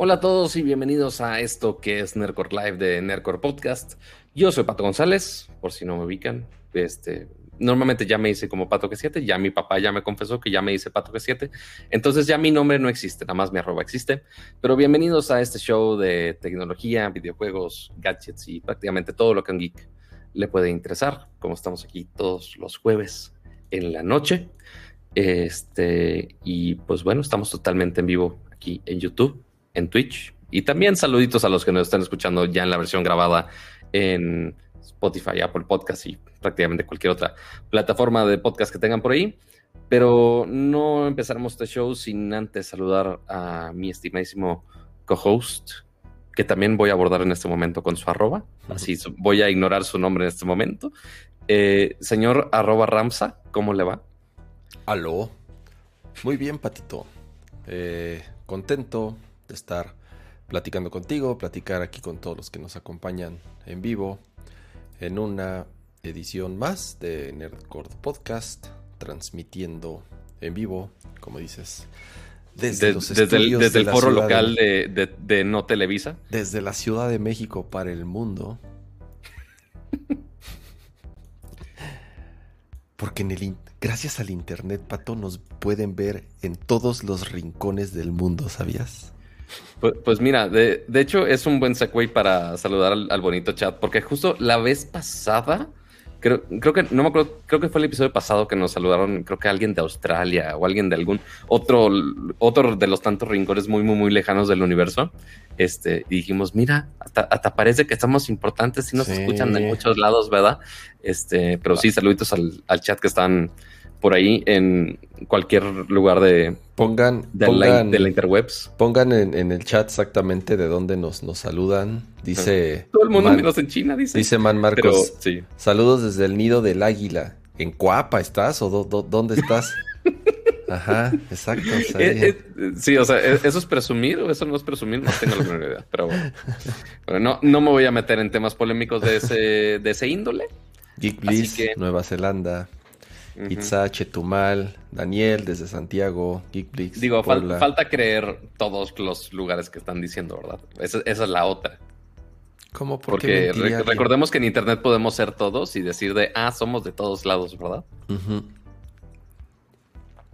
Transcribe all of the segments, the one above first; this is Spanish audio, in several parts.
Hola a todos y bienvenidos a esto que es Nerdcore Live de Nerdcore Podcast. Yo soy Pato González, por si no me ubican. Este, normalmente ya me hice como Pato que 7, ya mi papá ya me confesó que ya me hice Pato que 7. Entonces ya mi nombre no existe, nada más mi arroba existe. Pero bienvenidos a este show de tecnología, videojuegos, gadgets y prácticamente todo lo que a un geek le puede interesar. Como estamos aquí todos los jueves en la noche. Este, y pues bueno, estamos totalmente en vivo aquí en YouTube en Twitch. Y también saluditos a los que nos están escuchando ya en la versión grabada en Spotify, Apple Podcast y prácticamente cualquier otra plataforma de podcast que tengan por ahí. Pero no empezaremos este show sin antes saludar a mi estimadísimo co-host, que también voy a abordar en este momento con su arroba. Así voy a ignorar su nombre en este momento. Eh, señor arroba Ramsa, ¿cómo le va? Aló. Muy bien, Patito. Eh, contento, estar platicando contigo, platicar aquí con todos los que nos acompañan en vivo en una edición más de Nerdcore Podcast, transmitiendo en vivo, como dices, desde, los desde el, desde el foro local de, de, No Televisa. Desde la Ciudad de México para el mundo. Porque en el, gracias al Internet, Pato, nos pueden ver en todos los rincones del mundo, ¿sabías? Pues, pues, mira, de, hecho es un buen segue para saludar al, bonito chat, porque justo la vez pasada, creo, creo que, no me acuerdo, creo que fue el episodio pasado que nos saludaron, creo que alguien de Australia o alguien de algún otro, otro de los tantos rincones muy, muy, muy lejanos del universo. Este, y dijimos, mira, hasta, parece que estamos importantes y nos escuchan de muchos lados, ¿verdad? Este, pero sí, saluditos al, al chat que están por ahí en cualquier lugar de, pongan, de, la, interwebs. Pongan en, el chat exactamente de dónde nos, nos saludan. Dice. Todo el mundo menos en China, dice. Dice Man Marcos. Saludos desde el nido del águila. ¿En Cuapa estás o dónde estás? Ajá, exacto. Eh, eh, sí, o sea, ¿e-, ¿eso es presumir o eso no es presumir? No tengo la menor idea. Pero bueno, no, no me voy a meter en temas polémicos de ese, de ese índole. Geek Bliss, Nueva Zelanda. Itza, Chetumal, Daniel desde Santiago, Geekblix. Digo, falta creer todos los lugares que están diciendo, ¿verdad? Esa, es la otra. ¿Cómo? Porque recordemos que en Internet podemos ser todos y decir de, ah, somos de todos lados, ¿verdad?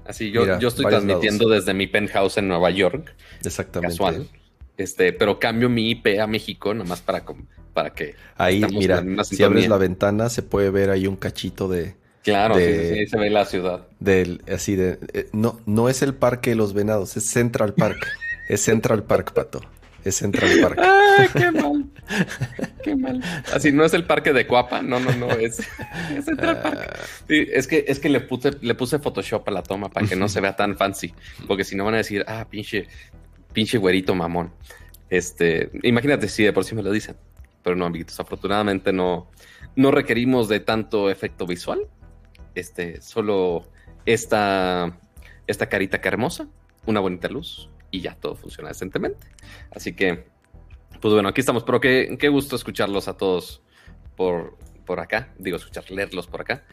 Así, yo, yo estoy transmitiendo desde mi penthouse en Nueva York. Exactamente. Casual. Este, pero cambio mi IP a México nomás para, para que. Ahí, mira, si abres la ventana, se puede ver ahí un cachito de, Claro, sí, se ve la ciudad. Del, así de, eh, no, no es el parque de los venados, es Central Park. es Central Park, pato. Es Central Park. ¡Ay, qué mal! ¡Qué mal! Así no es el parque de Cuapa, no, no, no, es, Central Park. Ah. Sí, es que, es que le puse, le puse Photoshop a la toma para que no se vea tan fancy. Porque si no van a decir, ah, pinche, pinche güerito mamón. Este, imagínate si de por sí me lo dicen. Pero no, amiguitos, afortunadamente no, no requerimos de tanto efecto visual este, solo esta, esta carita que hermosa, una bonita luz y ya todo funciona decentemente. Así que, pues bueno, aquí estamos, pero qué, qué gusto escucharlos a todos por, por acá, digo, escuchar, leerlos por acá.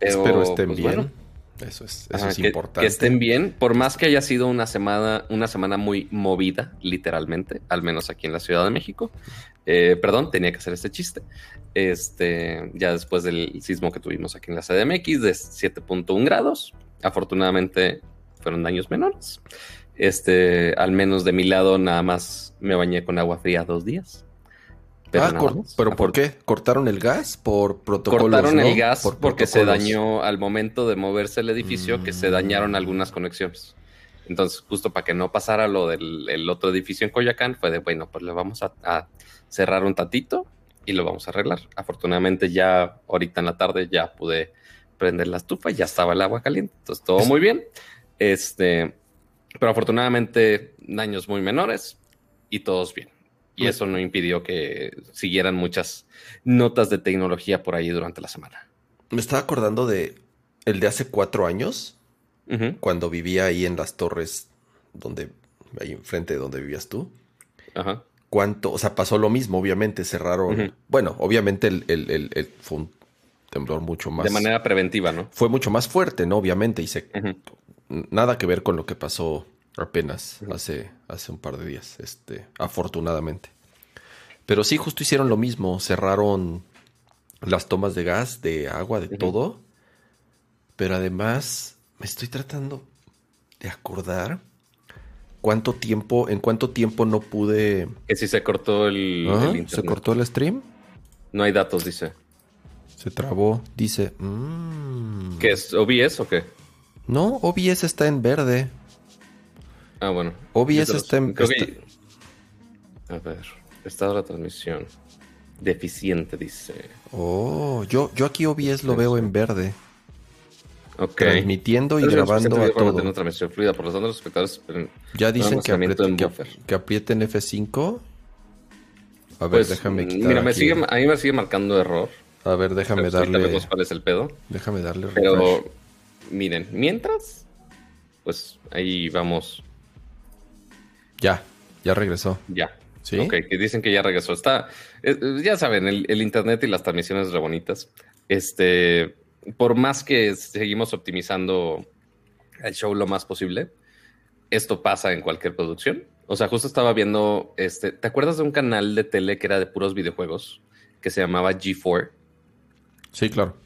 Espero estén pues bien. Eso es, importante. Que estén bien, por más que haya sido una semana, una semana muy movida, literalmente, al menos aquí en la Ciudad de México. Eh, perdón, tenía que hacer este chiste. Este, ya después del sismo que tuvimos aquí en la CDMX de 7.1 grados, afortunadamente fueron daños menores. Este, al menos de mi lado, nada más me bañé con agua fría dos días. Pero, ah, ¿pero por qué? ¿Cortaron el gas? ¿Por protocolos? Cortaron el gas porque se dañó al momento de moverse el edificio, que se dañaron algunas conexiones. Entonces, justo para que no pasara lo del otro edificio en Coyacán, fue de, bueno, pues le vamos a, cerrar un tatito y lo vamos a arreglar. Afortunadamente ya ahorita en la tarde ya pude prender la estufa y ya estaba el agua caliente. Entonces, todo muy bien. Este, pero afortunadamente daños muy menores y todos bien. Y eso no impidió que siguieran muchas notas de tecnología por ahí durante la semana. Me estaba acordando de el de hace cuatro años, cuando vivía ahí en las torres, donde, ahí enfrente de donde vivías tú. Ajá. Cuánto, o sea, pasó lo mismo, obviamente, cerraron. Bueno, obviamente el, fue un temblor mucho más. De manera preventiva, ¿no? Fue mucho más fuerte, ¿no? Obviamente, y se. Nada que ver con lo que pasó apenas hace, hace un par de días, este, afortunadamente. Pero sí, justo hicieron lo mismo, cerraron las tomas de gas, de agua, de todo. Pero además, me estoy tratando de acordar cuánto tiempo, en cuánto tiempo no pude. Que si se cortó el, internet. ¿Se cortó el stream? No hay datos, dice. Se trabó, dice. Mmm. ¿Qué es? ¿OBS o qué? No, OBS está en verde. Ah, bueno. OBS está en. verde. A ver, estado de la transmisión. Deficiente, dice. Oh, yo, yo aquí OBS lo veo en verde. Ok. Transmitiendo y grabando a todo. Una transmisión fluida, por lo tanto los espectadores ya dicen que, aprieten, que, aprieten F5. A ver, pues, déjame quitar Mira, me sigue, a mí me sigue marcando error. A ver, déjame darle. Vemos cuál es el pedo. Déjame darle. Pero miren, mientras, pues ahí vamos. Ya, ya regresó. Ya. Sí. Ok, que dicen que ya regresó. Está, eh, ya saben, el, el, internet y las transmisiones re bonitas. Este, por más que seguimos optimizando el show lo más posible, esto pasa en cualquier producción. O sea, justo estaba viendo, este, ¿te acuerdas de un canal de tele que era de puros videojuegos que se llamaba G4? Sí, claro.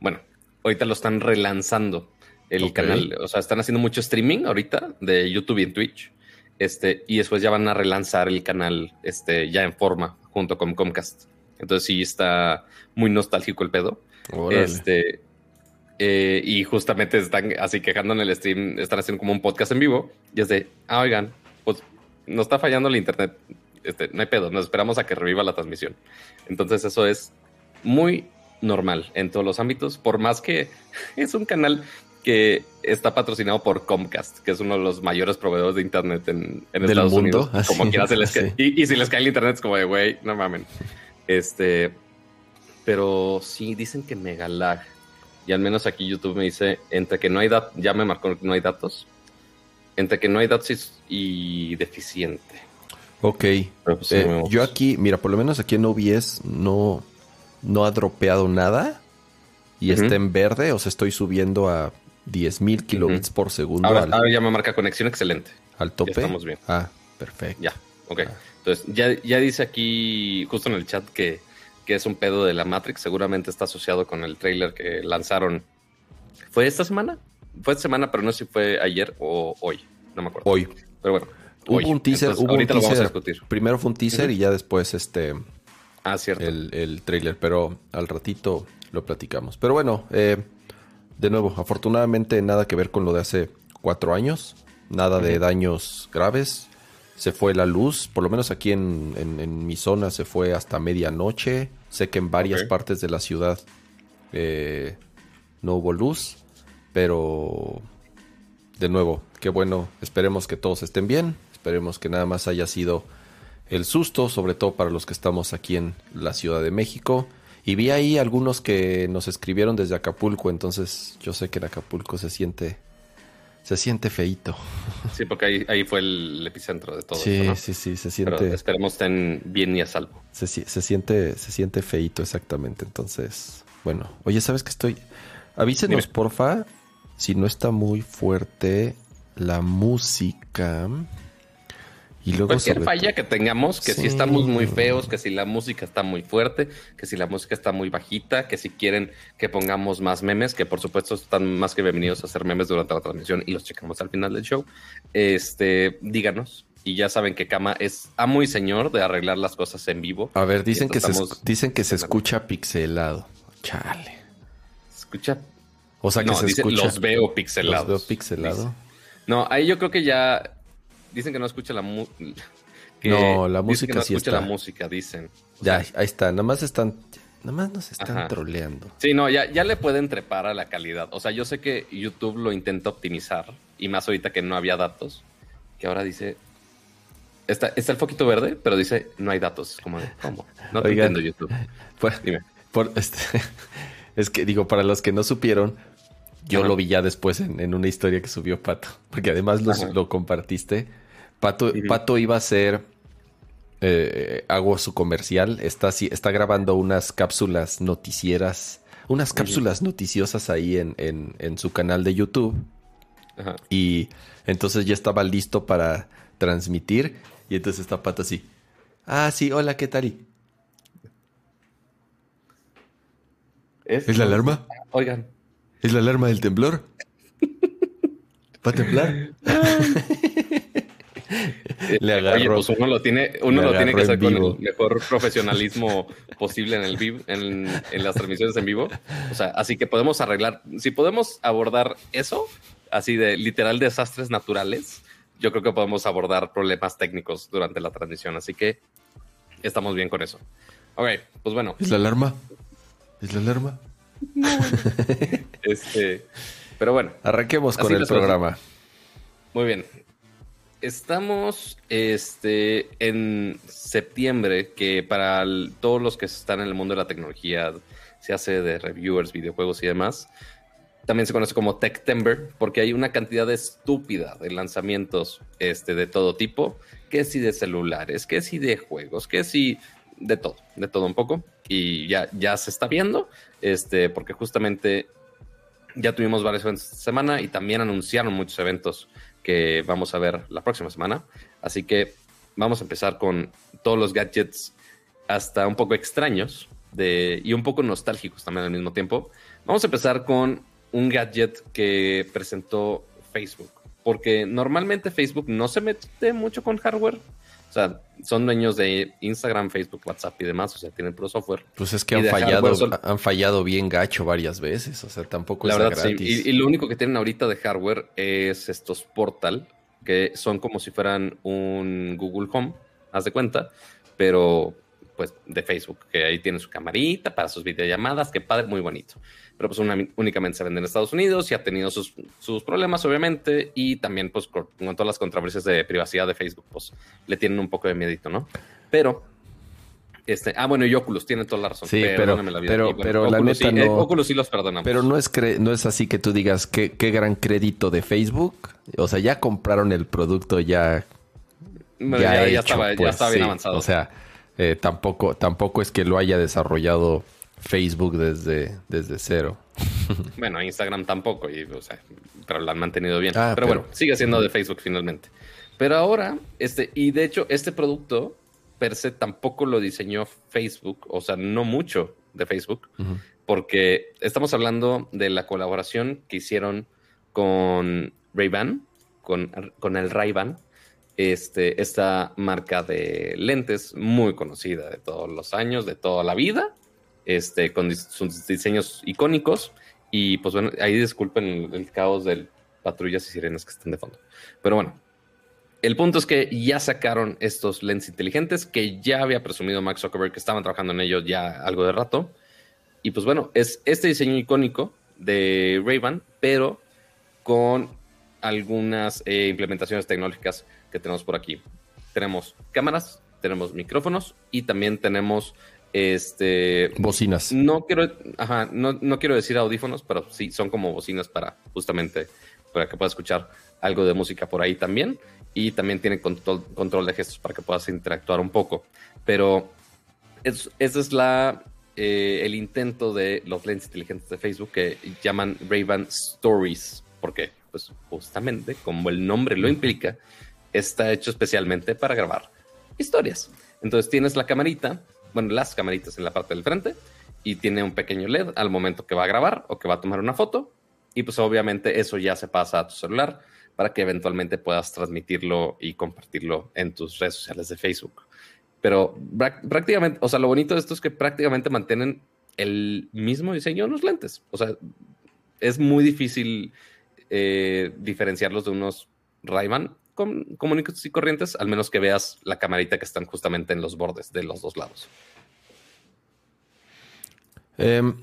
Bueno, ahorita lo están relanzando el canal. O sea, están haciendo mucho streaming ahorita de YouTube y en Twitch. Este, y después ya van a relanzar el canal este, ya en forma junto con Comcast. Entonces sí está muy nostálgico el pedo. Este, eh, y justamente están así quejando en el stream, están haciendo como un podcast en vivo. Y es de, ah, oigan, pues no está fallando el internet. Este, no hay pedo, nos esperamos a que reviva la transmisión. Entonces eso es muy normal en todos los ámbitos, por más que es un canal que está patrocinado por Comcast, que es uno de los mayores proveedores de internet en, en Estados Unidos. Como quieras se les. Y, y, si les cae el internet es como de, güey, no mamen. Este, pero sí, dicen que mega lag. Y al menos aquí YouTube me dice, entre que no hay datos, ya me marcó que no hay datos, entre que no hay datos y, deficiente. Ok. Pues, eh, yo aquí, mira, por lo menos aquí en OBS no, no ha dropeado nada y está en verde, o sea, estoy subiendo a 10.000 kilobits por segundo. Ahora, ya me marca conexión excelente. Al tope. estamos bien. Ah, perfecto. Ya, ok. Ah. Entonces, ya, ya dice aquí, justo en el chat, que que es un pedo de la Matrix. Seguramente está asociado con el trailer que lanzaron. ¿Fue esta semana? Fue esta semana, pero no sé si fue ayer o hoy. No me acuerdo. Hoy. Pero bueno. Hubo un teaser. hubo ahorita lo vamos a discutir. Primero fue un teaser y ya después este. Ah, cierto. El, el, trailer, pero al ratito lo platicamos. Pero bueno, eh, de nuevo, afortunadamente nada que ver con lo de hace cuatro años. Nada de daños graves se fue la luz, por lo menos aquí en, mi zona se fue hasta medianoche. Sé que en varias partes de la ciudad eh, no hubo luz, pero de nuevo, qué bueno, esperemos que todos estén bien, esperemos que nada más haya sido el susto, sobre todo para los que estamos aquí en la Ciudad de México. Y vi ahí algunos que nos escribieron desde Acapulco, entonces yo sé que en Acapulco se siente se siente feito. Sí, porque ahí, ahí fue el epicentro de todo. Sí, sí, sí, se siente. Pero esperemos estén bien y a salvo. Se, se, siente, se siente feito, exactamente. Entonces, bueno, oye, ¿sabes que estoy? Avísenos, porfa, si no está muy fuerte la música. Y luego Cualquier falla que tengamos, que si estamos muy feos, que si la música está muy fuerte, que si la música está muy bajita, que si quieren que pongamos más memes, que por supuesto están más que bienvenidos a hacer memes durante la transmisión y los checamos al final del show, este, díganos. Y ya saben que Kama es amo y señor de arreglar las cosas en vivo. A ver, dicen que, se, dicen que se escucha pixelado. Chale. escucha? O sea que se escucha. Los veo pixelados. Los veo pixelado. No, ahí yo creo que ya Dicen que no escucha la música. No, la música no sí escucha la música, dicen. ya, ahí está. Nada más están. Nada más nos están troleando. Sí, no, ya, ya le pueden trepar a la calidad. O sea, yo sé que YouTube lo intenta optimizar. Y más ahorita que no había datos. Que ahora dice. Está, está el foquito verde, pero dice no hay datos. Como ¿cómo? No te entiendo YouTube. Dime. este, es que digo, para los que no supieron, yo lo vi ya después en, una historia que subió Pato. Porque además lo compartiste Pato, Pato iba a hacer. Eh, hago su comercial. Está, está grabando unas cápsulas noticieras. Unas cápsulas noticiosas ahí en, en, su canal de YouTube. Y entonces ya estaba listo para transmitir. Y entonces está Pato así. Ah, sí, hola, ¿qué tal? ¿Es, la alarma? Oigan. ¿Es la alarma del temblor? ¿Va a temblar? Le agarró, Oye, pues uno lo tiene, uno lo tiene que hacer con el mejor profesionalismo posible en el vivo, en, en, las transmisiones en vivo. O sea, así que podemos arreglar, si podemos abordar eso, así de literal desastres naturales, yo creo que podemos abordar problemas técnicos durante la transmisión. Así que estamos bien con eso. Ok, pues bueno. ¿Es la alarma? ¿Es la alarma? este, pero bueno. Arranquemos con el programa. Muy bien. Estamos este, en septiembre, que para todos los que están en el mundo de la tecnología, se hace de reviewers, videojuegos y demás, también se conoce como Techtember, porque hay una cantidad estúpida de lanzamientos este, de todo tipo, que si de celulares, que si de juegos, que si de todo, de todo un poco. Y ya, ya se está viendo, este, porque justamente ya tuvimos varios eventos esta semana y también anunciaron muchos eventos que vamos a ver la próxima semana. Así que vamos a empezar con todos los gadgets hasta un poco extraños de, y un poco nostálgicos también al mismo tiempo. Vamos a empezar con un gadget que presentó Facebook, porque normalmente Facebook no se mete mucho con hardware. O sea, son dueños de Instagram, Facebook, WhatsApp y demás, o sea, tienen pro software. Pues es que han fallado, han fallado bien gacho varias veces, o sea, tampoco es gratis. Y, lo único que tienen ahorita de hardware es estos Portal, que son como si fueran un Google Home, haz de cuenta, pero pues de Facebook, que ahí tiene su camarita para sus videollamadas, que padre, muy bonito. Pero pues únicamente se vende en Estados Unidos y ha tenido sus, problemas, obviamente, y también pues con, todas las controversias de privacidad de Facebook, pues le tienen un poco de miedito, ¿no? Pero este, ah, bueno, y Oculus tiene toda la razón. Sí, pero, la pero, pero la neta no. Eh, Oculus sí los perdonamos. Pero no es, no es así que tú digas qué, qué gran crédito de Facebook. O sea, ya compraron el producto ya. ya, estaba, ya, pues, estaba, bien avanzado. O sea, eh, tampoco, tampoco es que lo haya desarrollado Facebook desde, desde cero. bueno, Instagram tampoco, y, o sea, pero lo han mantenido bien. Ah, pero, bueno, sigue siendo de Facebook finalmente. Pero ahora, este, y de hecho, este producto per se tampoco lo diseñó Facebook, o sea, no mucho de Facebook, porque estamos hablando de la colaboración que hicieron con Ray-Ban, con, con el Ray-Ban, este, esta marca de lentes muy conocida de todos los años, de toda la vida, este, con sus diseños icónicos. Y pues bueno, ahí disculpen el, caos de patrullas y sirenas que están de fondo. Pero bueno, el punto es que ya sacaron estos lentes inteligentes que ya había presumido Max Zuckerberg que estaban trabajando en ellos ya algo de rato. Y pues bueno, es este diseño icónico de Ray-Ban, pero con algunas eh, implementaciones tecnológicas que tenemos por aquí. Tenemos cámaras, tenemos micrófonos y también tenemos este bocinas. No quiero, ajá, no, no, quiero decir audífonos, pero sí son como bocinas para justamente para que puedas escuchar algo de música por ahí también. Y también tiene control, control de gestos para que puedas interactuar un poco. Pero ese es la eh, el intento de los lentes inteligentes de Facebook que llaman Ray-Ban Stories. ¿Por qué? Pues justamente, como el nombre lo implica, está hecho especialmente para grabar historias. Entonces tienes la camarita, bueno, las camaritas en la parte del frente y tiene un pequeño LED al momento que va a grabar o que va a tomar una foto y pues obviamente eso ya se pasa a tu celular para que eventualmente puedas transmitirlo y compartirlo en tus redes sociales de Facebook. Pero prácticamente, o sea, lo bonito de esto es que prácticamente mantienen el mismo diseño de los lentes. O sea, es muy difícil eh, diferenciarlos de unos ray comunicos y corrientes, al menos que veas la camarita que están justamente en los bordes de los dos lados. Em,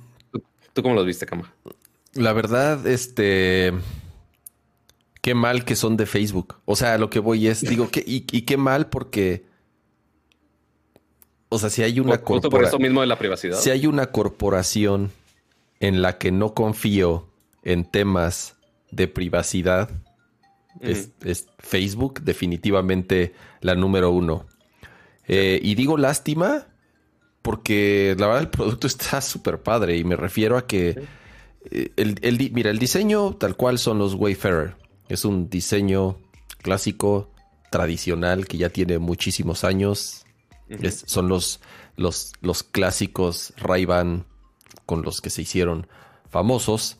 ¿Tú, cómo los viste, Cama? La verdad, este. Qué mal que son de Facebook. O sea, lo que voy es, digo, que, y, qué mal porque. O sea, si hay una corporación. por eso mismo de la privacidad. Si hay una corporación en la que no confío en temas de privacidad, es, Facebook, definitivamente la número uno. Eh, y digo lástima porque la verdad el producto está súper padre y me refiero a que eh, el, mira, el diseño tal cual son los Wayfarer. Es un diseño clásico, tradicional, que ya tiene muchísimos años. son los, los, los clásicos ray con los que se hicieron famosos.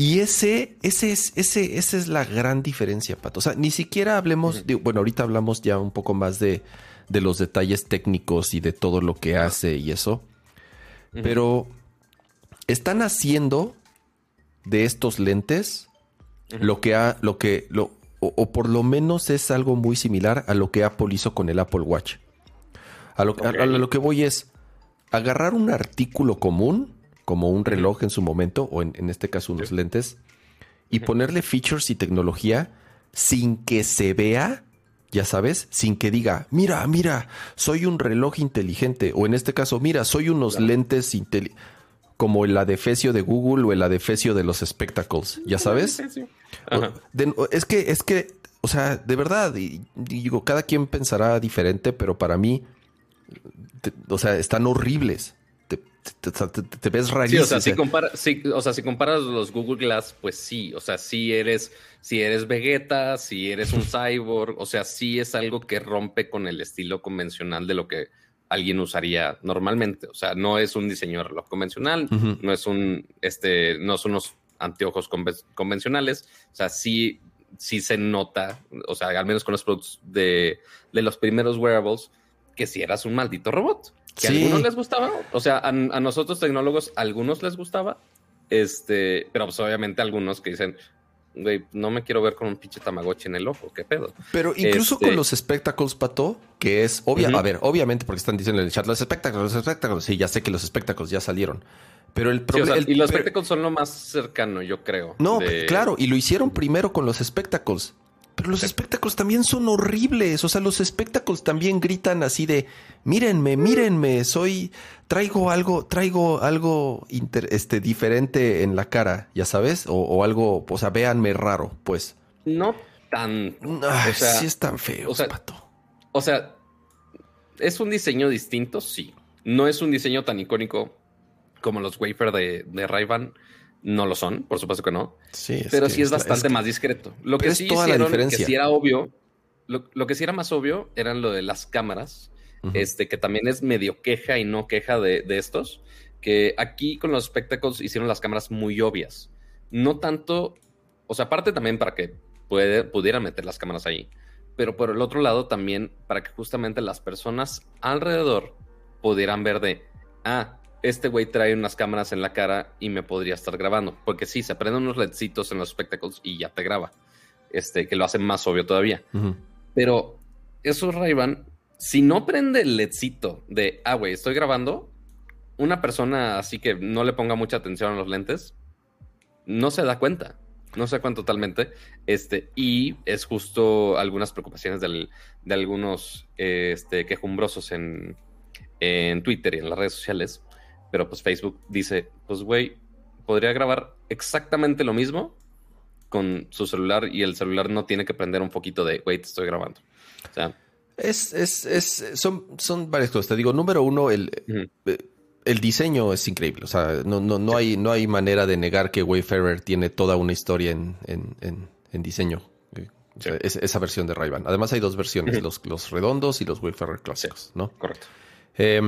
Y ese, ese es, ese, esa es la gran diferencia, Pato. O sea, ni siquiera hablemos, de, bueno, ahorita hablamos ya un poco más de, de, los detalles técnicos y de todo lo que hace y eso. Pero están haciendo de estos lentes lo que ha, lo que, lo, o, por lo menos es algo muy similar a lo que Apple hizo con el Apple Watch. A lo, a lo que voy es agarrar un artículo común como un reloj en su momento, o en, este caso unos lentes, y ponerle features y tecnología sin que se vea, ya sabes, sin que diga, mira, mira, soy un reloj inteligente, o en este caso, mira, soy unos lentes inteligentes, como el adefesio de Google o el adefesio de los spectacles, ya sabes. es que, es que, o sea, de verdad, digo, cada quien pensará diferente, pero para mí, o sea, están horribles te, ves rarísimo. Sí, o sea, si, compara, o sea, si comparas los Google Glass, pues sí, o sea, si eres, si eres Vegeta, si eres un cyborg, o sea, sí es algo que rompe con el estilo convencional de lo que alguien usaría normalmente. O sea, no es un diseño de reloj convencional, no es un, este, no son unos anteojos convencionales. O sea, sí, sí se nota, o sea, al menos con los productos de, de los primeros wearables, que si eras un maldito robot que a algunos les gustaba, o sea, a, nosotros tecnólogos, a algunos les gustaba, este, pero pues obviamente algunos que dicen, güey, no me quiero ver con un pinche tamagotchi en el ojo, qué pedo. Pero incluso con este los espectáculos, Pato, que es obvia, a ver, obviamente porque están diciendo en el chat, los espectáculos, los espectáculos, sí, ya sé que los espectáculos ya salieron. Pero el problema. y los espectáculos son lo más cercano, yo creo. No, claro, y lo hicieron primero con los espectáculos. Pero los espectáculos también son horribles. O sea, los espectáculos también gritan así de mírenme, mírenme, soy, traigo algo, traigo algo este, diferente en la cara, ya sabes, o, algo, o sea, véanme raro, pues. No tan. o sea, sí es tan feo, o sea, pato. O sea, es un diseño distinto, sí. No es un diseño tan icónico como los wafer de, de ray no lo son, por supuesto que no. Sí, pero sí es bastante más discreto. Lo que sí hicieron, que sí era obvio, lo, que sí era más obvio eran lo de las cámaras, este, que también es medio queja y no queja de, estos, que aquí con los espectáculos hicieron las cámaras muy obvias. No tanto, o sea, aparte también para que puede, pudieran meter las cámaras ahí, pero por el otro lado también para que justamente las personas alrededor pudieran ver de, ah, este güey trae unas cámaras en la cara y me podría estar grabando. Porque sí, se prenden unos ledcitos en los spectacles y ya te graba. Este, que lo hacen más obvio todavía. Pero esos ray si no prende el ledcito de, ah, güey, estoy grabando, una persona así que no le ponga mucha atención a los lentes, no se da cuenta. No se da cuenta totalmente. Este, y es justo algunas preocupaciones de algunos este, quejumbrosos en, en Twitter y en las redes sociales pero pues Facebook dice, pues güey, podría grabar exactamente lo mismo con su celular y el celular no tiene que prender un poquito de, güey, te estoy grabando. O sea... Es, es, es, son, son varias cosas. Te digo, número uno, el, eh, el diseño es increíble. O sea, no, no, no, hay, no hay manera de negar que Wayfarer tiene toda una historia en, en, en, diseño. esa versión de ray Además hay dos versiones, los, los redondos y los Wayfarer clásicos, ¿no? Correcto. Eh,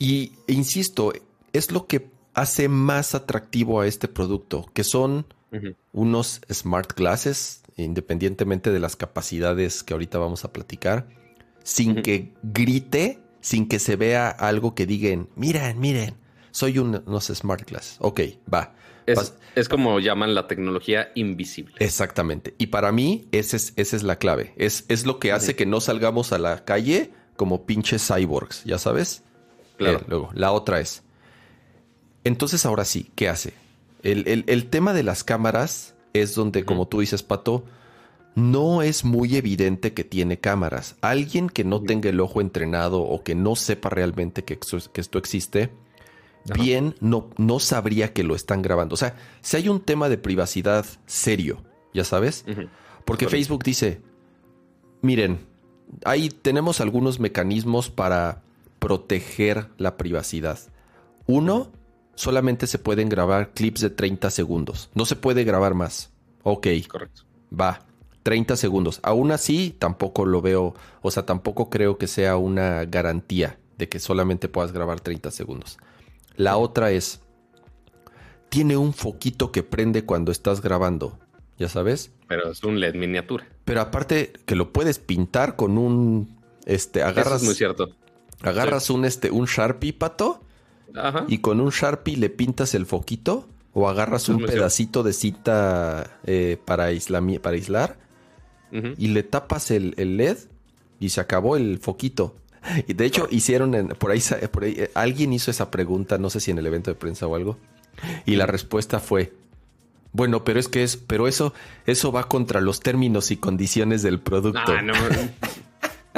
y e insisto, es lo que hace más atractivo a este producto, que son unos smart glasses, independientemente de las capacidades que ahorita vamos a platicar, sin que grite, sin que se vea algo que digan, miren, miren, soy unos smart glasses. Ok, va. Es, como llaman la tecnología invisible. Exactamente. Y para mí, esa es, esa es la clave. Es, es lo que hace que no salgamos a la calle como pinches cyborgs, ya sabes. Claro. luego, la otra es. Entonces, ahora sí, ¿qué hace? El, tema de las cámaras es donde, como tú dices, Pato, no es muy evidente que tiene cámaras. Alguien que no tenga el ojo entrenado o que no sepa realmente que, esto existe, bien no, no sabría que lo están grabando. O sea, si hay un tema de privacidad serio, ya sabes, porque Facebook dice, miren, ahí tenemos algunos mecanismos para proteger la privacidad. Uno, solamente se pueden grabar clips de 30 segundos. No se puede grabar más. Ok. Correcto. Va. 30 segundos. Aún así, tampoco lo veo, o sea, tampoco creo que sea una garantía de que solamente puedas grabar 30 segundos. La otra es, tiene un foquito que prende cuando estás grabando, ya sabes. Pero es un LED miniatura. Pero aparte que lo puedes pintar con un, este, agarras, Eso es muy cierto. Agarras un, este, un Sharpie, pato, Ajá. y con un Sharpie le pintas el foquito o agarras un pedacito de cinta eh, para, para aislar y le tapas el, el LED y se acabó el foquito. Y de hecho hicieron en- por ahí, por ahí, eh, alguien hizo esa pregunta, no sé si en el evento de prensa o algo, y la respuesta fue bueno, pero es que es, pero eso, eso va contra los términos y condiciones del producto. Ah, no,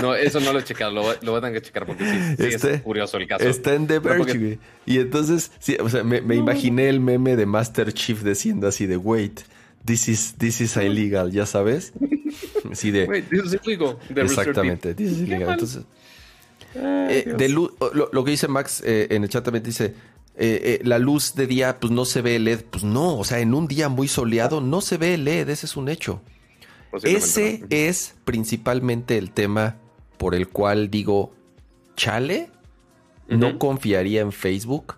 no, eso no lo he checado. Lo, voy- lo voy a tener que checar porque sí, sí Este- es curioso el caso. Está en The Verge, porque- güey. Y entonces, sí, o sea, me, me imaginé el meme de Master Chief diciendo así de wait, this is, this is illegal, ya sabes. Así de. Wait, this is illegal. The Exactamente, this is illegal. Entonces, Ay, eh, de lu- lo, lo que dice Max eh, en el chat también dice. eh, eh, la luz de día, pues no se ve el LED. Pues no, o sea, en un día muy soleado no se ve el LED, ese es un hecho. Ese no. es principalmente el tema por el cual digo, chale, no confiaría en Facebook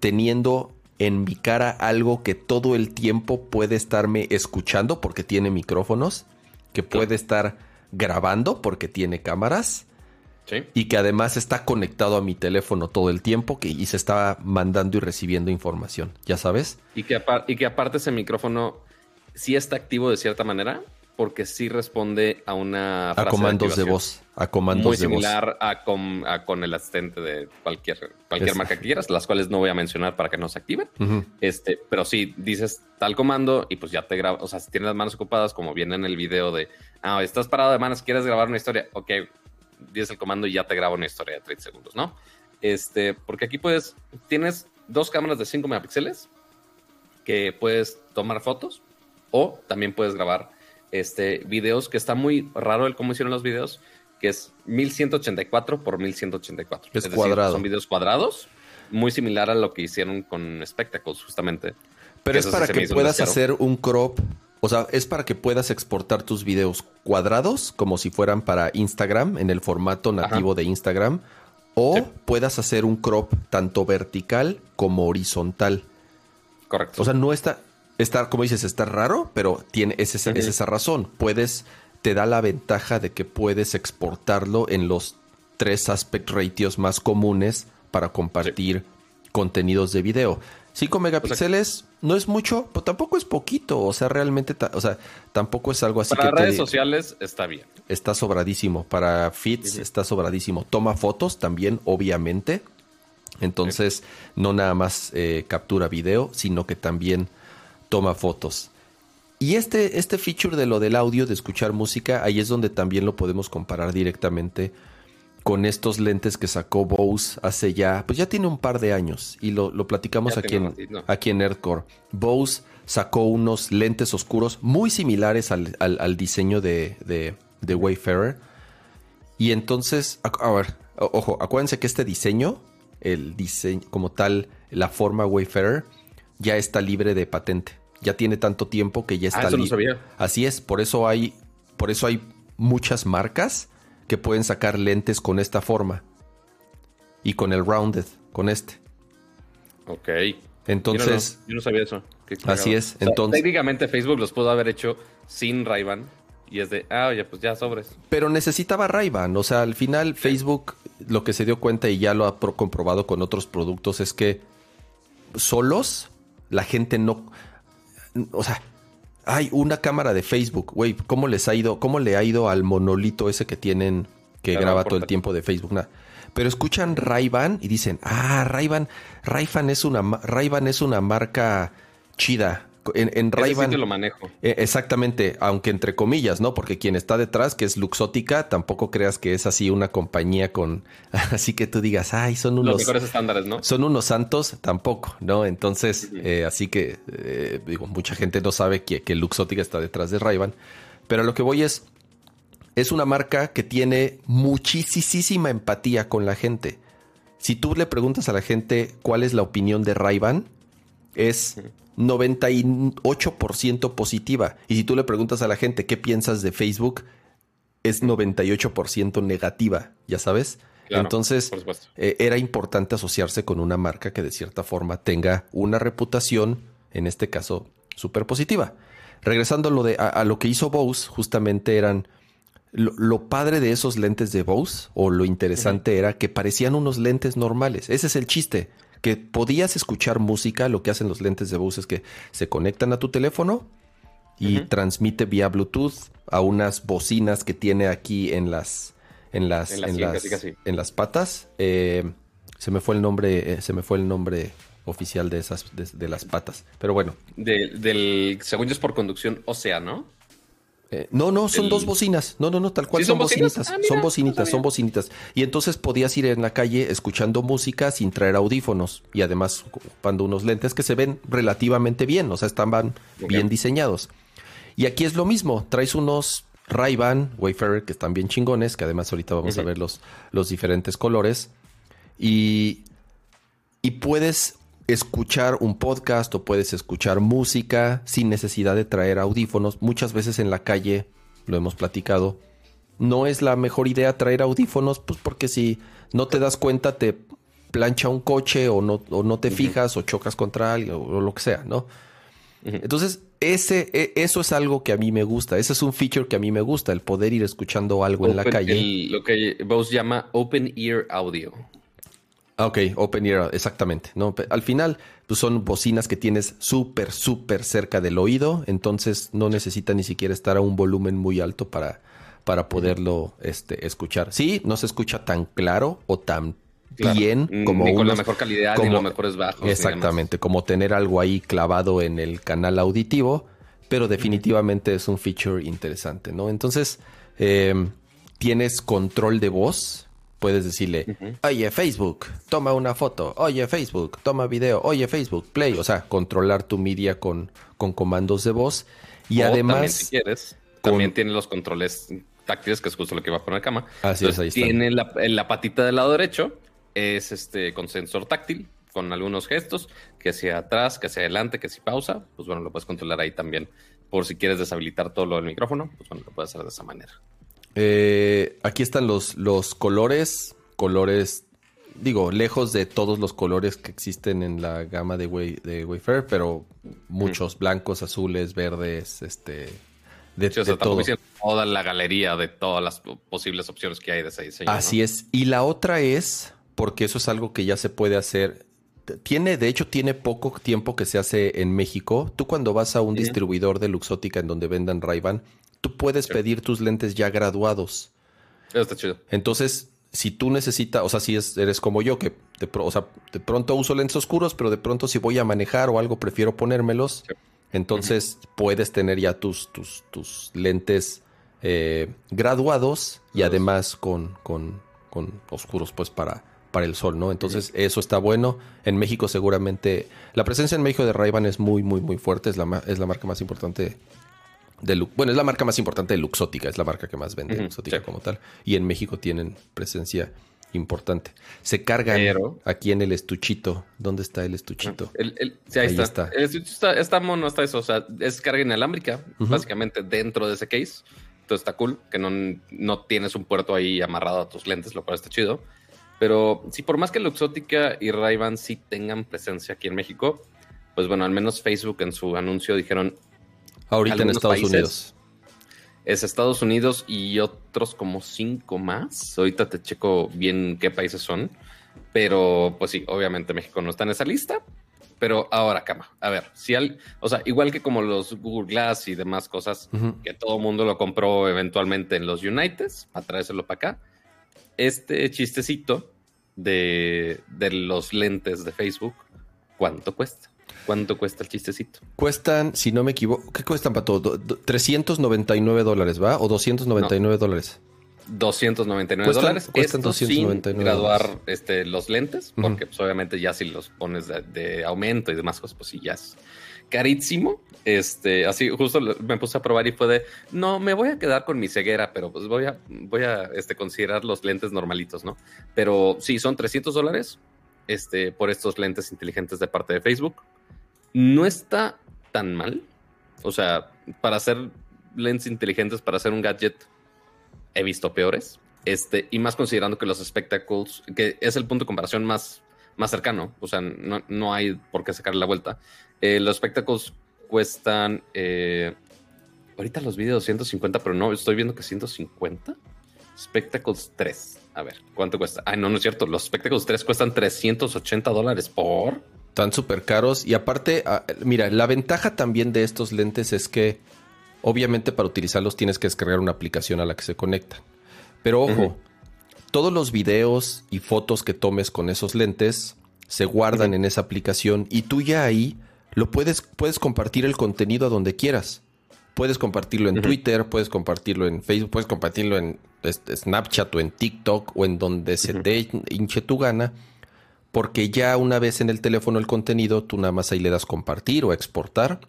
teniendo en mi cara algo que todo el tiempo puede estarme escuchando porque tiene micrófonos, que puede estar grabando porque tiene cámaras Sí. y que además está conectado a mi teléfono todo el tiempo que, y se está mandando y recibiendo información, ya sabes. Y que, apar- y que aparte ese micrófono sí está activo de cierta manera porque sí responde a una A comandos de activación. voz, a comandos muy de voz. similar a con, a con el asistente de cualquier, cualquier Es- marca que quieras, las cuales no voy a mencionar para que no se activen. Ujú. Este, pero sí dices tal comando y pues ya te graba. O sea, si tienes las manos ocupadas, como viene en el video de ah, estás parado de manos, quieres grabar una historia. Ok, dices el comando y ya te graba una historia de 30 segundos, ¿no? Este, porque aquí puedes, tienes dos cámaras de 5 megapíxeles que puedes tomar fotos o también puedes grabar este, videos, que está muy raro el cómo hicieron los videos, que es 1184 por 1184. Es decir, cuadrado. son videos cuadrados, muy similar a lo que hicieron con Spectacles, justamente. Pero es para que puedas hacer un crop. O sea, es para que puedas exportar tus videos cuadrados como si fueran para Instagram en el formato nativo de Instagram. O Sí. puedas hacer un crop tanto vertical como horizontal. Correcto. O sea, no está, está como dices, está raro, pero tiene es esa, es esa razón. Puedes, te da la ventaja de que puedes exportarlo en los tres aspect ratios más comunes para compartir contenidos de video. 5 megapíxeles no es mucho, pero tampoco es poquito. O sea, realmente, o sea, tampoco es algo así para que redes sociales está bien. está sobradísimo. Para feeds está sobradísimo. Toma fotos también, obviamente. Entonces, no nada más eh, captura video, sino que también toma fotos. Y este, este feature de lo del audio, de escuchar música, ahí es donde también lo podemos comparar directamente con estos lentes que sacó Bose hace ya, pues ya tiene un par de años y lo, lo platicamos aquí en, aquí en Nerdcore. Bose sacó unos lentes oscuros muy similares al, al- al diseño de, de, de Wayfarer. Y entonces, a, a ver, ojo, acuérdense que este diseño, el diseño como tal, la forma Wayfarer, ya está libre de patente. Ya tiene tanto tiempo que ya está Ah, eso no li- sabía. Así es, por eso hay, por eso hay muchas marcas que pueden sacar lentes con esta forma. Y con el rounded, con este. Ok. Entonces, Yo no, yo no sabía eso. Así es, O sea, entonces- técnicamente Facebook los pudo haber hecho sin ray y es de, ah, oye, pues ya sobres. pero necesitaba ray O sea, al final Facebook lo que se dio cuenta y ya lo ha pro- comprobado con otros productos es que solos la gente no... O sea, hay una cámara de Facebook, güey, ¿cómo les ha ido? ¿Cómo le ha ido al monolito ese que tienen que Claro, graba todo el tiempo de Facebook? Nada. Pero escuchan ray y dicen, ah, Ray-Ban, Ray-Ban es una, Ray-Ban es una marca chida. En, en sí Ray-Ban- te lo manejo. eh, exactamente, aunque entre comillas, ¿no? Porque quien está detrás, que es Luxótica, tampoco creas que es así una compañía con... Así que tú digas, ay, son Los unos... mejores estándares, ¿no? Son unos santos, tampoco, ¿no? Entonces, eh, así que, eh, digo, mucha gente no sabe que, que Luxótica está detrás de ray Pero lo que voy es, es una marca que tiene muchísima empatía con la gente. Si tú le preguntas a la gente cuál es la opinión de ray es 98% positiva. Y si tú le preguntas a la gente qué piensas de Facebook, es 98% negativa, ya sabes. Entonces, eh, era importante asociarse con una marca que de cierta forma tenga una reputación, en este caso, súper positiva. Regresando a lo, de, a, lo que hizo Bose, justamente eran... Lo, padre de esos lentes de Bose, o lo interesante era que parecían unos lentes normales. Ese es el chiste que podías escuchar música, lo que hacen los lentes de Bose es que se conectan a tu teléfono y transmite vía Bluetooth a unas bocinas que tiene aquí en las en las en, las, patas. Eh, se me fue el nombre, eh, se me fue el nombre oficial de esas de, las patas, pero bueno. del según yo es por conducción ósea, ¿no? Eh, no, no, son dos bocinas. No, no, no, tal cual son, bocinitas. Ah, son bocinitas, son bocinitas. Y entonces podías ir en la calle escuchando música sin traer audífonos y además ocupando unos lentes que se ven relativamente bien, o sea, estaban bien diseñados. Y aquí es lo mismo, traes unos Ray-Ban Wayfarer que están bien chingones, que además ahorita vamos a ver los, los diferentes colores. Y, y puedes escuchar un podcast o puedes escuchar música sin necesidad de traer audífonos. Muchas veces en la calle, lo hemos platicado, no es la mejor idea traer audífonos, pues porque si no te das cuenta te plancha un coche o no, no te fijas o chocas contra algo o lo que sea, ¿no? Entonces, ese, e, eso es algo que a mí me gusta. Ese es un feature que a mí me gusta, el poder ir escuchando algo en la calle. lo que vos llama Open Ear Audio. Ok, open ear, exactamente. ¿no? Al final, pues son bocinas que tienes súper, súper cerca del oído, entonces no necesita ni siquiera estar a un volumen muy alto para, para poderlo este, escuchar. Sí, no se escucha tan claro o tan bien mm, como con la mejor calidad como, los mejores bajos. Exactamente, como tener algo ahí clavado en el canal auditivo, pero definitivamente es un feature interesante, ¿no? Entonces, em, tienes control de voz puedes decirle, oye Facebook, toma una foto, oye Facebook, toma video, oye Facebook, play, o sea, controlar tu media con, con comandos de voz. Y además... También, si quieres, también tiene los controles táctiles, que es justo lo que va a poner cama. Así es, ahí está. Tiene la, la, patita del lado derecho, es este con sensor táctil, con algunos gestos, que hacia atrás, que hacia adelante, que si pausa, pues bueno, lo puedes controlar ahí también. Por si quieres deshabilitar todo lo del micrófono, pues bueno, lo puedes hacer de esa manera. Eh, aquí están los, los colores, colores, digo, lejos de todos los colores que existen en la gama de, de Wayfair, pero muchos blancos, azules, verdes, este, de, todo. toda la galería de todas las posibles opciones que hay de ese diseño. Así es. Y la otra es, porque eso es algo que ya se puede hacer. Tiene, de hecho, tiene poco tiempo que se hace en México. Tú cuando vas a un distribuidor de Luxótica en donde vendan ray tú puedes pedir tus lentes ya graduados. Eso está chido. Entonces, si tú necesitas, o sea, si eres como yo, que de, o sea, de pronto uso lentes oscuros, pero de pronto si voy a manejar o algo, prefiero ponérmelos. Entonces, puedes tener ya tus, tus, tus lentes eh, graduados y además con, con, con, oscuros, pues, para, para el sol, ¿no? Entonces, eso está bueno. En México, seguramente, la presencia en México de ray es muy, muy, muy fuerte. Es la, es la marca más importante bueno, es la marca más importante de Luxótica, es la marca que más vende Luxótica como tal. Y en México tienen presencia importante. Se cargan aquí en el estuchito. ¿Dónde está el estuchito? Ah, el, ahí, está. El estuchito está, mono, está eso. O sea, es carga inalámbrica, básicamente dentro de ese case. Entonces está cool que no, no tienes un puerto ahí amarrado a tus lentes, lo cual está chido. Pero sí, por más que Luxótica y ray sí tengan presencia aquí en México, pues bueno, al menos Facebook en su anuncio dijeron, Ahorita en Estados Unidos. Es Estados Unidos y otros como cinco más. Ahorita te checo bien qué países son. Pero pues sí, obviamente México no está en esa lista. Pero ahora, cama, a ver, si al, o sea, igual que como los Google Glass y demás cosas, que todo el mundo lo compró eventualmente en los Uniteds, para traérselo para acá, este chistecito de, de los lentes de Facebook, ¿cuánto cuesta? ¿Cuánto cuesta el chistecito? Cuestan, si no me equivoco, ¿qué cuestan para todo? 399 dólares, ¿va? ¿O 299 dólares? 299 dólares. Cuestan 299 sin graduar este, los lentes, porque pues, obviamente ya si los pones de, aumento y demás cosas, pues sí, ya es carísimo. Este, así justo me puse a probar y fue de, no, me voy a quedar con mi ceguera, pero pues voy a, voy a este, considerar los lentes normalitos, ¿no? Pero sí, son 300 dólares este, por estos lentes inteligentes de parte de Facebook no está tan mal. O sea, para hacer lentes inteligentes, para hacer un gadget, he visto peores. Este, y más considerando que los spectacles, que es el punto de comparación más, más cercano, o sea, no, hay por qué sacarle la vuelta. Eh, los spectacles cuestan, eh, ahorita los videos 150, pero no, estoy viendo que 150. Spectacles 3. A ver, ¿cuánto cuesta? Ay, no, no es cierto. Los Spectacles 3 cuestan 380 dólares por. Están súper caros. Y aparte, ah, mira, la ventaja también de estos lentes es que, obviamente, para utilizarlos tienes que descargar una aplicación a la que se conectan. Pero ojo, todos los videos y fotos que tomes con esos lentes se guardan en esa aplicación y tú ya ahí lo puedes, puedes compartir el contenido a donde quieras. Puedes compartirlo en Twitter, puedes compartirlo en Facebook, puedes compartirlo en este, Snapchat o en TikTok o en donde se te hinche tu gana, porque ya una vez en el teléfono el contenido, tú nada más ahí le das compartir o exportar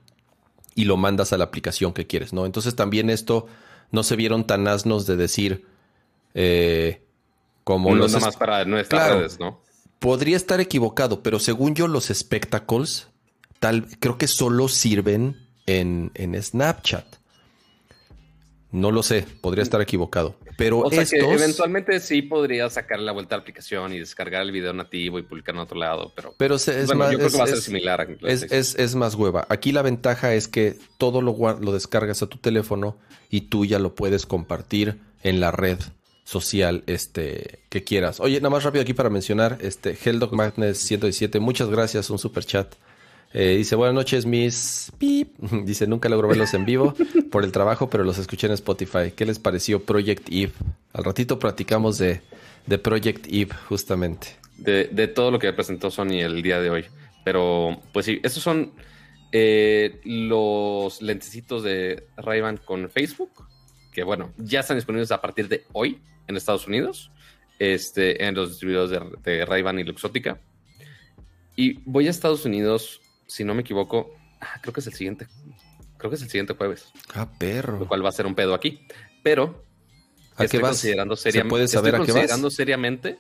y lo mandas a la aplicación que quieres, ¿no? Entonces también esto no se vieron tan asnos de decir, eh, como no los más para nuestras redes, ¿no? Podría estar equivocado, pero según yo los spectacles tal creo que solo sirven en, en Snapchat. No lo sé, podría estar equivocado. Pero o sea que eventualmente sí podría sacar la vuelta a la aplicación y descargar el video nativo y publicarlo en otro lado, pero, pero es más, yo creo que va a ser similar. es, más hueva. Aquí la ventaja es que todo lo, lo descargas a tu teléfono y tú ya lo puedes compartir en la red social este, que quieras. Oye, nada más rápido aquí para mencionar, este, Helldog Madness 117, muchas gracias, un super chat. Eh, dice, buenas noches, Miss Pip. Dice, nunca logro verlos en vivo por el trabajo, pero los escuché en Spotify. ¿Qué les pareció Project Eve? Al ratito platicamos de, de Project Eve, justamente. De, de, todo lo que presentó Sony el día de hoy. Pero, pues sí, estos son eh, los lentecitos de ray con Facebook, que bueno, ya están disponibles a partir de hoy en Estados Unidos, este, en los distribuidores de, de y Luxótica. Y voy a Estados Unidos, si no me equivoco, ah, creo que es el siguiente. Creo que es el siguiente jueves. Ah, perro. Lo cual va a ser un pedo aquí. Pero ¿A estoy qué vas? considerando seriamente. puede saber a qué considerando seriamente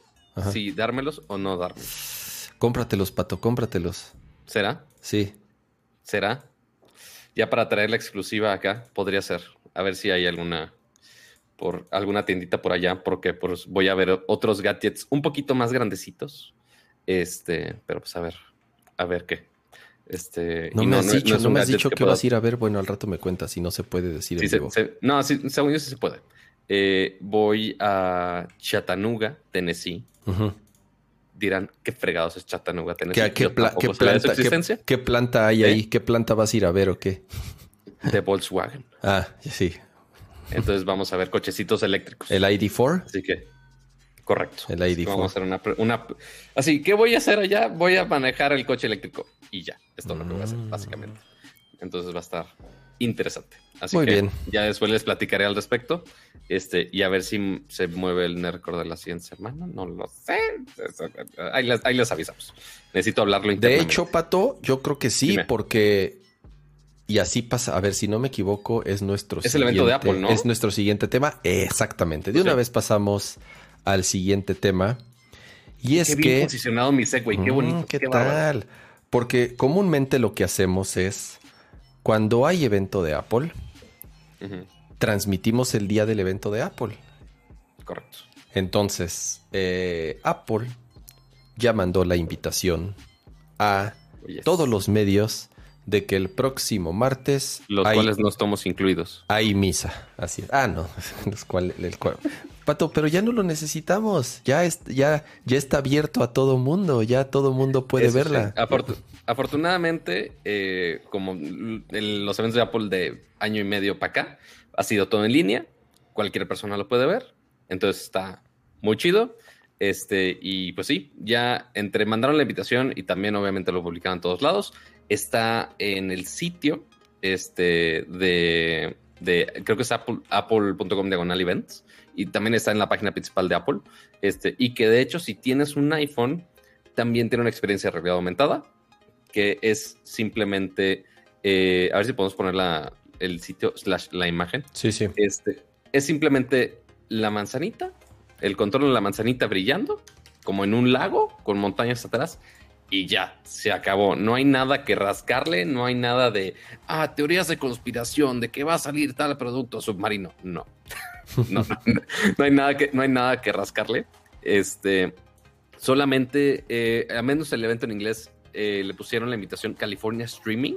si dármelos o no dármelos. Cómpratelos, pato, cómpratelos. ¿Será? Sí. ¿Será? Ya para traer la exclusiva acá, podría ser. A ver si hay alguna por alguna tiendita por allá, porque pues, voy a ver otros gadgets un poquito más grandecitos. Este, pero pues a ver, a ver qué. Este, no, me has dicho, no, me has dicho que, vas a ir a ver. Bueno, al rato me cuentas si no se puede decir. no, sí, según yo sí se puede. Eh, voy a Chattanooga, Tennessee. Dirán, ¿qué fregados es Chattanooga, Tennessee? ¿Qué, planta, ¿qué, planta hay ahí? ¿Qué planta vas a ir a ver o qué? De Volkswagen. ah, sí. Entonces vamos a ver cochecitos eléctricos. ¿El ID4? Así que, correcto. El ID4. Vamos a hacer una, Así, ¿qué voy a hacer allá? Voy a manejar el coche eléctrico y ya. Esto es lo que voy a hacer, mm. básicamente. Entonces va a estar interesante. Así Muy que bien. ya después les platicaré al respecto. Este, y a ver si se mueve el NERCOR de la siguiente semana. No lo sé. Ahí les, avisamos. Necesito hablarlo De hecho, Pato, yo creo que sí, porque y así pasa, a ver si no me equivoco, es nuestro Es el evento de Apple, ¿no? Es nuestro siguiente tema. Exactamente. De una vez pasamos al siguiente tema. Y es qué bien que. posicionado mi Segway, qué mm, bonito. ¿Qué, tal? Porque comúnmente lo que hacemos es. Cuando hay evento de Apple, transmitimos el día del evento de Apple. Correcto. Entonces, eh, Apple ya mandó la invitación a todos los medios de que el próximo martes. Los cuales no estamos incluidos. Hay misa. Así es. Ah, no. Los cuales, el Pato, pero ya no lo necesitamos. Ya, es, ya, ya está abierto a todo mundo. Ya todo mundo puede verla. afortunadamente, eh, como los eventos de Apple de año y medio para acá, ha sido todo en línea. Cualquier persona lo puede ver. Entonces está muy chido. Este, y pues sí, ya entre mandaron la invitación y también obviamente lo publicaron en todos lados está en el sitio este, de, creo que es apple, apple.com diagonal events y también está en la página principal de Apple. Este, y que de hecho, si tienes un iPhone, también tiene una experiencia de realidad aumentada, que es simplemente, eh, a ver si podemos poner la, el sitio slash la imagen. Sí, sí. Este, es simplemente la manzanita, el control de la manzanita brillando, como en un lago con montañas atrás, y ya, se acabó. No hay nada que rascarle, no hay nada de, ah, teorías de conspiración, de que va a salir tal producto submarino. No, no, no, hay nada que, no hay nada que rascarle. Este, solamente, eh, a menos el evento en inglés, eh, le pusieron la invitación California Streaming,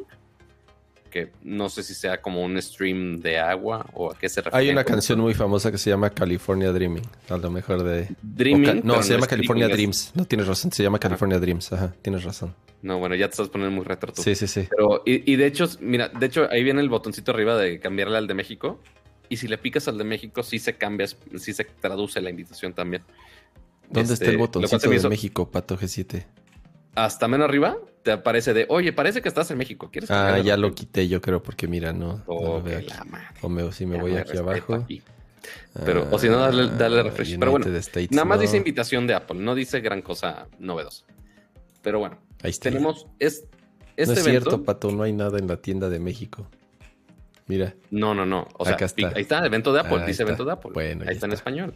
que no sé si sea como un stream de agua o a qué se refiere. Hay una canción muy famosa que se llama California Dreaming, a lo mejor de... Dreaming. no, se llama California Dreams. No tienes razón, se llama California Dreams. Ajá, tienes razón. No, bueno, ya te estás poniendo muy retro Sí, sí, sí. Pero, y, de hecho, mira, de hecho, ahí viene el botoncito arriba de cambiarle al de México. Y si le picas al de México, sí se cambia, sí se traduce la invitación también. ¿Dónde está el este, botoncito de México, Pato G7? hasta menos arriba te aparece de, oye, parece que estás en México. ¿Quieres ah, ya lo quité yo creo porque mira, no. o me, si me voy aquí abajo. Pero, o si no, dale, dale ah, refresh. Pero bueno, nada más dice invitación de Apple, no dice gran cosa novedosa. Pero bueno, Ahí está. tenemos es, este no es cierto, Pato, no hay nada en la tienda de México. Mira. No, no, no. O sea, ahí está, evento de Apple, dice evento de Apple. Bueno, ahí está en español.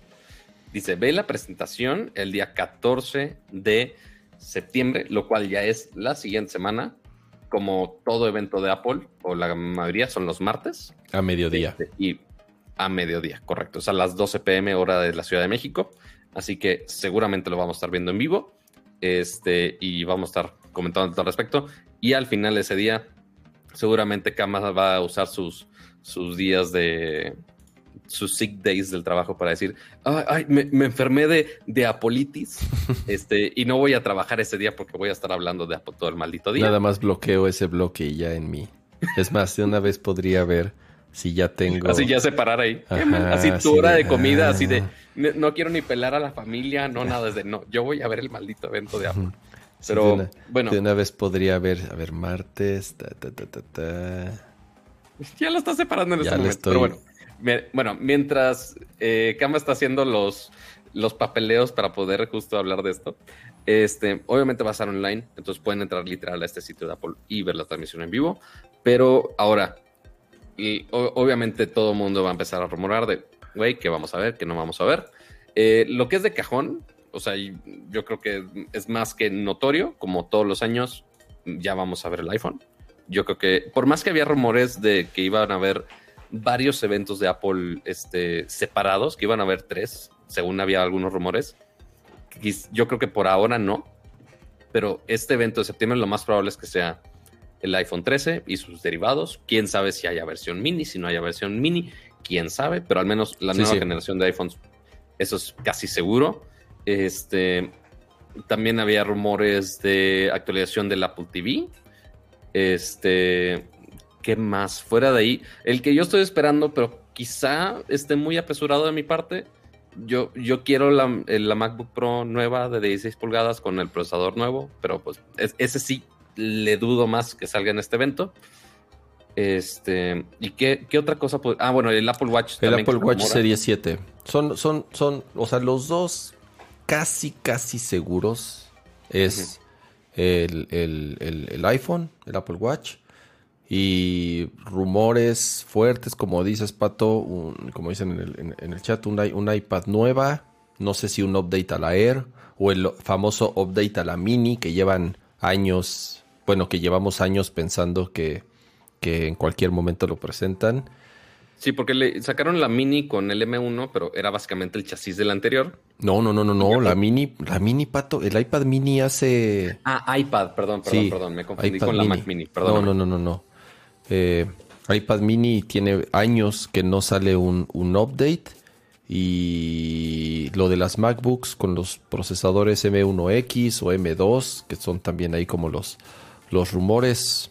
Dice, ve la presentación el día 14 de septiembre, lo cual ya es la siguiente semana, como todo evento de Apple, o la mayoría son los martes. A mediodía. Este, y a mediodía, correcto. Es a las 12 pm hora de la Ciudad de México. Así que seguramente lo vamos a estar viendo en vivo. Este, y vamos a estar comentando al respecto. Y al final de ese día, seguramente Kama va a usar sus, sus días de, sus sick days del trabajo para decir, ay, me, enfermé de, de apolitis este, y no voy a trabajar ese día porque voy a estar hablando de todo el maldito día. Nada más bloqueo ese bloque ya en mí. Es más, de una vez podría ver si ya tengo... Así ya separar ahí. así tu hora de, comida, así de, no quiero ni pelar a la familia, no nada, desde no, yo voy a ver el maldito evento de Apple. Pero, bueno. De una vez podría ver, a ver, martes, Ya lo está separando en este momento, pero bueno. Bueno, mientras eh, Kama está haciendo los, los papeleos para poder justo hablar de esto, este, obviamente va a estar online, entonces pueden entrar literal a este sitio de Apple y ver la transmisión en vivo. Pero ahora, y, obviamente todo el mundo va a empezar a rumorar de, güey, que vamos a ver, que no vamos a ver. Eh, lo que es de cajón, o sea, yo creo que es más que notorio, como todos los años, ya vamos a ver el iPhone. Yo creo que, por más que había rumores de que iban a haber varios eventos de Apple este, separados, que iban a haber tres, según había algunos rumores. Yo creo que por ahora no, pero este evento de septiembre lo más probable es que sea el iPhone 13 y sus derivados. Quién sabe si haya versión mini, si no haya versión mini, quién sabe, pero al menos la nueva generación de iPhones, eso es casi seguro. Este, también había rumores de actualización del Apple TV. Este, ¿Qué más? Fuera de ahí, el que yo estoy esperando, pero quizá esté muy apresurado de mi parte. Yo, yo quiero la, MacBook Pro nueva de 16 pulgadas con el procesador nuevo, pero pues ese sí le dudo más que salga en este evento. Este, ¿y qué, otra cosa? Ah, bueno, el Apple Watch. El Apple Watch Serie 7. Son, son, son, o sea, los dos casi, casi seguros es el, el, iPhone, el Apple Watch y rumores fuertes, como dices, Pato, como dicen en el, chat, un, iPad nueva, no sé si un update a la Air o el famoso update a la Mini que llevan años, bueno, que llevamos años pensando que, que en cualquier momento lo presentan. Sí, porque le sacaron la Mini con el M1, pero era básicamente el chasis del anterior. No, no, no, no, no. La Mini, la Mini, Pato, el iPad Mini hace. Ah, iPad, perdón, perdón, perdón. Me confundí con la Mac Mini, perdón. No, no, no, no, no. Eh, iPad mini tiene años que no sale un, update. Y lo de las MacBooks con los procesadores M1X o M2, que son también ahí como los, los rumores,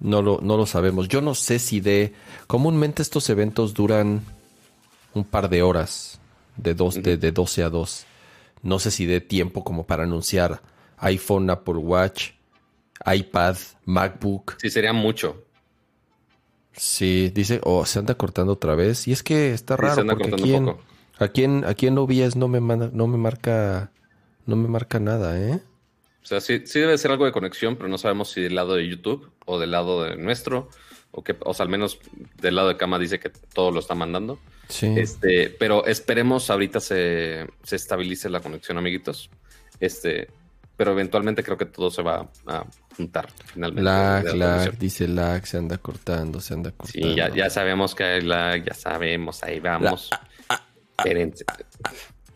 no lo, no lo sabemos. Yo no sé si de... Comúnmente estos eventos duran un par de horas, de, dos, de, de 12 a 2. No sé si de tiempo como para anunciar iPhone, Apple Watch, iPad, MacBook. Sí, sería mucho. Sí, dice, o oh, se anda cortando otra vez. Y es que está raro, porque aquí en, aquí en, aquí en OBS no me, no me marca no me marca nada, ¿eh? O sea, sí, sí debe ser algo de conexión, pero no sabemos si del lado de YouTube o del lado de nuestro, o que, o sea, al menos del lado de Cama dice que todo lo está mandando. Sí. Este, pero esperemos ahorita se, se estabilice la conexión, amiguitos. Este, pero eventualmente creo que todo se va a juntar finalmente. Lag, lag, dice lag, se anda cortando, se anda cortando. Sí, ya, ya sabemos que hay lag, ya sabemos, ahí vamos. Espérense.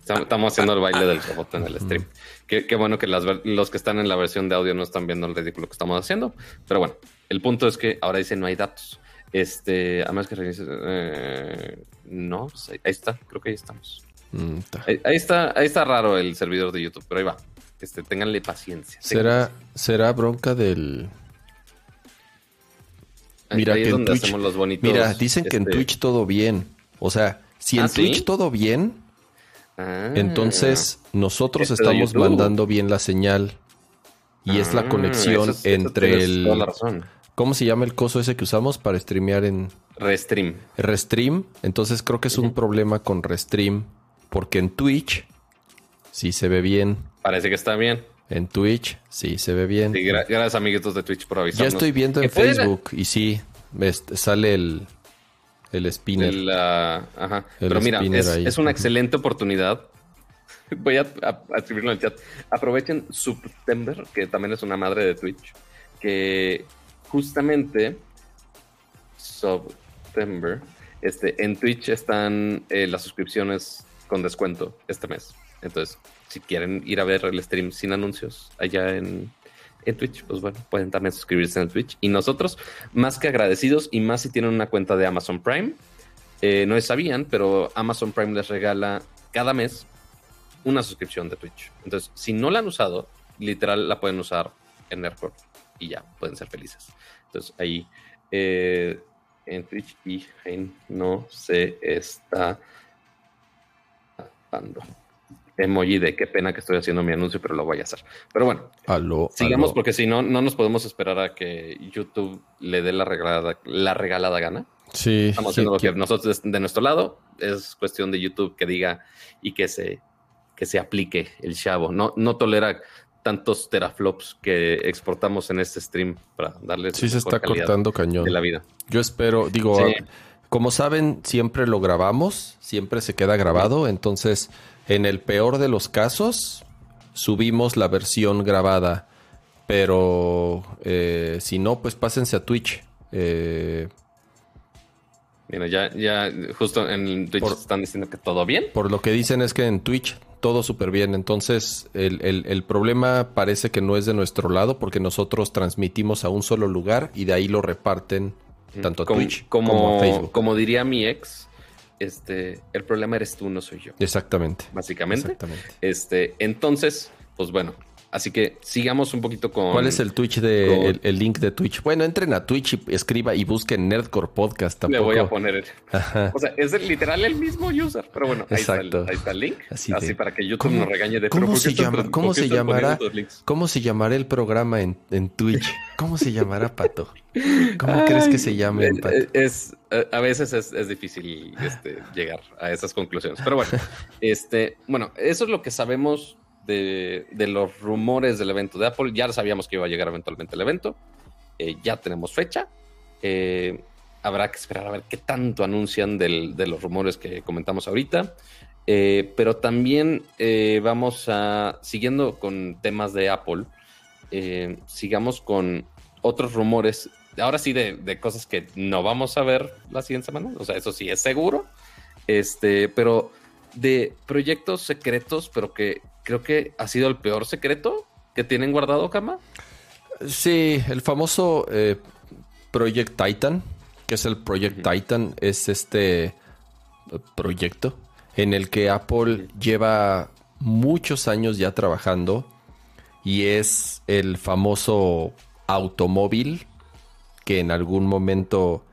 Estamos haciendo el baile del robot en el stream. Qué, bueno que los que están en la versión de audio no están viendo el ridículo que estamos haciendo. Pero bueno, el punto es que ahora dice no hay datos. Este, además que eh, no, pues ahí, está, creo que ahí estamos. Mm, ahí, está, ahí está raro el servidor de YouTube, pero ahí va. Este, ténganle paciencia. ¿Será, será bronca del. Mira, que en Twitch, mira, dicen que en este Twitch todo bien. O sea, si en ¿Ah, Twitch todo bien, Ah. Entonces, nosotros estamos mandando bien la señal. Y es la ah, conexión entre el. ¿Cómo se llama el coso ese que usamos para streamear en. Restream. Restream. Entonces creo que es un problema con Restream. Porque en Twitch sí se ve bien. Parece que está bien. En Twitch sí se ve bien. gracias amiguitos de Twitch por avisarnos. Ya estoy viendo en Facebook y sí, sale el, el spinner. ajá. Pero mira, es, una excelente oportunidad. Voy a, escribirlo en el chat. Aprovechen September, que también es una madre de Twitch, que justamente September, este, en Twitch están eh, las suscripciones con descuento este mes. Entonces, si quieren ir a ver el stream sin anuncios allá en, Twitch, pues bueno, pueden también suscribirse en Twitch. Y nosotros, más que agradecidos y más si tienen una cuenta de Amazon Prime, eh, no sabían, pero Amazon Prime les regala cada mes una suscripción de Twitch. Entonces, si no la han usado, literal la pueden usar en Airport y ya, pueden ser felices. Entonces, ahí eh, en Twitch y no se está dando emoji de qué pena que estoy haciendo mi anuncio, pero lo voy a hacer. Pero bueno, sigamos porque si no, no nos podemos esperar a que YouTube le dé la regalada, la regalada gana. Sí. Estamos haciendo lo que nosotros de nuestro lado. Es cuestión de YouTube que diga y que se, que se aplique el chavo. No, no tolera tantos teraflops que exportamos en este stream para darle. Sí, se está cortando cañón. De la vida. Yo espero, digo, como saben, siempre lo grabamos, siempre se queda grabado. Entonces, en el peor de los casos, subimos la versión grabada. Pero eh, si no, pues pásense a Twitch. Eh, Mira, ya, ya justo en Twitch están diciendo que todo bien. Por lo que dicen es que en Twitch todo súper bien. Entonces, el, problema parece que no es de nuestro lado porque nosotros transmitimos a un solo lugar y de ahí lo reparten tanto a Twitch como, a Facebook. Como diría mi ex, este, el problema eres tú, no soy yo. Exactamente. Básicamente. Exactamente. Este, entonces, pues bueno, Así que sigamos un poquito con. ¿Cuál es el Twitch de el, link de Twitch? Bueno, entren a Twitch y escriba y busquen Nerdcore Podcast. Tampoco. Le voy a poner. O sea, es literal el mismo user, pero bueno, ahí, está el, ahí está el, link. Así, para que YouTube nos regañe de ¿Cómo se llama? ¿Cómo se llamará? ¿Cómo se llamará el programa en, en Twitch? ¿Cómo se llamará Pato? ¿Cómo crees que se llame? Pato? Es a veces es, es difícil este, llegar a esas conclusiones, pero bueno, este, bueno, eso es lo que sabemos de, los rumores del evento de Apple. Ya sabíamos que iba a llegar eventualmente el evento. Eh, ya tenemos fecha. Eh, habrá que esperar a ver qué tanto anuncian de los rumores que comentamos ahorita. Eh, pero también vamos a, siguiendo con temas de Apple, sigamos con otros rumores, ahora sí de, de, cosas que no vamos a ver la siguiente semana, o sea, eso sí es seguro, este, pero de proyectos secretos, pero que creo que ha sido el peor secreto que tienen guardado, Kama. Sí, el famoso eh, Project Titan, que es el Project Titan, es este eh, proyecto en el que Apple lleva muchos años ya trabajando y es el famoso automóvil que en algún momento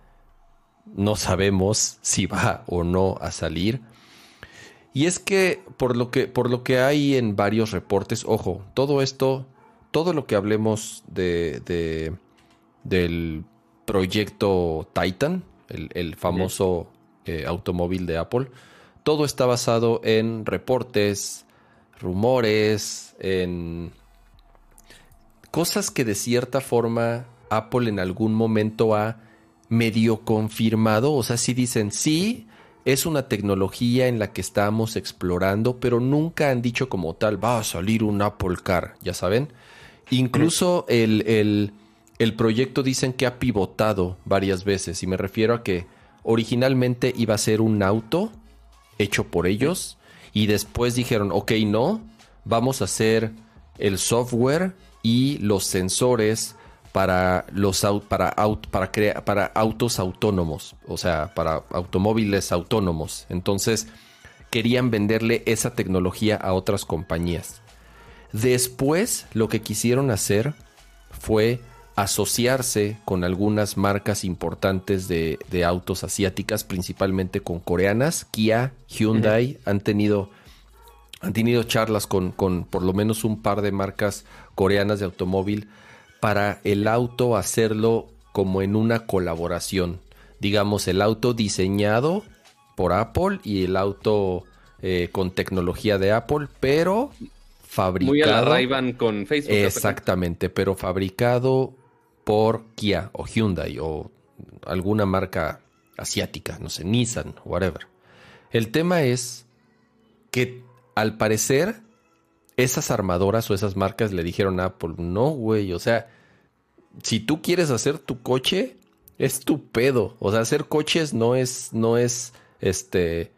no sabemos si va o no a salir y es que por lo que, por lo que hay en varios reportes, ojo, todo esto, todo lo que hablemos de, del proyecto Titan, el, famoso eh, automóvil de Apple, todo está basado en reportes, rumores, en cosas que de cierta forma Apple en algún momento ha medio confirmado. O sea, si dicen sí, es una tecnología en la que estamos explorando, pero nunca han dicho como tal, va a salir un Apple Car, ya saben. Incluso el, el proyecto dicen que ha pivotado varias veces y me refiero a que originalmente iba a ser un auto hecho por ellos y después dijeron, ok, no, vamos a hacer el software y los sensores para los para para para autos autónomos, o sea, para automóviles autónomos. Entonces, querían venderle esa tecnología a otras compañías. Después, lo que quisieron hacer fue asociarse con algunas marcas importantes de, autos asiáticas, principalmente con coreanas. Kia, Hyundai han tenido han tenido charlas con, con, por lo menos un par de marcas coreanas de automóvil para el auto hacerlo como en una colaboración. Digamos, el auto diseñado por Apple y el auto eh, con tecnología de Apple, pero fabricado. Muy a la con Facebook. Exactamente, pero fabricado por Kia o Hyundai o alguna marca asiática, no sé, Nissan, whatever. El tema es que al parecer esas armadoras o esas marcas le dijeron a Apple, no, güey, o sea, si tú quieres hacer tu coche, es tu pedo. O sea, hacer coches no es, no es, este,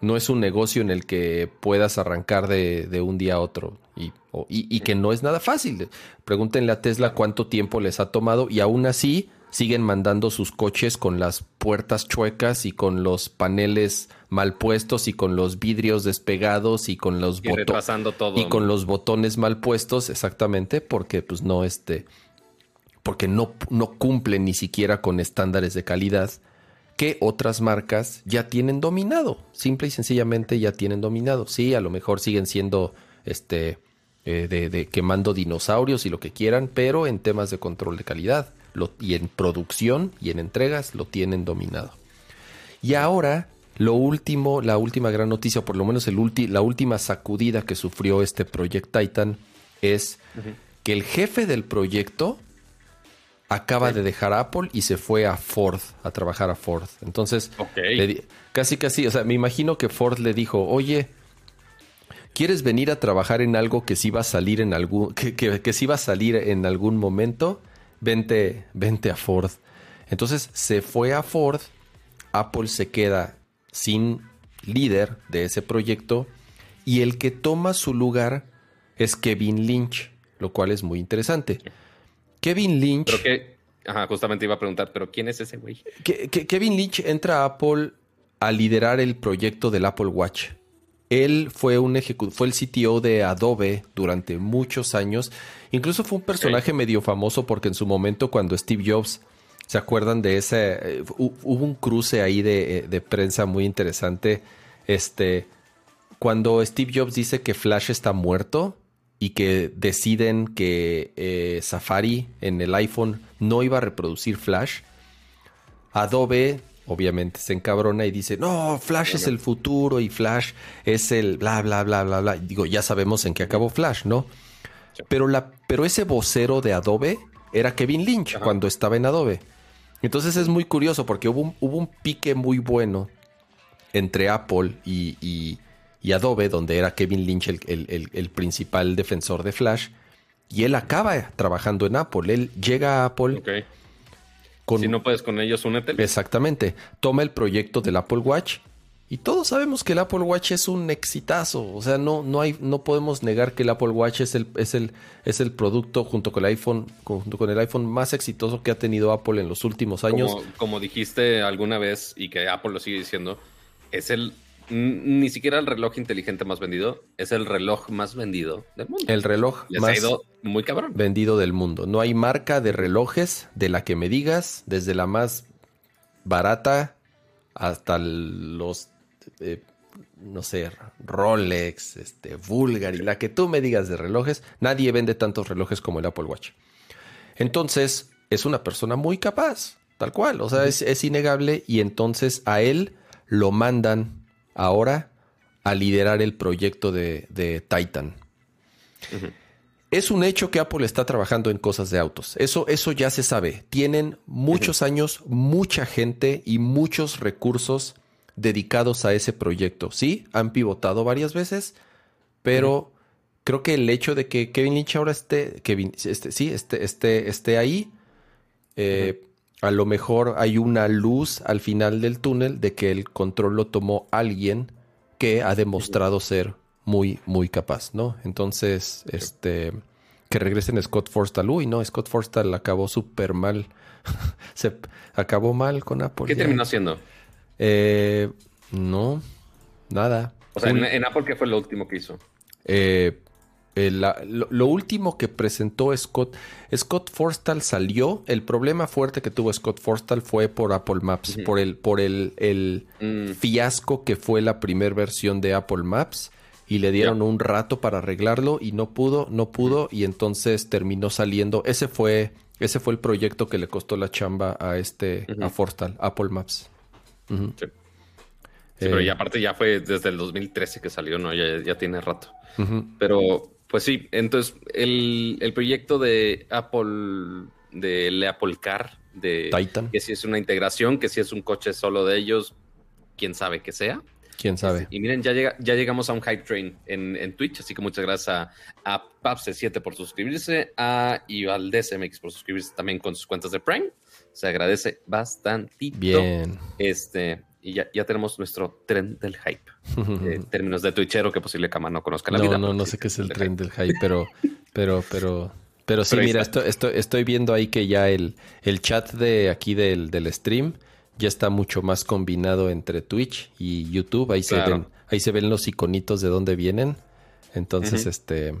no es un negocio en el que puedas arrancar de, un día a otro y, y, que no es nada fácil. Pregúntenle a Tesla cuánto tiempo les ha tomado y aún así siguen mandando sus coches con las puertas chuecas y con los paneles mal puestos y con los vidrios despegados y con los botones y con los botones mal puestos exactamente porque pues no este porque no, no cumplen ni siquiera con estándares de calidad que otras marcas ya tienen dominado. Simple y sencillamente ya tienen dominado. Sí, a lo mejor siguen siendo este eh, de, quemando dinosaurios y lo que quieran, pero en temas de control de calidad y en producción y en entregas lo tienen dominado. Y ahora, lo último, la última gran noticia, o por lo menos el la última sacudida que sufrió este Project Titan es que el jefe del proyecto acaba de dejar Apple y se fue a Ford, a trabajar a Ford. Entonces, casi casi, o sea, me imagino que Ford le dijo, oye, ¿quieres venir a trabajar en algo que sí va a salir en algún, que, que, sí va a salir en algún momento? Vente, vente a Ford. Entonces se fue a Ford, Apple se queda sin líder de ese proyecto y el que toma su lugar es Kevin Lynch, lo cual es muy interesante. Kevin Lynch. Pero que, ajá, justamente iba a preguntar, pero ¿quién es ese güey? Kevin Lynch entra a Apple a liderar el proyecto del Apple Watch. Él fue un fue el CTO de Adobe durante muchos años. Incluso fue un personaje medio famoso porque en su momento cuando Steve Jobs, ¿se acuerdan de ese? Eh, hubo un cruce ahí de, eh, de, prensa muy interesante. Este, cuando Steve Jobs dice que Flash está muerto, y que deciden que eh, Safari en el iPhone no iba a reproducir Flash, Adobe obviamente se encabrona y dice, no, Flash es el futuro y Flash es el bla, bla, bla, bla, bla. Digo, ya sabemos en qué acabó Flash, ¿no? Pero, la, pero ese vocero de Adobe era Kevin Lynch cuando estaba en Adobe. Entonces es muy curioso porque hubo un, hubo un pique muy bueno entre Apple y y Adobe, donde era Kevin Lynch el, principal defensor de Flash. Y él acaba trabajando en Apple. Él llega a Apple. Si no puedes con ellos, únete. Exactamente. Toma el proyecto del Apple Watch. Y todos sabemos que el Apple Watch es un exitazo. O sea, no, no, hay, no podemos negar que el Apple Watch es el, es, el, es el producto junto con el iPhone, junto con el iPhone más exitoso que ha tenido Apple en los últimos años. Como, como dijiste alguna vez y que Apple lo sigue diciendo, es el ni siquiera el reloj inteligente más vendido, es el reloj más vendido del mundo. El reloj más muy cabrón. vendido del mundo. No hay marca de relojes de la que me digas, desde la más barata hasta los, eh, no sé, Rolex, este, Bulgari, la que tú me digas de relojes, nadie vende tantos relojes como el Apple Watch. Entonces, es una persona muy capaz, tal cual, o sea, es, es innegable y entonces a él lo mandan ahora a liderar el proyecto de, Titan. Es un hecho que Apple está trabajando en cosas de autos. Eso, eso ya se sabe. Tienen muchos años, mucha gente y muchos recursos dedicados a ese proyecto. Sí, han pivotado varias veces, pero creo que el hecho de que Kevin Lynch ahora esté, Kevin, este, sí, esté, esté, esté ahí, eh, a lo mejor hay una luz al final del túnel de que el control lo tomó alguien que ha demostrado ser muy, muy capaz, ¿no? Entonces, este, que regresen Scott Forstall. Uy, no, Scott Forstall acabó súper mal. Se acabó mal con Apple. ¿Qué terminó haciendo? Eh, no, nada. O sea, en, Apple, ¿qué fue lo último que hizo? Eh, lo, último que presentó Scott, Scott Forstall salió. El problema fuerte que tuvo Scott Forstall fue por Apple Maps, por el, por el, mm. fiasco que fue la primera versión de Apple Maps. Y le dieron un rato para arreglarlo y no pudo, no pudo, y entonces terminó saliendo. Ese fue, ese fue el proyecto que le costó la chamba a este, a Forstall, Apple Maps. sí. pero ya aparte ya fue desde el 2013 que salió, ¿no? Ya, ya tiene rato. Pero pues sí, entonces el, proyecto de Apple, del Apple Car, de Titan, que si es una integración, que si es un coche solo de ellos, quién sabe que sea. Quién sabe. Y miren, ya, llega, ya llegamos a un hype train en, Twitch, así que muchas gracias a, a Papse7 por suscribirse, a Ivaldez MX por suscribirse también con sus cuentas de Prime. Se agradece bastante. Bien. Este, y ya, ya tenemos nuestro tren del hype. en términos de Twitchero, que posible Cama no conozca la no, vida. No, no sé qué es el tren del hype, pero, pero, pero, pero sí, mira, esto, estoy viendo ahí que ya el, el chat de aquí del, del stream ya está mucho más combinado entre Twitch y YouTube. Ahí se ven, ahí se ven los iconitos de dónde vienen. Entonces, este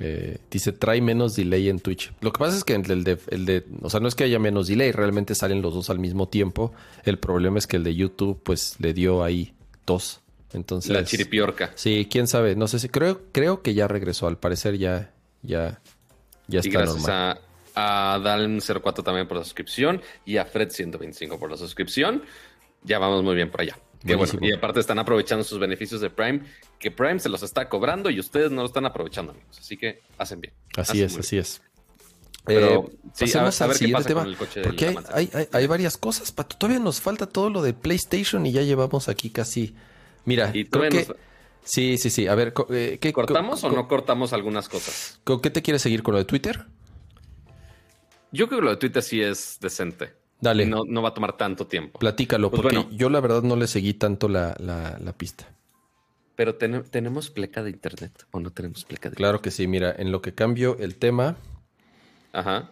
eh, dice, trae menos delay en Twitch. Lo que pasa es que el de, el de, o sea, no es que haya menos delay, realmente salen los dos al mismo tiempo. El problema es que el de YouTube, pues, le dio ahí tos. Entonces. La chiripiorca. Sí, quién sabe. No sé si, creo, creo que ya regresó. Al parecer ya, ya, ya está y gracias A, a Dalm04 también por la suscripción y a Fred125 por la suscripción. Ya vamos muy bien por allá y aparte están aprovechando sus beneficios de Prime, que Prime se los está cobrando y ustedes no lo están aprovechando, amigos. Así que hacen bien. Así es, así es. Pero eh, sí, a, ver qué pasa con el coche Porque hay, hay, varias cosas, Pato. Todavía nos falta todo lo de PlayStation y ya llevamos aquí casi. Mira, creo que. Sí, sí, sí. A ver, eh, ¿qué, ¿cortamos o no cortamos algunas cosas? ¿Con qué te quieres seguir con lo de Twitter? Yo creo que lo de Twitter sí es decente. Dale. No, no va a tomar tanto tiempo. Platícalo, pues porque yo la verdad no le seguí tanto la, pista. Pero tenemos pleca de internet o no tenemos pleca de Claro que sí, mira, en lo que cambio el tema. Ajá.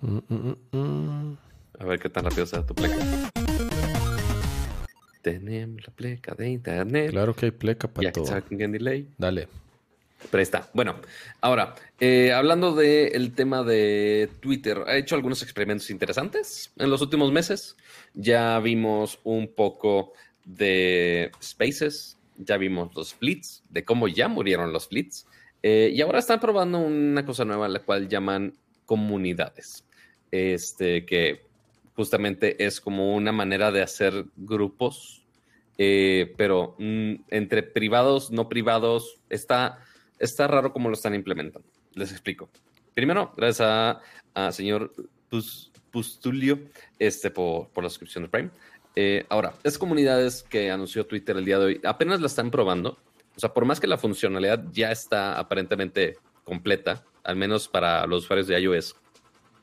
Mm, mm, mm, a ver qué tan rápido sea tu pleca. Tenemos la pleca de internet. Claro que hay pleca para todo. delay. Dale. Pero está. Bueno, ahora, eh, hablando del tema de Twitter, ha hecho algunos experimentos interesantes en los últimos meses. Ya vimos un poco de Spaces, ya vimos los splits, de cómo ya murieron los splits. Eh, y ahora están probando una cosa nueva, la cual llaman comunidades. Este, que justamente es como una manera de hacer grupos, eh, pero mm, entre privados, no privados, está está raro cómo lo están implementando. Les explico. Primero, gracias a, señor Pustulio este, por, la suscripción de Prime. Eh, ahora, es comunidades que anunció Twitter el día de hoy apenas la están probando. O sea, por más que la funcionalidad ya está aparentemente completa, al menos para los usuarios de iOS,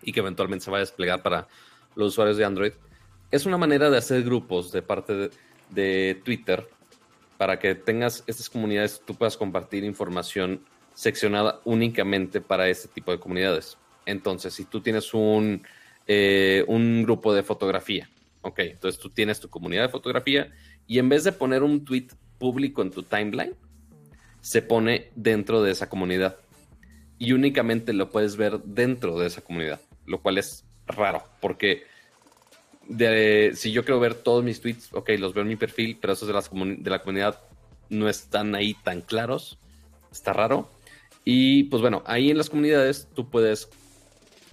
y que eventualmente se va a desplegar para los usuarios de Android, es una manera de hacer grupos de parte de Twitter para que tengas estas comunidades, tú puedas compartir información seccionada únicamente para este tipo de comunidades. Entonces, si tú tienes un, eh, un grupo de fotografía, ok, entonces tú tienes tu comunidad de fotografía y en vez de poner un tweet público en tu timeline, se pone dentro de esa comunidad y únicamente lo puedes ver dentro de esa comunidad, lo cual es raro porque si yo quiero ver todos mis tweets, ok, los veo en mi perfil, pero esos de, las de la comunidad no están ahí tan claros. Está raro. Y pues bueno, ahí en las comunidades tú puedes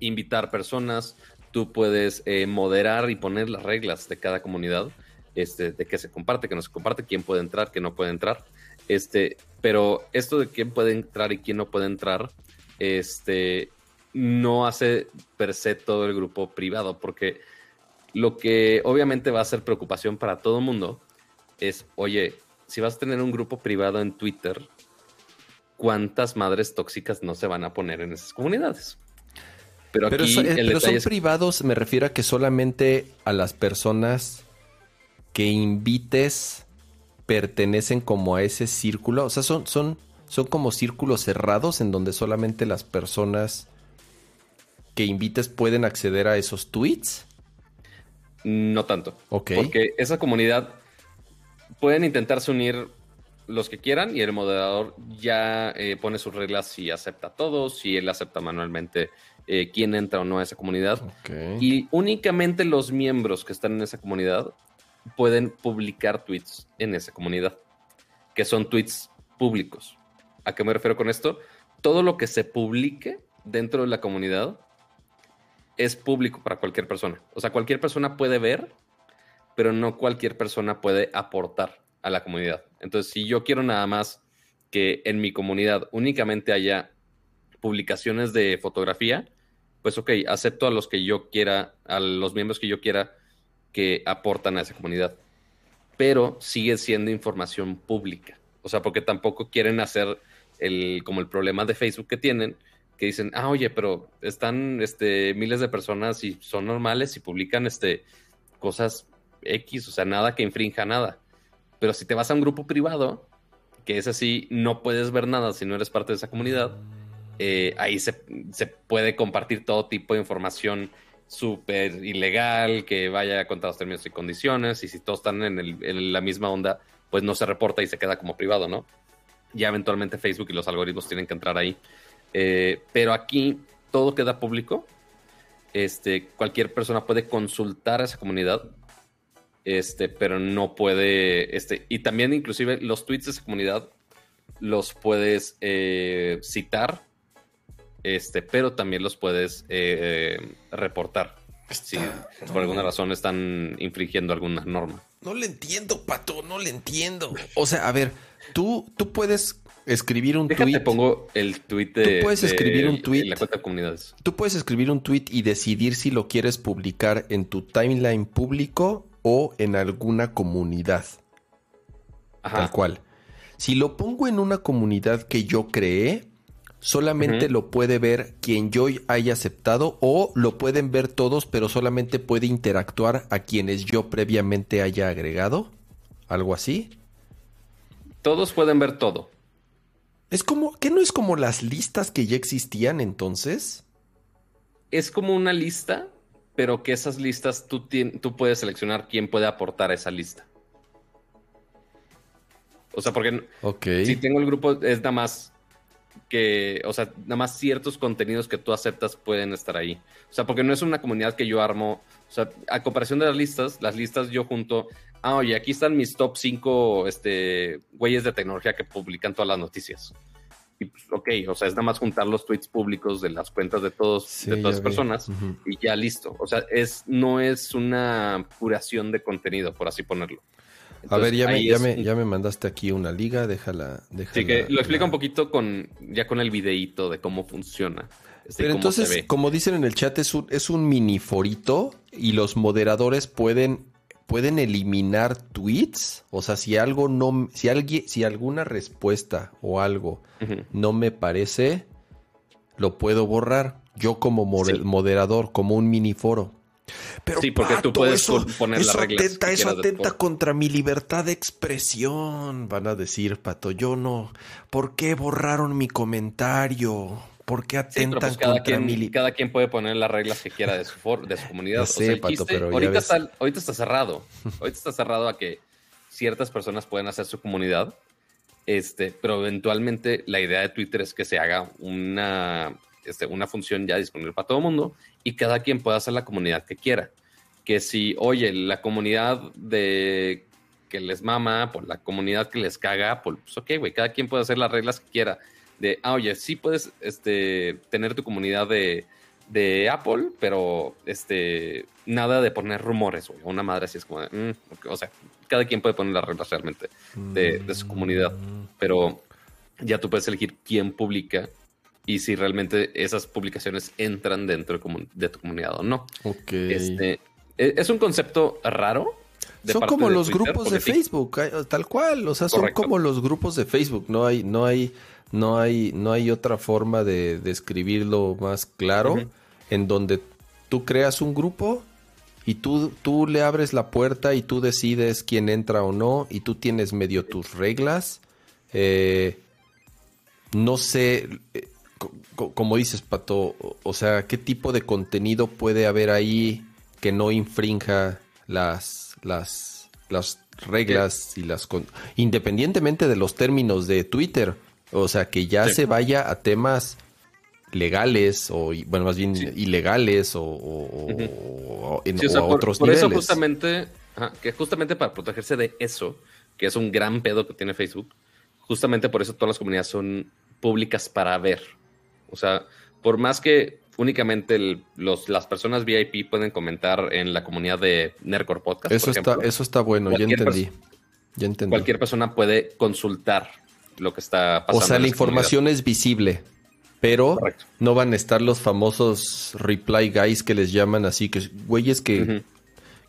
invitar personas, tú puedes eh, moderar y poner las reglas de cada comunidad, este, de qué se comparte, qué no se comparte, quién puede entrar, quién no puede entrar. Este, pero esto de quién puede entrar y quién no puede entrar, este, no hace per se todo el grupo privado, porque lo que obviamente va a ser preocupación para todo el mundo es, oye, si vas a tener un grupo privado en Twitter, ¿cuántas madres tóxicas no se van a poner en esas comunidades? Pero, aquí son privados, me refiero a que solamente a las personas que invites pertenecen como a ese círculo. O sea, son, son, son como círculos cerrados en donde solamente las personas que invites pueden acceder a esos tweets. No tanto. Porque esa comunidad pueden intentarse unir los que quieran y el moderador ya eh, pone sus reglas y acepta a todos y él acepta manualmente eh, quién entra o no a esa comunidad. Y únicamente los miembros que están en esa comunidad pueden publicar tweets en esa comunidad, que son tweets públicos. ¿A qué me refiero con esto? Todo lo que se publique dentro de la comunidad es público para cualquier persona. O sea, cualquier persona puede ver, pero no cualquier persona puede aportar a la comunidad. Entonces, si yo quiero nada más que en mi comunidad únicamente haya publicaciones de fotografía, pues ok, acepto a los que yo quiera, a los miembros que yo quiera que aportan a esa comunidad. Pero sigue siendo información pública. O sea, porque tampoco quieren hacer el, como el problema de Facebook que tienen, que dicen, ah, oye, pero están este, miles de personas y son normales y publican este, cosas X, o sea, nada que infrinja nada. Pero si te vas a un grupo privado, que es así, no puedes ver nada si no eres parte de esa comunidad, eh, ahí se, puede compartir todo tipo de información súper ilegal, que vaya contra los términos y condiciones, y si todos están en, en la misma onda, pues no se reporta y se queda como privado, ¿no? Ya eventualmente Facebook y los algoritmos tienen que entrar ahí. Eh, pero aquí todo queda público. Este, cualquier persona puede consultar a esa comunidad, este, pero no puede, este, y también inclusive los tweets de esa comunidad los puedes eh, citar, este, pero también los puedes eh, reportar. si por alguna razón están infringiendo alguna norma. No le entiendo, Pato, no le entiendo. O sea, a ver, tú, tú puedes escribir un tweet. pongo el tweet de. Tú puedes escribir un tweet. la cuenta de comunidades. Tú puedes escribir un tweet y decidir si lo quieres publicar en tu timeline público o en alguna comunidad. Ajá. Tal cual. Si lo pongo en una comunidad que yo creé, solamente lo puede ver quien yo haya aceptado o lo pueden ver todos, pero solamente puede interactuar a quienes yo previamente haya agregado. ¿Algo así? Todos pueden ver todo. Es como, ¿qué no es como las listas que ya existían entonces? Es como una lista, pero que esas listas tú, tú puedes seleccionar quién puede aportar a esa lista. O sea, porque si tengo el grupo, es nada más que, o sea, nada más ciertos contenidos que tú aceptas pueden estar ahí. O sea, porque no es una comunidad que yo armo. O sea, a comparación de las listas, las listas yo junto, ah, oye, aquí están mis top 5 este, güeyes de tecnología que publican todas las noticias. Y pues, ok, o sea, es nada más juntar los tweets públicos de las cuentas de todos, de todas las personas y ya listo. O sea, es, no es una curación de contenido, por así ponerlo. a ver, ya me, ya, me, ya me, mandaste aquí una liga, déjala. déjala sí, que lo explica un poquito con ya con el videíto de cómo funciona. Este, Pero entonces, como dicen en el chat, es un, es un mini forito y los moderadores pueden pueden eliminar tweets, o sea, si algo no, si alguien, si alguna respuesta o algo no me parece, lo puedo borrar. Yo como moderador, como un mini foro. Pero sí, porque tú puedes poner las reglas. Atenta, eso atenta contra mi libertad de expresión. Van a decir, Pato, yo no. ¿Por qué borraron mi comentario? ¿Por qué atentan pues cada quien, Cada quien puede poner las reglas que quiera de su, de su comunidad. ahorita, está, ahorita está cerrado. ahorita está cerrado a que ciertas personas pueden hacer su comunidad. Este, pero eventualmente la idea de Twitter es que se haga una, este, una función ya disponible para todo el mundo y cada quien pueda hacer la comunidad que quiera. Que si, oye, la comunidad de que les mama, por la comunidad que les caga, pues ok, güey, cada quien puede hacer las reglas que quiera de, ah, oye, sí puedes este, tener tu comunidad de, Apple, pero este, nada de poner rumores, güey. Una madre así es como, mm, o sea, cada quien puede poner las reglas realmente de, su comunidad, mm. pero ya tú puedes elegir quién publica y si realmente esas publicaciones entran dentro de tu comunidad o no. Ok. Este, e, es un concepto raro, son como los grupos de Facebook, tal cual, o sea, son como los grupos de Facebook, no hay, no hay, no hay, no hay otra forma de describirlo más claro, en donde tú creas un grupo y tú, tú le abres la puerta y tú decides quién entra o no, y tú tienes medio tus reglas. Eh, no sé, eh, como dices, Pato, o sea, ¿qué tipo de contenido puede haber ahí que no infrinja las, las, las reglas y las... independientemente de los términos de Twitter, o sea, que ya se vaya a temas legales o, bueno, más bien ilegales o, en, otros por, eso justamente, que justamente para protegerse de eso, que es un gran pedo que tiene Facebook, justamente por eso todas las comunidades son públicas para ver. O sea, por más que únicamente los, las personas VIP pueden comentar en la comunidad de Nercor Podcast. Eso, está, eso está bueno, ya entendí. ya entendí. Cualquier persona puede consultar lo que está pasando. O sea, la información es visible, pero no van a estar los famosos reply guys que les llaman así, que güeyes que...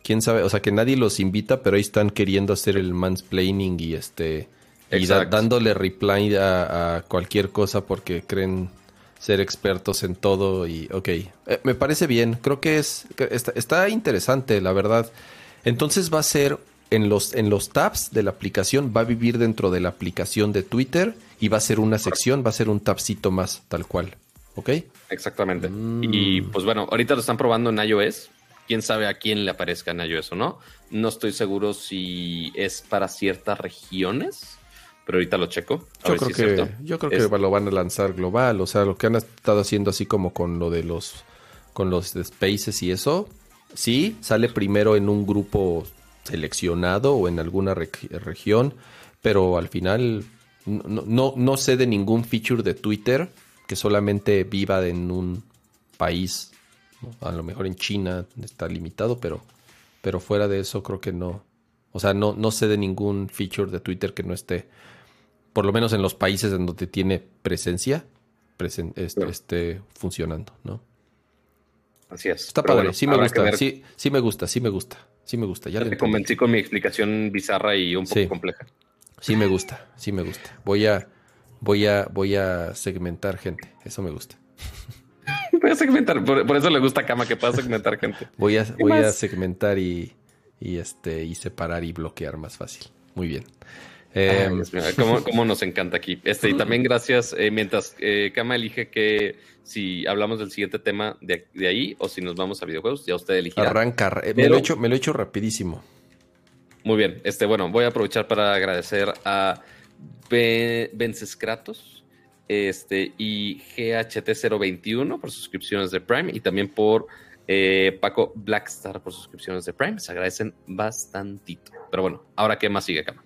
quién sabe, o sea que nadie los invita, pero ahí están queriendo hacer el mansplaining y este y dándole reply a, cualquier cosa porque creen ser expertos en todo y ok, eh, me parece bien, creo que es está, interesante la verdad. Entonces va a ser en los en los tabs de la aplicación, va a vivir dentro de la aplicación de Twitter y va a ser una sección, va a ser un tabcito más tal cual, ¿ok? Exactamente. Mm. Y pues bueno, ahorita lo están probando en iOS. Quién sabe a quién le aparezca en iOS o no. No estoy seguro si es para ciertas regiones pero ahorita lo checo. yo, creo que, yo creo que lo van a lanzar global, o sea, lo que han estado haciendo así como con lo de los con los spaces y eso, sí, sale primero en un grupo seleccionado o en alguna región, pero al final no, no, no, sé de ningún feature de Twitter que solamente viva en un país, a lo mejor en China está limitado, pero, pero fuera de eso creo que no. O sea, no, no sé de ningún feature de Twitter que no esté por lo menos en los países en donde tiene presencia, esté funcionando, ¿no? Así es. Está padre, sí me gusta, sí, sí me gusta, sí me gusta, sí me gusta. Ya te convencí con mi explicación bizarra y un poco compleja. Sí me gusta, sí me gusta. Voy a, voy a, voy a segmentar gente, eso me gusta. voy a segmentar, por, eso le gusta a Kama que pueda segmentar gente. Voy a, voy a segmentar y, y este, y separar y bloquear más fácil. Muy bien. Eh, ¿cómo, nos encanta aquí. Este, y también gracias, eh, mientras eh, Kama elige que si hablamos del siguiente tema de, ahí o si nos vamos a videojuegos, ya usted elegirá. Arranca, eh, me, lo he hecho, me lo he hecho rapidísimo. Muy bien, este, bueno, voy a aprovechar para agradecer a Vencescratos este, y GHT021 por suscripciones de Prime y también por Paco Blackstar por suscripciones de Prime. Se agradecen bastantito. Pero bueno, ahora qué más sigue, Kama.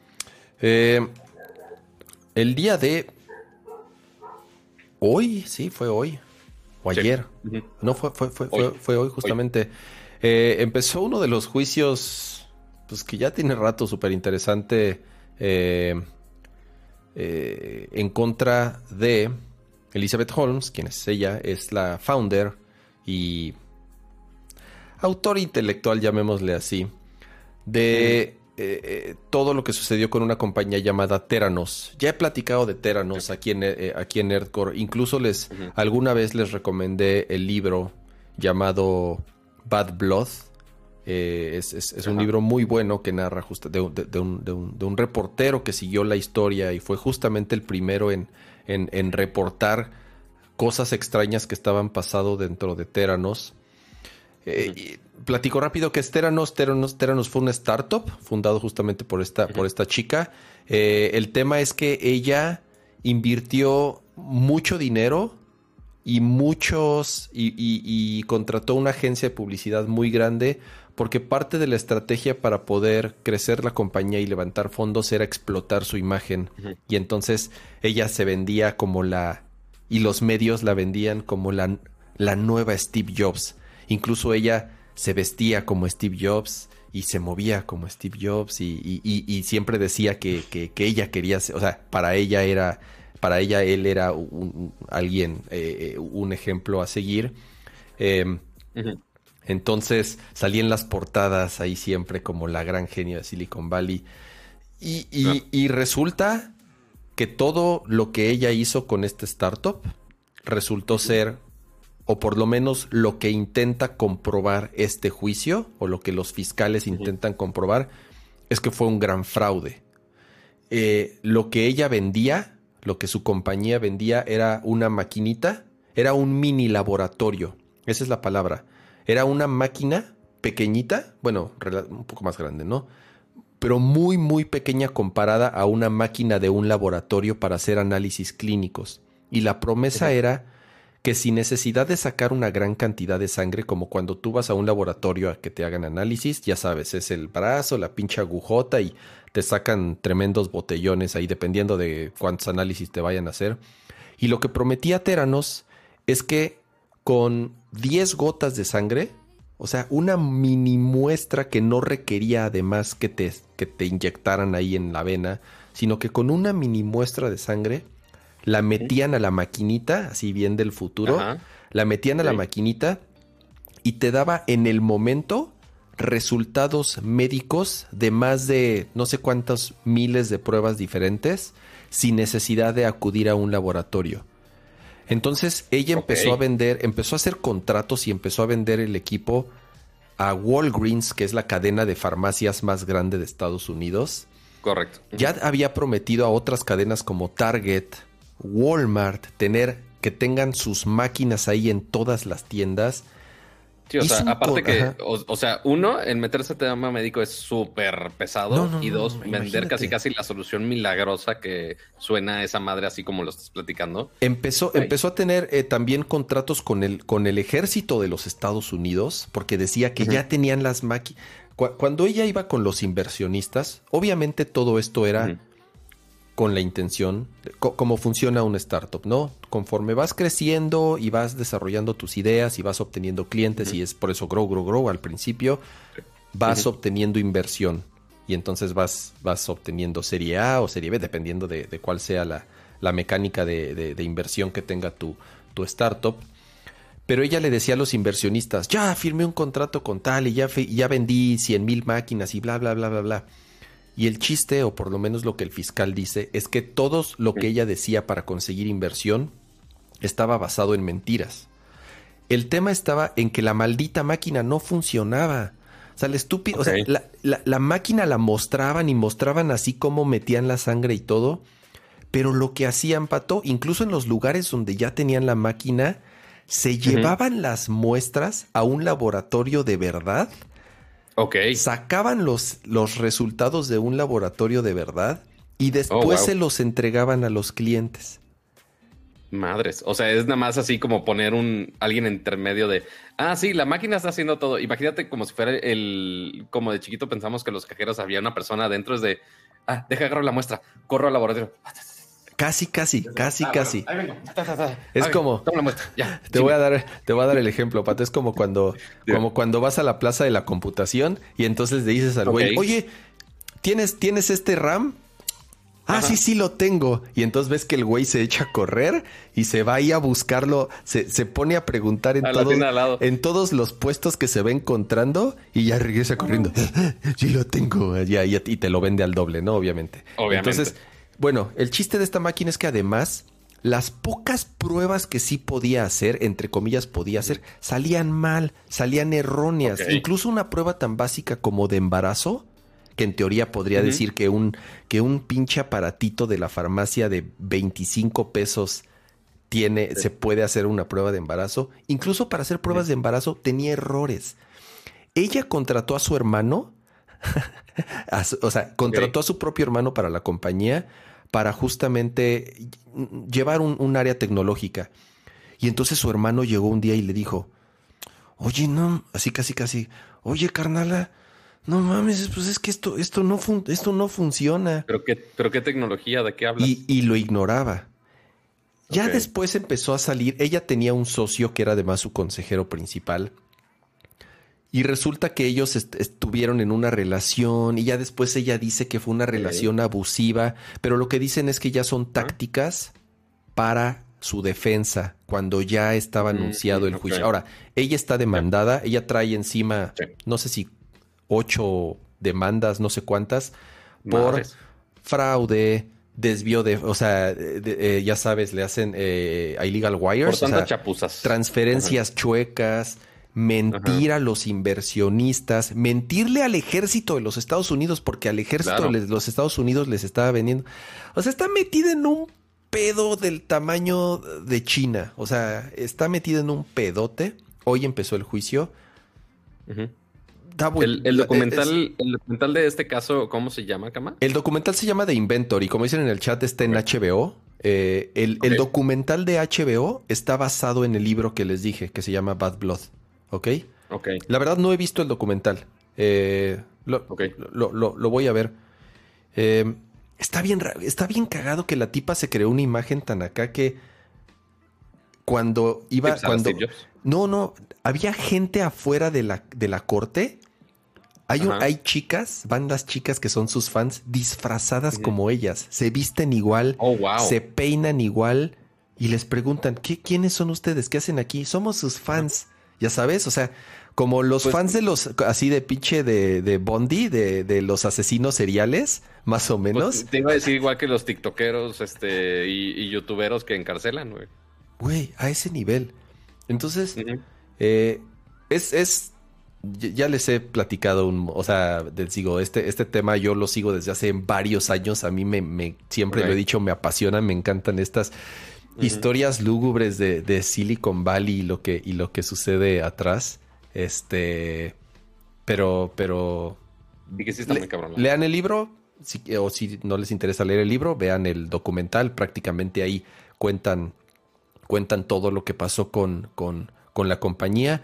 Eh, el día de hoy, sí, fue hoy. O ayer. No, fue, fue, fue, hoy. fue, hoy justamente. Eh, empezó uno de los juicios, pues que ya tiene rato súper interesante, eh, en contra de Elizabeth Holmes, quien es ella, es la founder y autor intelectual, llamémosle así, de eh, eh, todo lo que sucedió con una compañía llamada Teranos. Ya he platicado de Teranos aquí en, eh, aquí en Nerdcore. Incluso les alguna vez les recomendé el libro llamado Bad Blood. es, un libro muy bueno que narra justo de, un, reportero que siguió la historia y fue justamente el primero en, en reportar cosas extrañas que estaban pasando dentro de Teranos. Platico rápido que Teranos, Teranos, Teranos fue una startup fundado justamente por esta, por esta chica. Eh, el tema es que ella invirtió mucho dinero y muchos y, contrató una agencia de publicidad muy grande porque parte de la estrategia para poder crecer la compañía y levantar fondos era explotar su imagen. Y entonces ella se vendía como la y los medios la vendían como la, la nueva Steve Jobs. Incluso ella se vestía como Steve Jobs y se movía como Steve Jobs y, siempre decía que, ella quería ser, o sea, para ella era, para ella él era un, alguien, eh, un ejemplo a seguir. Em, Entonces salía en las portadas ahí siempre como la gran genio de Silicon Valley. Y, y resulta que todo lo que ella hizo con este startup resultó ser, o por lo menos lo que intenta comprobar este juicio, o lo que los fiscales intentan comprobar, es que fue un gran fraude. Eh, lo que ella vendía, lo que su compañía vendía era una maquinita, era un mini laboratorio, esa es la palabra. Era una máquina pequeñita, bueno, un poco más grande, ¿no? pero muy muy pequeña comparada a una máquina de un laboratorio para hacer análisis clínicos. Y la promesa era que sin necesidad de sacar una gran cantidad de sangre, como cuando tú vas a un laboratorio a que te hagan análisis, ya sabes, es el brazo, la pinche agujota y te sacan tremendos botellones ahí dependiendo de cuántos análisis te vayan a hacer. Y lo que prometía Teranos es que con 10 gotas de sangre o sea, una mini muestra que no requería además que te, que te inyectaran ahí en la vena, sino que con una mini muestra de sangre la metían a la maquinita, así bien del futuro, la metían a la maquinita y te daba en el momento resultados médicos de más de no sé cuántos miles de pruebas diferentes sin necesidad de acudir a un laboratorio. Entonces ella empezó a vender, empezó a hacer contratos y empezó a vender el equipo a Walgreens, que es la cadena de farmacias más grande de Estados Unidos. Correcto. Ya había prometido a otras cadenas como Target, Walmart, tener que tengan sus máquinas ahí en todas las tiendas o sea, aparte que, o, sea, uno, el meterse tema médico es súper pesado. y dos, vender casi casi la solución milagrosa que suena esa madre así como lo estás platicando. Empezó, empezó a tener eh, también contratos con el, con el ejército de los Estados Unidos, porque decía que ya tenían las máquinas. Cuando ella iba con los inversionistas, obviamente todo esto era con la intención, de cómo funciona una startup, ¿no? Conforme vas creciendo y vas desarrollando tus ideas y vas obteniendo clientes, y es por eso grow, grow, grow al principio, vas obteniendo inversión y entonces vas, vas obteniendo serie A o serie B, dependiendo de, cuál sea la, mecánica de, inversión que tenga tu, tu startup. Pero ella le decía a los inversionistas, ya firmé un contrato con tal y ya, ya vendí 100 mil máquinas y bla, bla, bla, bla, bla. Y el chiste, o por lo menos lo que el fiscal dice, es que todo lo que ella decía para conseguir inversión estaba basado en mentiras. El tema estaba en que la maldita máquina no funcionaba. O sea, la estúpido, o sea, la, máquina la mostraban y mostraban así cómo metían la sangre y todo, pero lo que hacían, Pato, incluso en los lugares donde ya tenían la máquina, se llevaban las muestras a un laboratorio de verdad Sacaban los, los resultados de un laboratorio de verdad y después oh, se los entregaban a los clientes. Madres, o sea, es nada más así como poner un alguien intermedio de, ah, sí, la máquina está haciendo todo. Imagínate como si fuera el, como de chiquito pensamos que los cajeros había una persona adentro, es de, ah, deja agarrar la muestra, corro al laboratorio. Casi, casi, casi, casi. Es como. te voy a dar, te voy a dar el ejemplo, Pato. Es como cuando, como cuando vas a la plaza de la computación y entonces le dices al güey, oye, ¿tienes, ¿tienes este RAM? Ah, sí, sí lo tengo. Y entonces ves que el güey se echa a correr y se va ahí a buscarlo, se, se pone a preguntar en, en todos los puestos que se va encontrando y ya regresa corriendo. sí lo tengo. Ya, y te lo vende al doble, ¿no? Obviamente. Obviamente. Entonces, bueno, el chiste de esta máquina es que además las pocas pruebas que sí podía hacer, entre comillas podía hacer, salían mal, salían erróneas. Incluso una prueba tan básica como de embarazo, que en teoría podría decir que un, que un pinche aparatito de la farmacia de 25 pesos tiene, se puede hacer una prueba de embarazo. Incluso para hacer pruebas de embarazo tenía errores. Ella contrató a su hermano, o sea, contrató a su propio hermano para la compañía para justamente llevar un, área tecnológica. Y entonces su hermano llegó un día y le dijo, oye, no, así casi casi, oye, carnala, no mames, pues es que esto, esto, no, esto no funciona. ¿Pero qué, ¿Pero qué tecnología? ¿De qué hablas? Y, lo ignoraba. Ya después empezó a salir, ella tenía un socio que era además su consejero principal, y resulta que ellos estuvieron en una relación y ya después ella dice que fue una relación abusiva, pero lo que dicen es que ya son tácticas para su defensa cuando ya estaba Mm, anunciado el juicio. Ahora, ella está demandada, ella trae encima, Sí. no sé si ocho demandas, no sé cuántas, por Madres. fraude, desvío de, o sea, de- de- eh, ya sabes, le hacen eh, a illegal Por wires, o sea, chapuzas. transferencias chuecas, mentir a los inversionistas, mentirle al ejército de los Estados Unidos, porque al ejército Claro. de los Estados Unidos les estaba vendiendo. O sea, está metida en un pedo del tamaño de China. O sea, está metida en un pedote. Hoy empezó el juicio. Da buen- el, es- documental, el documental de este caso, ¿cómo se llama, Cama? El documental se llama The Inventor y como dicen en el chat está en. HBO. Eh, el, documental de HBO está basado en el libro que les dije, que se llama Bad Blood. ¿Ok? Ok. La verdad no he visto el documental. Eh, lo, lo- lo- lo voy a ver. Eh, está, bien, está bien cagado que la tipa se creó una imagen tan acá que cuando iba... Cuando, no, no, había gente afuera de la, de la corte. Hay, un- hay chicas, bandas chicas que son sus fans disfrazadas como ellas. Se visten igual, Oh, wow. se peinan igual y les preguntan, ¿qué, ¿quiénes son ustedes? ¿Qué hacen aquí? Somos sus fans. Ya sabes, o sea, como los Pues- fans de los, así de pinche de, de Bondi, de, de los asesinos seriales, más o Pues, menos. te iba a decir igual que los tiktokeros este, y, y youtuberos que encarcelan, güey. Güey, a ese nivel. Entonces. Eh, es, es, ya les he platicado, un, o sea, les digo, este, este tema yo lo sigo desde hace varios años, a mí me, me siempre lo he dicho, me apasionan, me encantan estas Historias lúgubres de, de Silicon Valley y lo que, y lo que sucede atrás, este, pero, pero, Y que sí está le- muy cabrón. la lean el libro, si- o si no les interesa leer el libro, vean el documental, prácticamente ahí cuentan, cuentan todo lo que pasó con, con, con la compañía,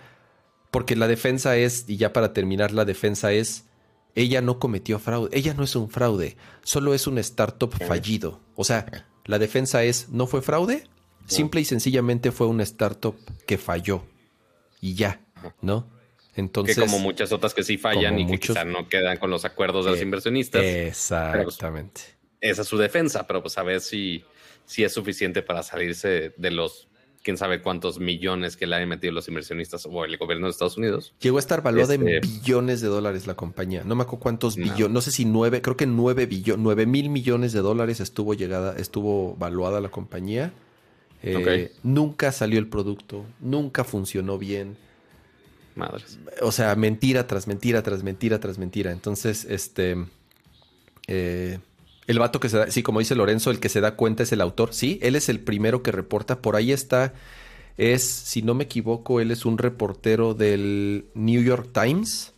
porque la defensa es, y ya para terminar, la defensa es, ella no cometió fraude, ella no es un fraude, solo es un startup fallido. O sea, la defensa es, ¿no fue fraude? Simple y sencillamente fue un startup que falló. Y ya, ¿no? Entonces... que como muchas otras que sí fallan y que quizá no quedan con los acuerdos de los Eh, inversionistas. Exactamente. Esa es su defensa, pero pues a ver si, si es suficiente para salirse de los quién sabe cuántos millones que le han metido los inversionistas o el gobierno de Estados Unidos. Llegó a estar valuada Este- en billones de dólares la compañía. No me acuerdo cuántos No. billones, no sé si nueve, creo que nueve billones, nueve mil millones de dólares estuvo llegada, estuvo valuada la compañía. Eh. Nunca salió el producto, nunca funcionó bien. Madres. O sea, mentira tras mentira, tras mentira, tras mentira. Entonces, este. eh, el vato que se da, sí, como dice Lorenzo, el que se da cuenta es el autor. Sí, él es el primero que reporta. Por ahí está. Es, si no me equivoco, él es un reportero del New York Times.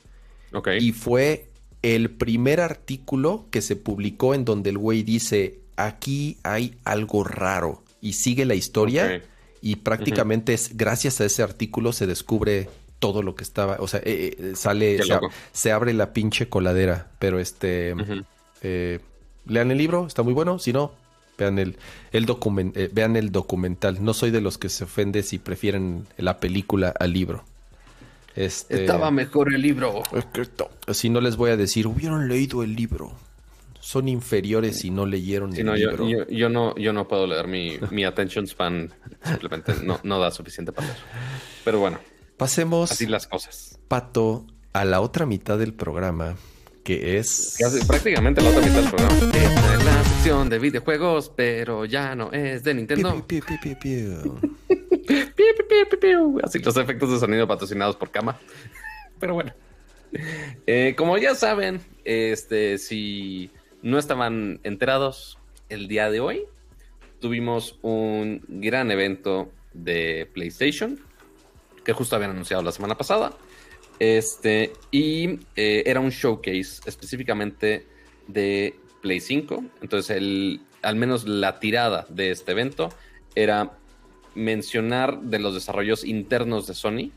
Ok. Y fue el primer artículo que se publicó en donde el güey dice: aquí hay algo raro. Y sigue la historia. Y prácticamente es gracias a ese artículo se descubre todo lo que estaba. O sea, eh, eh, sale, se, ab- loco. se abre la pinche coladera. Pero este, eh, lean el libro, está muy bueno. Si no, vean el, el documen- eh, vean el documental. No soy de los que se ofende si prefieren la película al libro. Este, Estaba mejor el libro. Si no les voy a decir, hubieran leído el libro. Son inferiores si no leyeron Sí, el no, yo, libro. yo, yo no, yo no puedo leer mi, mi attention span. Simplemente no, no da suficiente para leer. Pero bueno, Pasemos, así las cosas. Pato, a la otra mitad del programa, que es... Prácticamente la otra mitad del programa. Esta es la sección de videojuegos, pero ya no es de Nintendo. Piu, piu, piu, piu, piu. Piu, piu, piu, piu, piu. Así los efectos de sonido patrocinados por Kama. Pero bueno. Eh, como ya saben, este, si no estaban enterados, el día de hoy tuvimos un gran evento de PlayStation que justo habían anunciado la semana pasada. Este, y eh, era un showcase específicamente de Play 5. Entonces, el, al menos la tirada de este evento era mencionar de los desarrollos internos de Sony,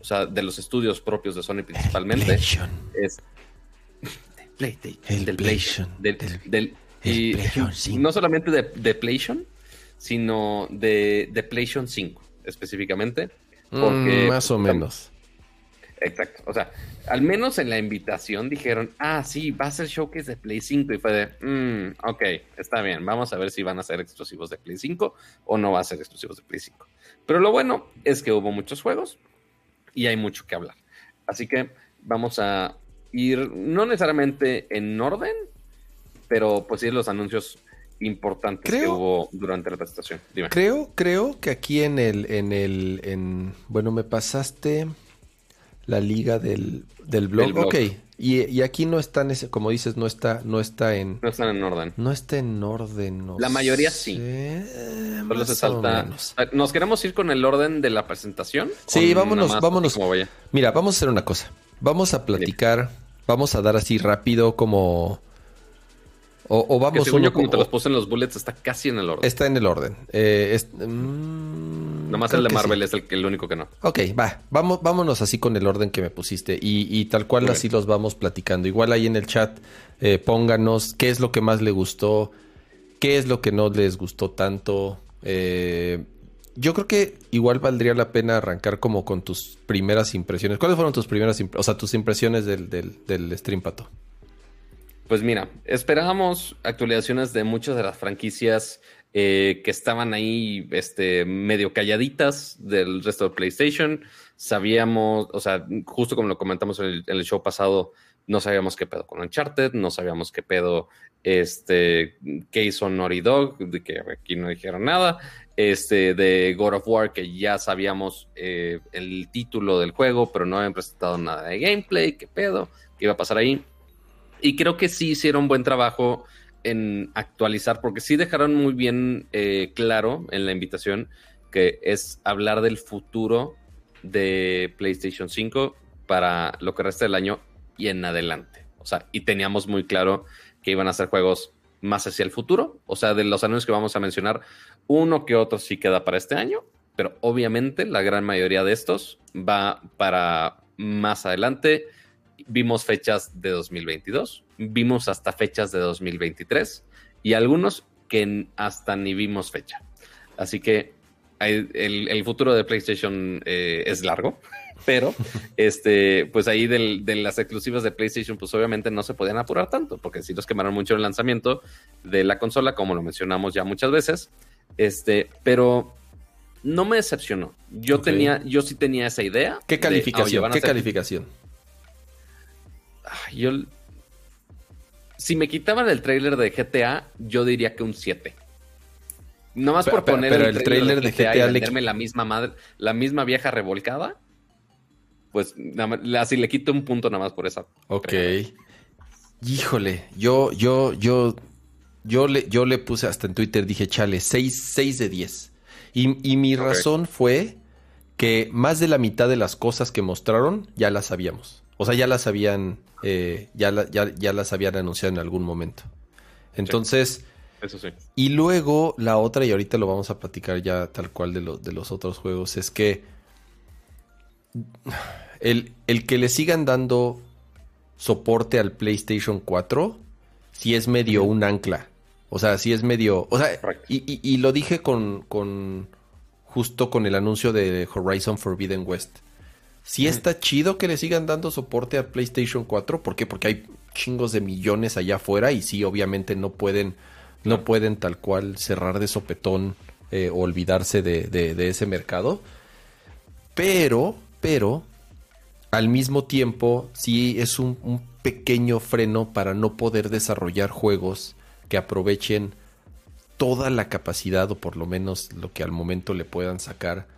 o sea, de los estudios propios de Sony principalmente. PlayStation. Es del PlayStation, Del, del- del- el y PlayStation 5. no solamente de, de PlayStation, sino de, de PlayStation 5 específicamente. Porque Mm, más o menos. Exacto. O sea, al menos en la invitación dijeron, ah, sí, va a ser showcase de Play 5. Y fue de, mm, ok, está bien, vamos a ver si van a ser exclusivos de Play 5 o no va a ser exclusivos de Play 5. Pero lo bueno es que hubo muchos juegos y hay mucho que hablar. Así que vamos a ir, no necesariamente en orden, pero pues sí los anuncios importantes que hubo durante la presentación. Creo, creo que aquí en el, en el, en, bueno, me pasaste la liga del, del, blog. Ok. Y, aquí no está en ese, como dices, no está, no está en. No están en orden. No está en orden. la mayoría sí. Solo se salta. ¿Nos queremos ir con el orden de la presentación? Sí, vámonos, vámonos. Mira, vamos a hacer una cosa. Vamos a platicar, vamos a dar así rápido como o, vamos que uno como te los puse en los bullets, está casi en el orden. Está en el orden. Eh, mm, Nomás el de Marvel es el, el, único que no. Ok, va. Vamos, vámonos así con el orden que me pusiste. Y, tal cual así los vamos platicando. Igual ahí en el chat, eh, pónganos qué es lo que más le gustó, qué es lo que no les gustó tanto. Eh, yo creo que igual valdría la pena arrancar como con tus primeras impresiones. ¿Cuáles fueron tus primeras impresiones? O sea, tus impresiones del, del, del stream, Pato. Pues mira, esperábamos actualizaciones de muchas de las franquicias eh, que estaban ahí este, medio calladitas del resto de PlayStation. Sabíamos, o sea, justo como lo comentamos en el, show pasado, no sabíamos qué pedo con Uncharted, no sabíamos qué pedo este, qué hizo Naughty Dog, de que aquí no dijeron nada, este, de God of War, que ya sabíamos eh, el título del juego, pero no habían presentado nada de gameplay, qué pedo, qué iba a pasar ahí. Y creo que sí hicieron buen trabajo en actualizar, porque sí dejaron muy bien eh, claro en la invitación que es hablar del futuro de PlayStation 5 para lo que resta del año y en adelante. O sea, y teníamos muy claro que iban a ser juegos más hacia el futuro. O sea, de los anuncios que vamos a mencionar, uno que otro sí queda para este año, pero obviamente la gran mayoría de estos va para más adelante vimos fechas de 2022, vimos hasta fechas de 2023 y algunos que hasta ni vimos fecha. Así que el, futuro de PlayStation eh, es largo, pero este, pues ahí de las exclusivas de PlayStation, pues obviamente no se podían apurar tanto, porque sí los quemaron mucho el lanzamiento de la consola, como lo mencionamos ya muchas veces. Este, pero no me decepcionó. Yo tenía, yo sí tenía esa idea. ¿Qué calificación? ¿Qué calificación? Yo. Si me quitaban el trailer de GTA, yo diría que un 7. No más por poner el, trailer de GTA, y venderme la misma madre, la misma vieja revolcada. Pues así le quito un punto nada más por esa. Ok. Híjole, yo, yo, yo, yo le, yo le puse hasta en Twitter, dije, chale, 6, de 10. Y, mi razón fue que más de la mitad de las cosas que mostraron ya las sabíamos. O sea, ya las habían, eh, ya, ya, las habían anunciado en algún momento. Entonces, eso sí. Y luego la otra, y ahorita lo vamos a platicar ya tal cual de, de los otros juegos, es que el, el, que le sigan dando soporte al PlayStation 4, si es medio un ancla. O sea, si es medio. O sea, y, y, lo dije con, con. Justo con el anuncio de Horizon Forbidden West. Sí está chido que le sigan dando soporte a PlayStation 4. ¿Por qué? Porque hay chingos de millones allá afuera y sí, obviamente no pueden, no pueden tal cual cerrar de sopetón eh, o olvidarse de, ese mercado. Pero, pero, al mismo tiempo, sí es un, un pequeño freno para no poder desarrollar juegos que aprovechen toda la capacidad o por lo menos lo que al momento le puedan sacar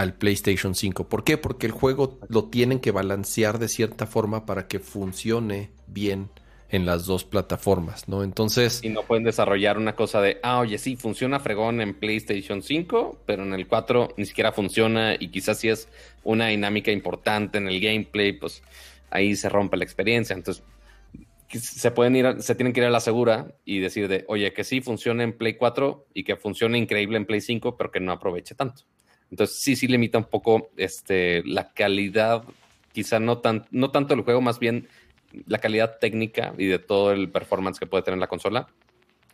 al PlayStation 5. ¿Por qué? Porque el juego lo tienen que balancear de cierta forma para que funcione bien en las dos plataformas, ¿no? Entonces... Y no pueden desarrollar una cosa de, ah, oye, sí, funciona fregón en PlayStation 5, pero en el 4 ni siquiera funciona y quizás si es una dinámica importante en el gameplay, pues ahí se rompe la experiencia. Entonces, se pueden ir, se tienen que ir a la segura y decir de, oye, que sí funcione en Play 4 y que funcione increíble en Play 5, pero que no aproveche tanto. Entonces sí, sí limita un poco este, la calidad, quizá no, tan, no tanto el juego, más bien la calidad técnica y de todo el performance que puede tener la consola,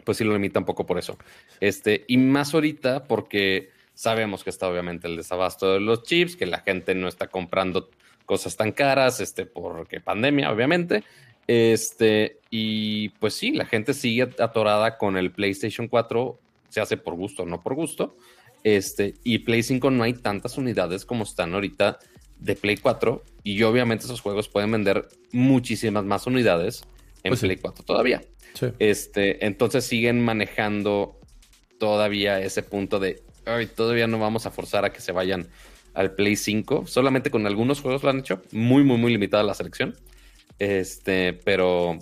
pues sí lo limita un poco por eso. Este, y más ahorita porque sabemos que está obviamente el desabasto de los chips, que la gente no está comprando cosas tan caras, este, porque pandemia, obviamente. Este, y pues sí, la gente sigue atorada con el PlayStation 4, se hace por gusto, no por gusto. Este, y Play 5 no hay tantas unidades como están ahorita de Play 4. Y obviamente esos juegos pueden vender muchísimas más unidades en Pues sí. Play 4 todavía. Sí. Este, entonces siguen manejando todavía ese punto de, ay, todavía no vamos a forzar a que se vayan al Play 5. Solamente con algunos juegos lo han hecho. Muy, muy, muy limitada la selección. Este, pero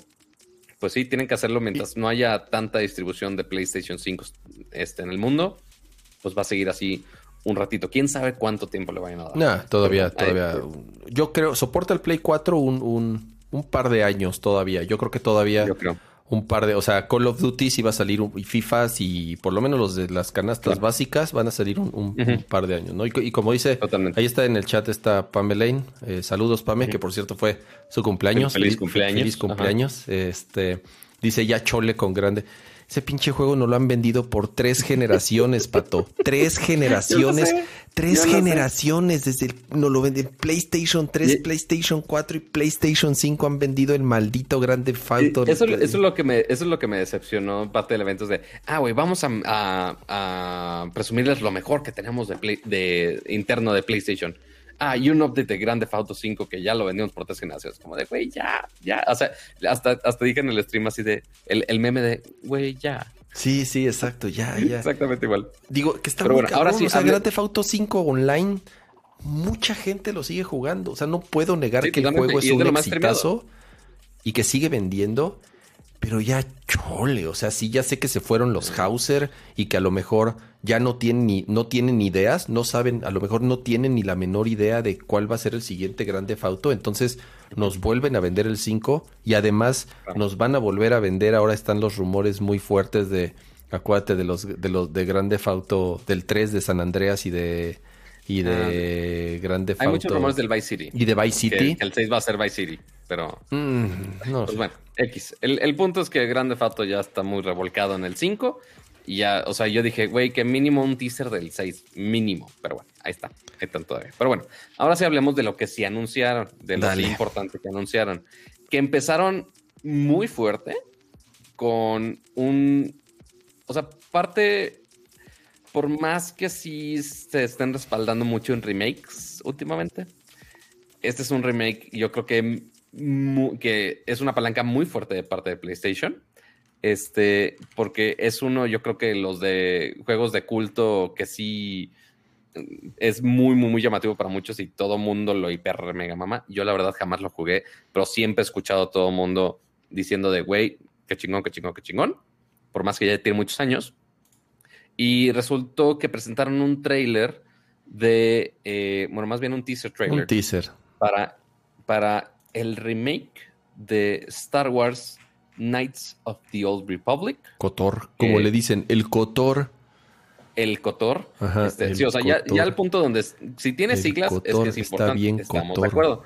pues sí, tienen que hacerlo mientras no haya tanta distribución de PlayStation 5 este, en el mundo. Pues va a seguir así un ratito. ¿Quién sabe cuánto tiempo le vayan a dar? Nah, todavía, Pero, todavía. ay, Yo creo, soporta el Play 4 un, un, un par de años todavía. Yo creo que todavía Yo creo. un par de, o sea, Call of Duty sí va a salir y FIFA y por lo menos los de las canastas Claro. básicas van a salir un, un- Ujú. un par de años, ¿no? Y, co- y como dice, Totalmente. ahí está en el chat está Pamelaine. Eh, saludos, Pame, que por cierto fue su cumpleaños. Feliz Fel- cumpleaños. Feliz cumpleaños. Este dice ya chole con grande. Ese pinche juego no lo han vendido por tres generaciones, pato. Tres generaciones. sé, tres yo lo sé. generaciones. Desde el, no lo venden. PlayStation 3, Y- PlayStation 4 y PlayStation 5 han vendido el maldito grande Phantom. Eso, eso es lo que me, eso es lo que me decepcionó parte del evento. Es de, ah, güey, vamos a, a- a presumirles lo mejor que tenemos de, Play- de interno de PlayStation. Ah, y un update de Grande Auto 5 que ya lo vendimos por tres generaciones. Como de, güey, ya, ya. O sea, hasta, hasta dije en el stream así de, el, el meme de, güey, ya. Sí, sí, exacto. Ya, ya. Exactamente igual. Digo, que está Pero muy bueno, ahora sí, O sea, hable- Grand Theft Auto 5 online, mucha gente lo sigue jugando. O sea, no puedo negar Sí, que el juego es y es de un exitazo y que sigue vendiendo. Pero ya chole, o sea, sí ya sé que se fueron los Hauser y que a lo mejor ya no tienen ni, no tienen ideas, no saben, a lo mejor no tienen ni la menor idea de cuál va a ser el siguiente Grand Theft Auto. Entonces nos vuelven a vender el 5 y además nos van a volver a vender. Ahora están los rumores muy fuertes de, acuérdate de los de los de Grand Theft Auto del 3 de San Andreas y de y de Grand Theft Hay Auto muchos rumores del Vice City. y de Vice City. que el 6 va a ser Vice City, pero Mm, no Pues bueno, X. El, el punto es que Grande Fato ya está muy revolcado en el 5. Y ya, o sea, yo dije, güey, que mínimo un teaser del 6. Mínimo. Pero bueno, ahí está. Ahí están todavía. Pero bueno, ahora sí hablemos de lo que sí anunciaron. De lo sí importante que anunciaron. Que empezaron muy fuerte con un. O sea, parte. Por más que sí se estén respaldando mucho en remakes últimamente, este es un remake, yo creo que, que es una palanca muy fuerte de parte de PlayStation. Este, porque es uno, yo creo que los de juegos de culto que sí mm, es muy, muy, muy llamativo para muchos y todo mundo lo hiper mega mama. Yo la verdad jamás lo jugué, pero siempre he escuchado a todo mundo diciendo de, güey, qué chingón, qué chingón, qué chingón. Por más que ya tiene muchos años. Y resultó que presentaron un trailer de, eh, bueno, más bien un teaser trailer Un teaser. para, para el remake de Star Wars Knights of the Old Republic, Cotor, como Eh, le dicen, el Cotor. el KOTOR. Ajá, Este, el sí, o sea, ya, al punto donde si tiene siglas es que es está importante. bien Estamos Kotor. de acuerdo.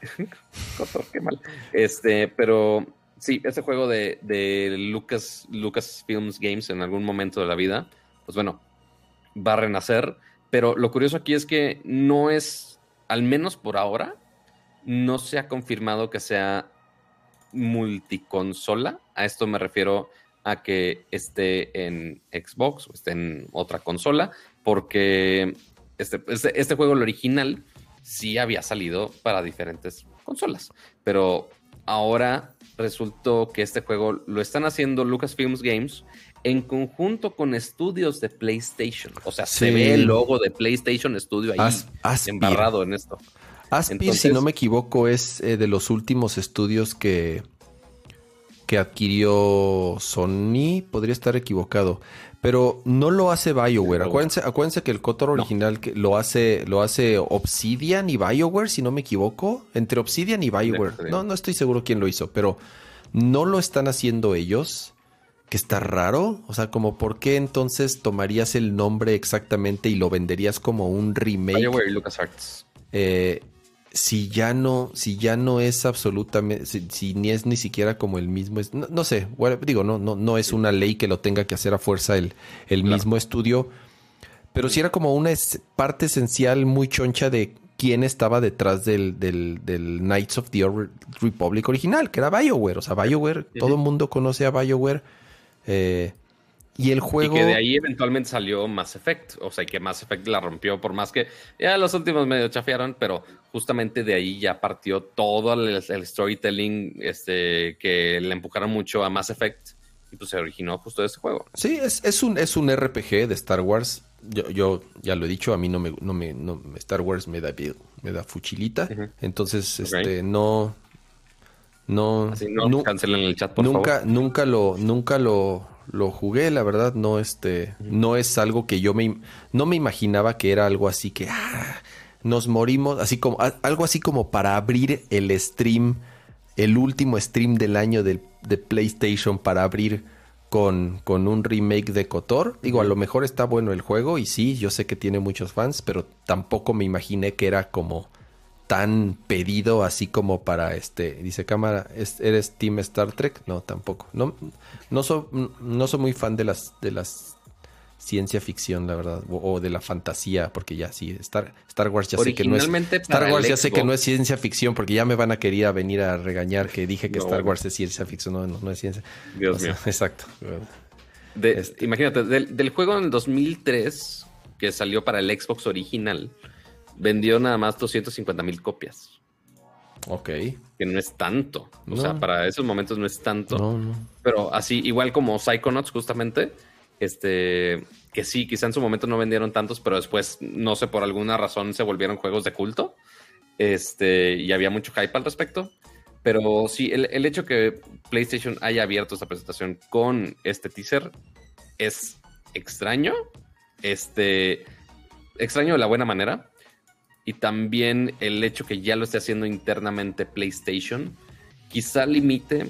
KOTOR, qué mal. Este, pero sí, ese juego de, de Lucas, Lucasfilms Games en algún momento de la vida, pues bueno, va a renacer. Pero lo curioso aquí es que no es, al menos por ahora, no se ha confirmado que sea multiconsola. A esto me refiero a que esté en Xbox o esté en otra consola, porque este, este, este juego, el original, sí había salido para diferentes consolas, pero ahora resultó que este juego lo están haciendo Lucasfilms Games en conjunto con estudios de PlayStation. O sea, se ve el logo de PlayStation Studio ahí As- embarrado en esto. Aspir, si no me equivoco, es eh, de los últimos estudios que, que adquirió Sony. Podría estar equivocado. Pero no lo hace BioWare. Acuérdense, acuérdense que el Cotor original que lo hace, lo hace Obsidian y BioWare, si no me equivoco. Entre Obsidian y BioWare. No, no estoy seguro quién lo hizo, pero no lo están haciendo ellos. Que está raro. O sea, como por qué entonces tomarías el nombre exactamente y lo venderías como un remake BioWare y LucasArts. eh, si ya no, si ya no es absolutamente, si, si ni es ni siquiera como el mismo, es- no, no sé, bueno, digo, no, no, no es una ley que lo tenga que hacer a fuerza el, el Claro. mismo estudio, pero si era como una parte esencial muy choncha de quién estaba detrás del, del, del, Knights of the Old Republic original, que era BioWare. O sea, BioWare, todo el mundo conoce a BioWare. Eh, y el juego. Y que de ahí eventualmente salió Mass Effect. O sea, que Mass Effect la rompió, por más que ya los últimos medio chafearon, pero justamente de ahí ya partió todo el, storytelling este, que le empujaron mucho a Mass Effect. Y pues se originó justo de ese juego. Sí, es, es, un, es un RPG de Star Wars. Yo, yo ya lo he dicho, a mí no me, no me no, Star Wars me da me da fuchilita. Entonces, este, no. No, Así no, cancelen el chat, por nunca, Nunca lo, nunca lo, lo jugué, la verdad, no, este, no es algo que yo me, no me imaginaba que era algo así que ah, nos morimos, así como, algo así como para abrir el stream, el último stream del año de, de PlayStation para abrir con, con, un remake de Kotor. Digo, a lo mejor está bueno el juego y sí, yo sé que tiene muchos fans, pero tampoco me imaginé que era como tan pedido así como para este dice cámara eres team Star Trek no tampoco. No no soy no soy muy fan de las de las ciencia ficción la verdad o, de la fantasía porque ya sí Star Star Wars ya sé que no es Star Wars ya sé que no es ciencia ficción porque ya me van a querer venir a regañar que dije que Star Wars es ciencia ficción. No no, es ciencia. Dios mío. exacto. Este. imagínate del, del juego en 2003 que salió para el Xbox original vendió nada más 250 mil copias. Ok. Que no es tanto. O sea, para esos momentos no es tanto. Pero así, igual como Psychonauts, justamente, este, que sí, quizá en su momento no vendieron tantos, pero después, no sé, por alguna razón se volvieron juegos de culto. Este, y había mucho hype al respecto. Pero sí, el, el hecho que PlayStation haya abierto esta presentación con este teaser es extraño. Este, extraño de la buena manera y también el hecho que ya lo esté haciendo internamente PlayStation, quizá limite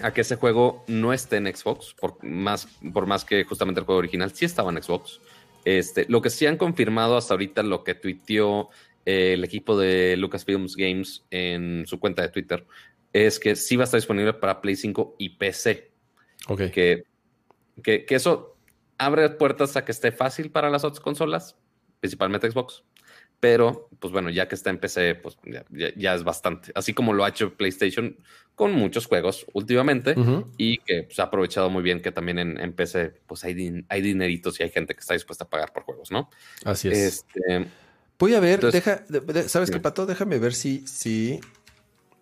a que ese juego no esté en Xbox, por más, por más que justamente el juego original sí estaba en Xbox. Este, lo que sí han confirmado hasta ahorita, lo que tuiteó eh, el equipo de Lucasfilms Games en su cuenta de Twitter, es que sí va a estar disponible para Play 5 y PC. Ok. Que, que, que eso abre puertas a que esté fácil para las otras consolas, principalmente Xbox pero pues bueno, ya que está en PC, pues ya, es bastante. Así como lo ha hecho PlayStation con muchos juegos últimamente y que pues, ha aprovechado muy bien que también en, PC pues hay, hay dineritos y hay gente que está dispuesta a pagar por juegos, ¿no? Así es. Este, Voy a ver, deja, ¿sabes qué, Pato? Déjame ver si, si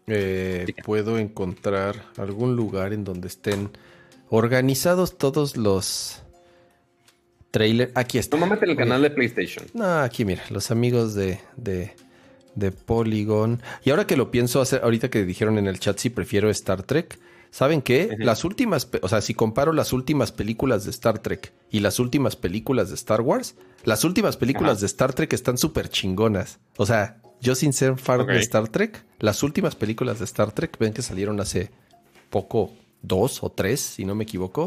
eh, puedo encontrar algún lugar en donde estén organizados todos los trailer. Aquí está. Normalmente en el canal de PlayStation. No, aquí mira, los amigos de, de, de Polygon. Y ahora que lo pienso hacer, ahorita que dijeron en el chat si prefiero Star Trek, ¿saben qué? Las últimas, o sea, si comparo las últimas películas de Star Trek y las últimas películas de Star Wars, las últimas películas de Star Trek están súper chingonas. O sea, yo sin ser fan de Star Trek, las últimas películas de Star Trek, ven que salieron hace poco, dos o tres, si no me equivoco.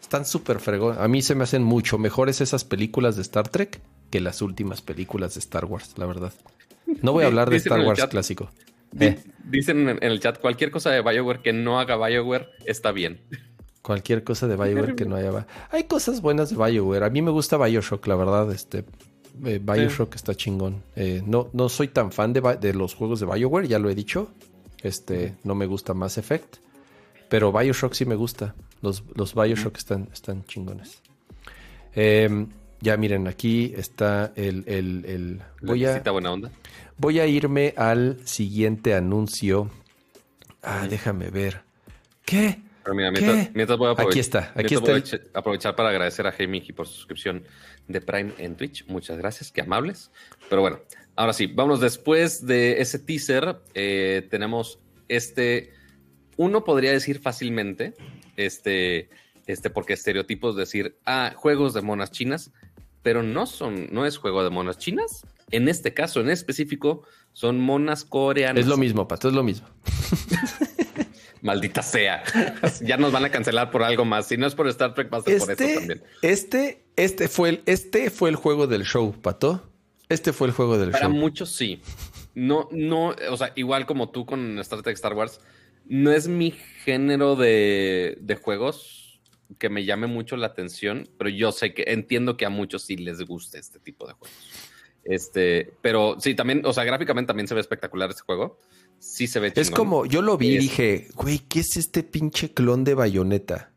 Están súper fregón. A mí se me hacen mucho mejores esas películas de Star Trek que las últimas películas de Star Wars, la verdad. No voy a hablar de Star Wars clásico. Eh. Dicen en el chat, cualquier cosa de Bioware que no haga Bioware está bien. Cualquier cosa de Bioware que no haya. Hay cosas buenas de Bioware. A mí me gusta Bioshock, la verdad. Este, eh, Bioshock está chingón. Eh, no, no soy tan fan de, de, los juegos de Bioware, ya lo he dicho. Este, no me gusta Mass Effect. Pero Bioshock sí me gusta. Los, los Bioshock están, están chingones. Em, ya miren, aquí está el... el, voy, a, buena onda. voy a irme al siguiente anuncio. Ah, déjame ver. ¿Qué? mientras, voy a aquí está, aquí está. aprovechar para agradecer a Gemiki por su suscripción de Prime en Twitch. Muchas gracias, qué amables. Pero bueno, ahora sí, vámonos después de ese teaser. Eh, tenemos este uno podría decir fácilmente, este, este, porque estereotipos decir, ah, juegos de monas chinas, pero no son, no es juego de monas chinas. En este caso, en específico, son monas coreanas. Es lo mismo, Pato, es lo mismo. Maldita sea. ya nos van a cancelar por algo más. Si no es por Star Trek, va a ser por este, eso también. Este, este fue el, este fue el juego del show, Pato. Este fue el juego del show. Para muchos sí. No, no, o sea, igual como tú con Star Trek Star Wars, no es mi género de, juegos que me llame mucho la atención, pero yo sé que entiendo que a muchos sí les gusta este tipo de juegos. Este, pero sí, también, o sea, gráficamente también se ve espectacular este juego. Sí se ve Es como, yo lo vi y dije, güey, ¿qué es este pinche clon de bayoneta?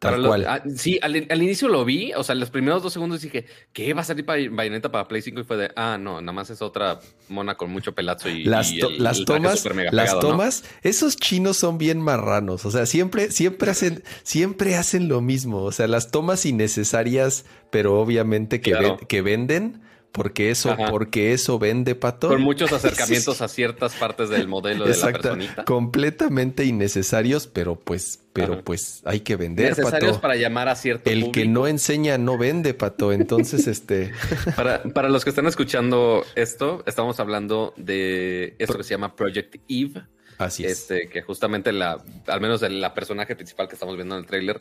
Tal cual. Ah, sí, al, inicio lo vi, o sea, los primeros dos segundos dije, ¿qué va a salir Bayonetta para Play 5? Y fue de, ah, no, nada más es otra mona con mucho pelazo y las, las tomas, las tomas, esos chinos son bien marranos, o sea, siempre, siempre hacen, siempre hacen lo mismo, o sea, las tomas innecesarias, pero obviamente que, que venden porque eso, porque eso vende, Pato. Con muchos acercamientos a ciertas partes del modelo de la personita. Completamente innecesarios, pero pues, pero pues hay que vender, Necesarios para llamar a cierto El que no enseña no vende, Pato. Entonces, este... para, para los que están escuchando esto, estamos hablando de esto que se llama Project Eve. Así es. Este, que justamente la, al menos la personaje principal que estamos viendo en el tráiler,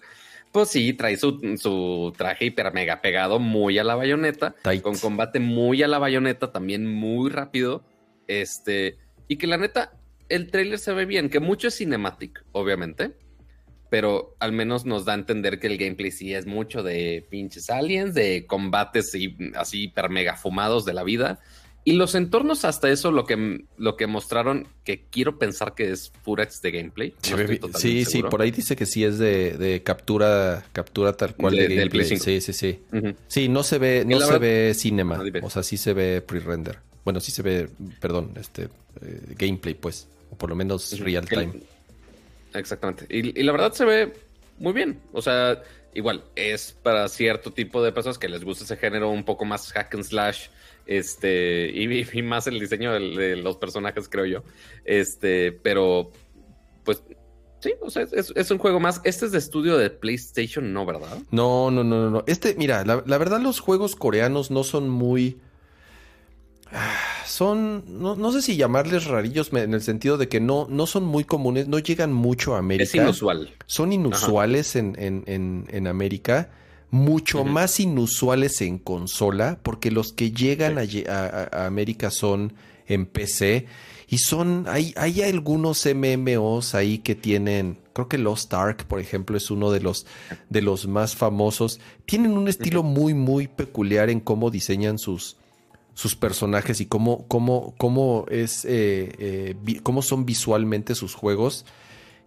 pues sí, trae su, traje hiper mega pegado muy a la bayoneta, con combate muy a la bayoneta, también muy rápido. Este, y que la neta, el trailer se ve bien, que mucho es cinematic, obviamente, pero al menos nos da a entender que el gameplay sí es mucho de pinches aliens, de combates así hiper mega fumados de la vida. Y los entornos hasta eso, lo que, lo que mostraron, que quiero pensar que es Furex de gameplay. sí, sí, por ahí dice que sí es de, captura, captura tal cual de, gameplay. Sí, sí, sí. Sí, no se ve, no se ve cinema. o sea, sí se ve pre-render. Bueno, sí se ve, perdón, este eh, gameplay, pues. O por lo menos real time. Exactamente. Y, y la verdad se ve muy bien. O sea, igual, es para cierto tipo de personas que les gusta ese género un poco más hack and slash este, y, más el diseño de, los personajes, creo yo. Este, pero, pues, sí, o sea, es, un juego más. Este es de estudio de PlayStation, ¿no, verdad? No, no, no, no. Este, mira, la, verdad, los juegos coreanos no son muy. Son, no, sé si llamarles rarillos en el sentido de que no, no son muy comunes, no llegan mucho a América. Es inusual. Son inusuales en, en, en América mucho más inusuales en consola, porque los que llegan a, América son en PC y son, hay, hay algunos MMOs ahí que tienen, creo que Lost Ark, por ejemplo, es uno de los, de los más famosos. Tienen un estilo muy, muy peculiar en cómo diseñan sus, sus personajes y cómo, cómo, cómo es, eh, eh, cómo son visualmente sus juegos.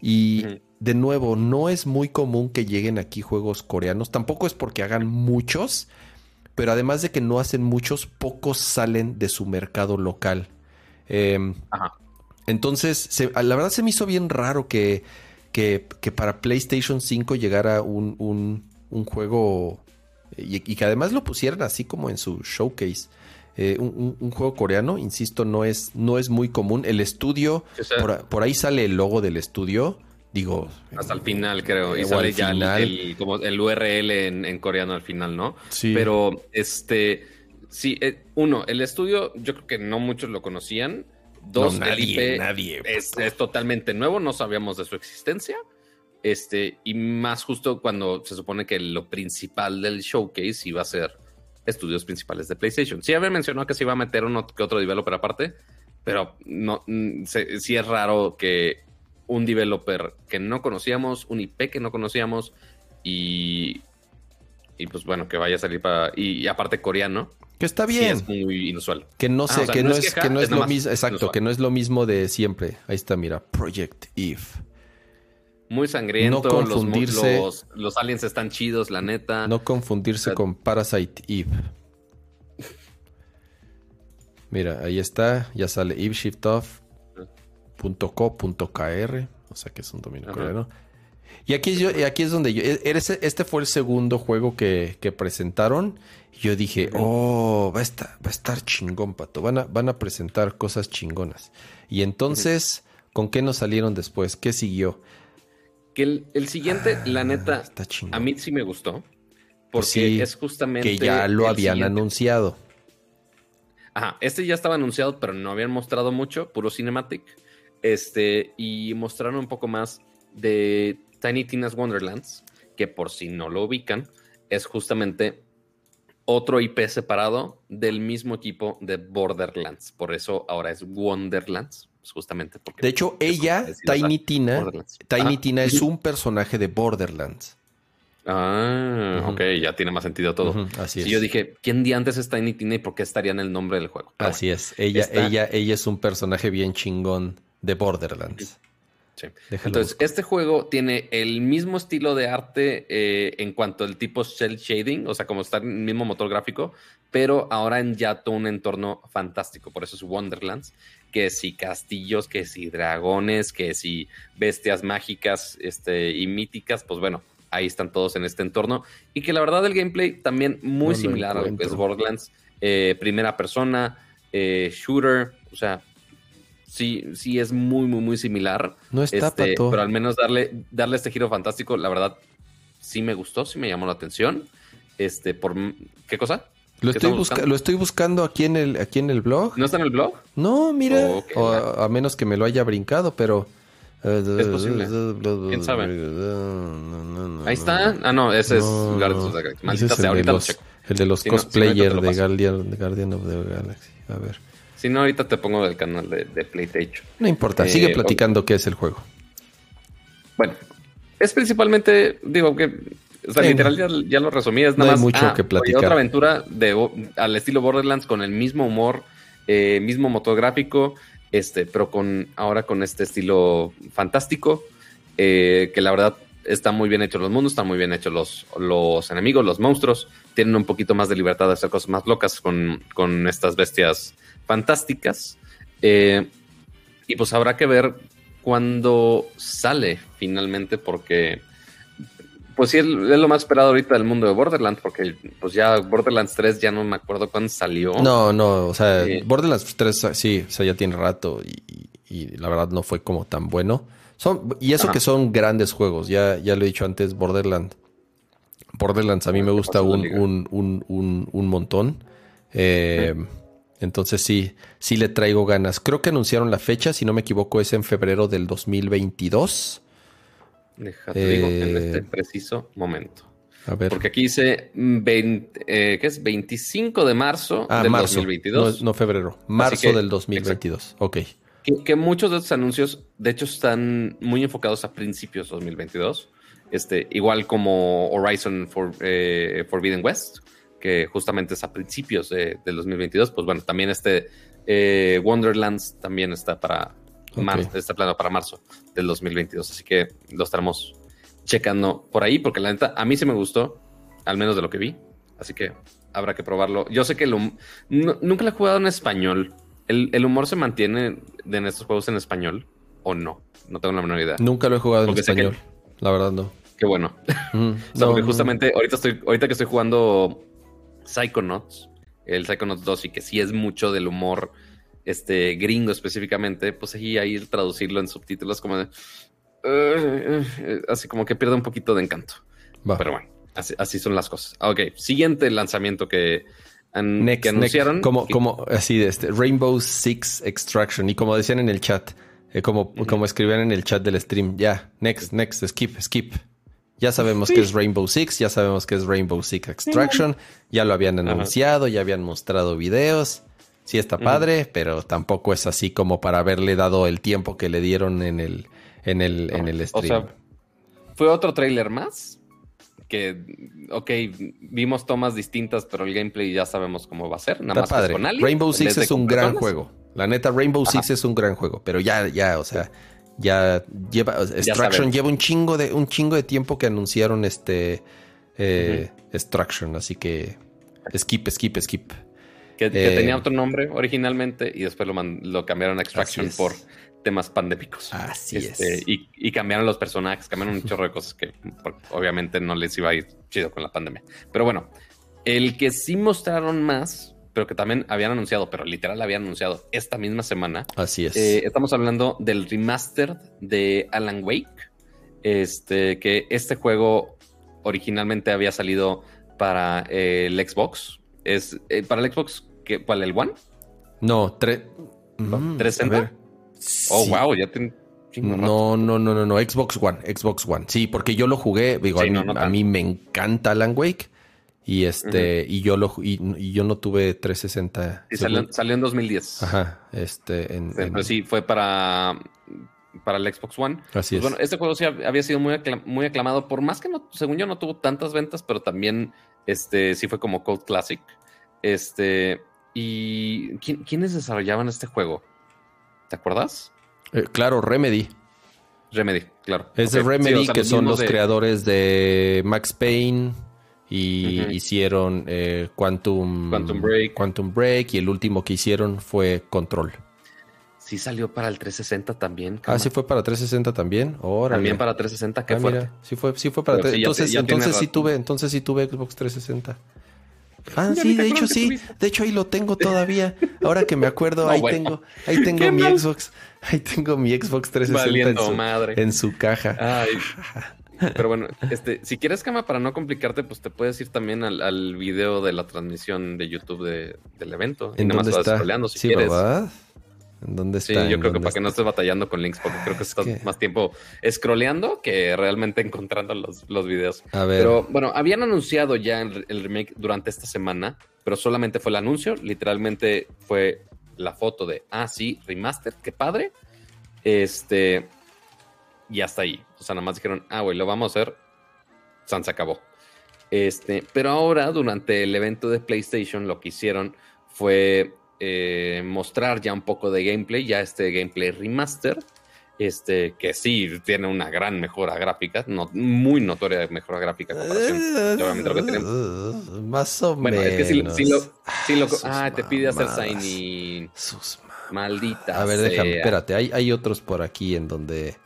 Y de nuevo, no es muy común que lleguen aquí juegos coreanos. Tampoco es porque hagan muchos, pero además de que no hacen muchos, pocos salen de su mercado local. Em, entonces, la verdad se me hizo bien raro que, que, para PlayStation 5 llegara un, un, juego y, que además lo pusieran así como en su showcase. Eh, un, juego coreano, insisto, no es, no es muy común. El estudio, por, ahí sale el logo del estudio. Digo. Hasta el final, creo. Y sale ya el, como el URL en, coreano al final, ¿no? Sí. Pero este. Sí, eh, uno, el estudio, yo creo que no muchos lo conocían. Dos, nadie, nadie. Es, es, totalmente nuevo, no sabíamos de su existencia. Este, y más justo cuando se supone que lo principal del showcase iba a ser estudios principales de PlayStation. Sí había mencionado que se iba a meter uno que otro developer aparte, pero no, mm, sí es raro que un developer que no conocíamos, un IP que no conocíamos y, y pues bueno, que vaya a salir para... Y, aparte coreano. Que está bien. es muy inusual. Que no sé, que, no es, que no es, lo mismo, exacto, que no es lo mismo de siempre. Ahí está, mira, Project Eve. Muy sangriento, no confundirse, los, los, aliens están chidos, la neta. No confundirse con Parasite Eve. Mira, ahí está, ya sale Eve Shift Off, .co.kr, o sea que es un dominio coreano. Y aquí, yo, aquí es donde yo, e, este fue el segundo juego que, presentaron. yo dije, oh, va a estar, va a estar chingón, pato. Van a, van a presentar cosas chingonas. Y entonces, ¿con qué nos salieron después? ¿Qué siguió? Que el, siguiente, la ah, neta, a mí sí me gustó. Porque es justamente. Que ya lo habían anunciado. Ajá, este ya estaba anunciado, pero no habían mostrado mucho, puro cinematic. Este, y mostraron un poco más de Tiny Tina's Wonderlands, que por si no lo ubican, es justamente otro IP separado del mismo equipo de Borderlands. Por eso ahora es Wonderlands, pues, justamente porque. De hecho, ella, Tiny Tina, Tiny Tina es un personaje de Borderlands. Ah, ok, ya tiene más sentido todo. así es. Yo dije, ¿quién día antes es Tiny Tina y por qué estaría en el nombre del juego? así es. Ella, ella, ella es un personaje bien chingón de Borderlands. Sí. Entonces, este juego tiene el mismo estilo de arte eh, en cuanto al tipo shell shading, o sea, como está en el mismo motor gráfico, pero ahora en ya todo un entorno fantástico. Por eso es Wonderlands, que si castillos, que si dragones, que si bestias mágicas este, y míticas, pues bueno, ahí están todos en este entorno. Y que la verdad el gameplay también muy similar a lo que es Borderlands. Eh, primera persona, eh, shooter, o sea, sí, sí es muy, muy, muy similar. No está, este, Pero al menos darle, darle este giro fantástico, la verdad, sí me gustó, sí me llamó la atención. Este, por ¿qué cosa? Lo estoy, lo estoy buscando aquí en el aquí en el blog. ¿No está en el blog? No, mira, a, menos que me lo haya brincado, pero es posible. ¿Quién sabe? Ahí está. Ah, no, ese es Maldita sea, ahorita los, El de los cosplayers de, Guardian, de Guardian of the Galaxy. A ver. Si no, ahorita te pongo del canal de, de PlayStation. No importa, sigue eh, platicando qué es el juego. Bueno, es principalmente, digo que, o sea, literal ya, lo resumí, es nada no hay mucho ah, que platicar. Otra aventura de, al estilo Borderlands con el mismo humor, eh, mismo motográfico, este, pero con ahora con este estilo fantástico, eh, que la verdad están muy bien hechos los mundos, están muy bien hechos los, los enemigos, los monstruos, tienen un poquito más de libertad de hacer cosas más locas con, con estas bestias fantásticas. Eh, y pues habrá que ver cuándo sale finalmente, porque pues sí, es, lo más esperado ahorita del mundo de Borderlands, porque pues ya Borderlands 3 ya no me acuerdo cuándo salió. No, no, o sea, Borderlands 3 sí, o sea, ya tiene rato y, la verdad no fue como tan bueno. Son, y eso que son grandes juegos, ya, ya lo he dicho antes, Borderlands. Borderlands a mí me gusta un, un, un, un, montón. Eh, entonces sí, sí le traigo ganas. Creo que anunciaron la fecha, si no me equivoco, es en febrero del 2022. Déjate digo en este eh, preciso momento. A ver. Porque aquí dice 20, eh, ¿qué es? 25 de marzo ah, del 2022. No, febrero, marzo del 2022. Ok. Que, muchos de estos anuncios, de hecho, están muy enfocados a principios de 2022. Este, igual como Horizon for, eh, Forbidden West, que justamente es a principios de, del 2022, pues bueno, también este eh, Wonderlands también está para está plano para marzo del 2022, así que lo estaremos checando por ahí, porque la neta a mí sí me gustó, al menos de lo que vi, así que habrá que probarlo. Yo sé que nunca lo he jugado en español. ¿El, humor se mantiene en estos juegos en español o no? No tengo la menor idea. Nunca lo he jugado en español. La verdad no. Qué bueno. Mm, porque justamente ahorita estoy, ahorita que estoy jugando Psychonauts, el Psychonauts 2, y que sí es mucho del humor este, gringo específicamente, pues ahí, ahí traducirlo en subtítulos como de, así como que pierde un poquito de encanto. Pero bueno, así, son las cosas. Ok, siguiente lanzamiento que, anunciaron. como, como así de este Rainbow Six Extraction. Y como decían en el chat, eh, como, como escribían en el chat del stream, ya, next, next, skip, skip. Ya sabemos que es Rainbow Six, ya sabemos que es Rainbow Six Extraction, ya lo habían anunciado, ya habían mostrado videos. Sí está padre, pero tampoco es así como para haberle dado el tiempo que le dieron en el, en el, en el stream. O sea, fue otro trailer más que, ok, vimos tomas distintas, pero el gameplay ya sabemos cómo va a ser. Nada más padre. Rainbow Six es un gran juego. La neta, Rainbow Six es un gran juego, pero ya, ya, o sea, ya lleva Extraction lleva un chingo de un chingo de tiempo que anunciaron este eh, Extraction, así que skip, skip, skip. Que, tenía eh, otro nombre originalmente y después lo, lo cambiaron a Extraction por temas pandémicos. Así este, es. Y, cambiaron los personajes, cambiaron un chorro de cosas que obviamente no les iba a ir chido con la pandemia. Pero bueno, el que sí mostraron más pero que también habían anunciado, pero literal habían anunciado esta misma semana. Así es. Eh, estamos hablando del remaster de Alan Wake. Este, que este juego originalmente había salido para el Xbox. Es eh, para el Xbox, que, ¿cuál? ¿El One? No, tres. Mm, ¿360? Oh, wow, ya te. No, no, no, no, no, Xbox One, Xbox One. Sí, porque yo lo jugué, digo, a, mí, me encanta Alan Wake. Y este, y yo lo y, yo no tuve 360. salió, en 2010. Ajá. Este, en, sí, fue para para el Xbox One. Así Pues es. bueno, este juego sí hab- había sido muy, muy aclamado, por más que no, según yo, no tuvo tantas ventas, pero también este, sí fue como Code Classic. Este, y ¿quién- ¿quiénes desarrollaban este juego? ¿Te acuerdas? Eh, claro, Remedy. Remedy, claro. Es de Ok, sí, Remedy, o sea, que son los de- creadores de Max Payne y Ujú. hicieron eh, Quantum, Quantum Break. Quantum Break y el último que hicieron fue Control. Sí salió para el 360 también. Ah, cama. sí fue para 360 también. Órale. También para 360, qué Ah, fuerte. mira, sí fue, sí fue para sí, te- entonces, entonces sí tuve, entonces sí tuve Xbox 360. Ah, Ya sí, de hecho sí. tuviste. De hecho ahí lo tengo todavía. Ahora que me acuerdo, No, ahí bueno. tengo, ahí tengo mi mal. Xbox, ahí tengo mi Xbox 360 en su, madre. en su caja. Ay. Pero bueno, este, si quieres, Cama, para no complicarte, pues te puedes ir también al, al video de la transmisión de YouTube de- del evento. Y ¿En nada más vas si sí, quieres. ¿verdad? ¿En dónde Sí, está? yo ¿En creo que para que no estés batallando con links, porque creo que estás más tiempo scrolleando que realmente encontrando los, los videos. A ver, Pero bueno, habían anunciado ya el, el remake durante esta semana, pero solamente fue el anuncio. Literalmente fue la foto de, ah, sí, remaster, qué padre. Este, y hasta ahí. O sea, nada más dijeron, ah, güey, lo vamos a hacer. San se acabó. Este, pero ahora, durante el evento de PlayStation, lo que hicieron fue eh, mostrar ya un poco de gameplay, ya este gameplay remaster. Este, que sí tiene una gran mejora gráfica, no, muy notoria mejora gráfica en comparación de obviamente lo que tenemos. Más o Bueno, menos. es que si, si lo, si lo- sus ah, te pide hacer mamadas. sign Sus ma- Maldita A ver, déjame, espérate. Hay, hay otros por aquí en donde.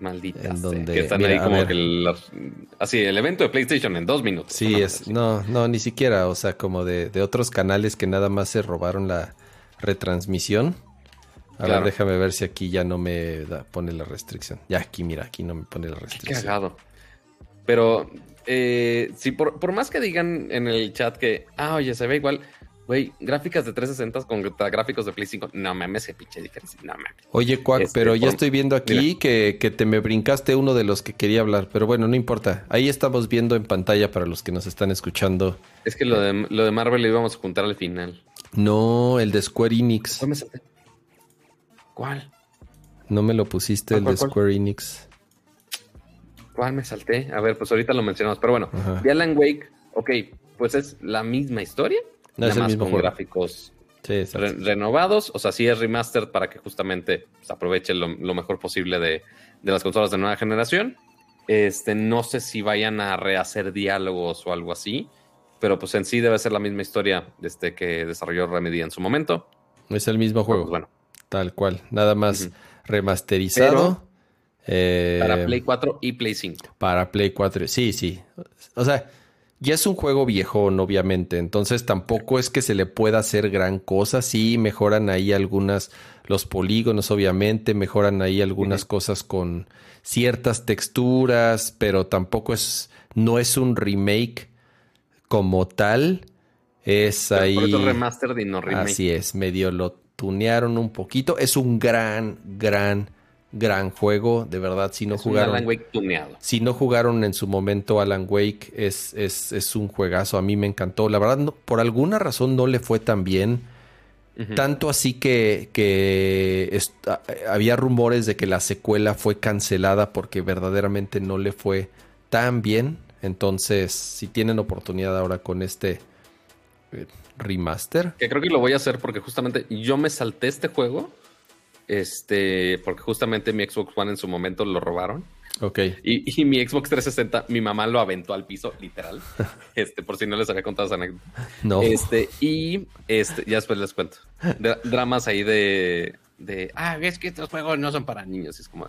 Maldita En donde- que están mira, ahí como ver. que los- así, el evento de PlayStation en dos minutos. Sí, es. así. No, no, ni siquiera. O sea, como de, de otros canales que nada más se robaron la retransmisión. A Claro. ver, déjame ver si aquí ya no me da- pone la restricción. Ya aquí, mira, aquí no me pone la Qué restricción. cagado. Pero, eh, sí, por, por más que digan en el chat que, ah, oye, se ve igual, güey, gráficas de 360 contra gráficos de Play 5, no mames, qué pinche diferencia, no mames. Oye, Cuac, Este, pero ya por- estoy viendo aquí que, que te me brincaste uno de los que quería hablar. Pero bueno, no importa. Ahí estamos viendo en pantalla para los que nos están escuchando. Es que lo de, lo de Marvel lo íbamos a juntar al final. No, el de Square Enix. ¿Cuál me salté? ¿Cuál? No me lo pusiste, ¿Cuál, el cuál, de cuál? Square Enix. ¿Cuál me salté? A ver, pues ahorita lo mencionamos. Pero bueno, Ajá. de Alan Wake, ok, pues es la misma historia, No, es el mismo con juego. gráficos Sí, re- renovados. O sea, sí es remastered para que justamente se aproveche lo, lo mejor posible de, de las consolas de nueva generación. Este, no sé si vayan a rehacer diálogos o algo así, pero pues en sí debe ser la misma historia este, que desarrolló Remedy en su momento. Es el mismo juego. Pues bueno, Tal cual. Nada más Ujú. remasterizado. eh, para Play 4 y Play 5. para Play 4. Sí, sí. O sea, ya es un juego viejón, obviamente. Entonces tampoco es que se le pueda hacer gran cosa. Sí, mejoran ahí algunas, los polígonos, obviamente. Mejoran ahí algunas cosas con ciertas texturas, pero tampoco es, no es un remake como tal. Es Pero ahí. Por y no remake. Así es, medio lo tunearon un poquito. Es un gran, gran, gran juego. De verdad, si no es jugaron. Alan Wake tuneado. Si no jugaron en su momento Alan Wake, es, es, es un juegazo. A mí me encantó. La verdad, no- por alguna razón no le fue tan bien. Tanto así que, que había rumores de que la secuela fue cancelada porque verdaderamente no le fue tan bien. Entonces, si tienen oportunidad ahora con este eh, remaster, Que creo que lo voy a hacer porque justamente yo me salté este juego. Este, porque justamente mi Xbox One en su momento lo robaron. ok. Y, y mi Xbox 360, mi mamá lo aventó al piso, literal. Este, por si no les había contado esa anécdota. No. Este, y este, ya después les cuento. Dra- dramas ahí de, de, ah, es que estos juegos no son para niños. Y es como,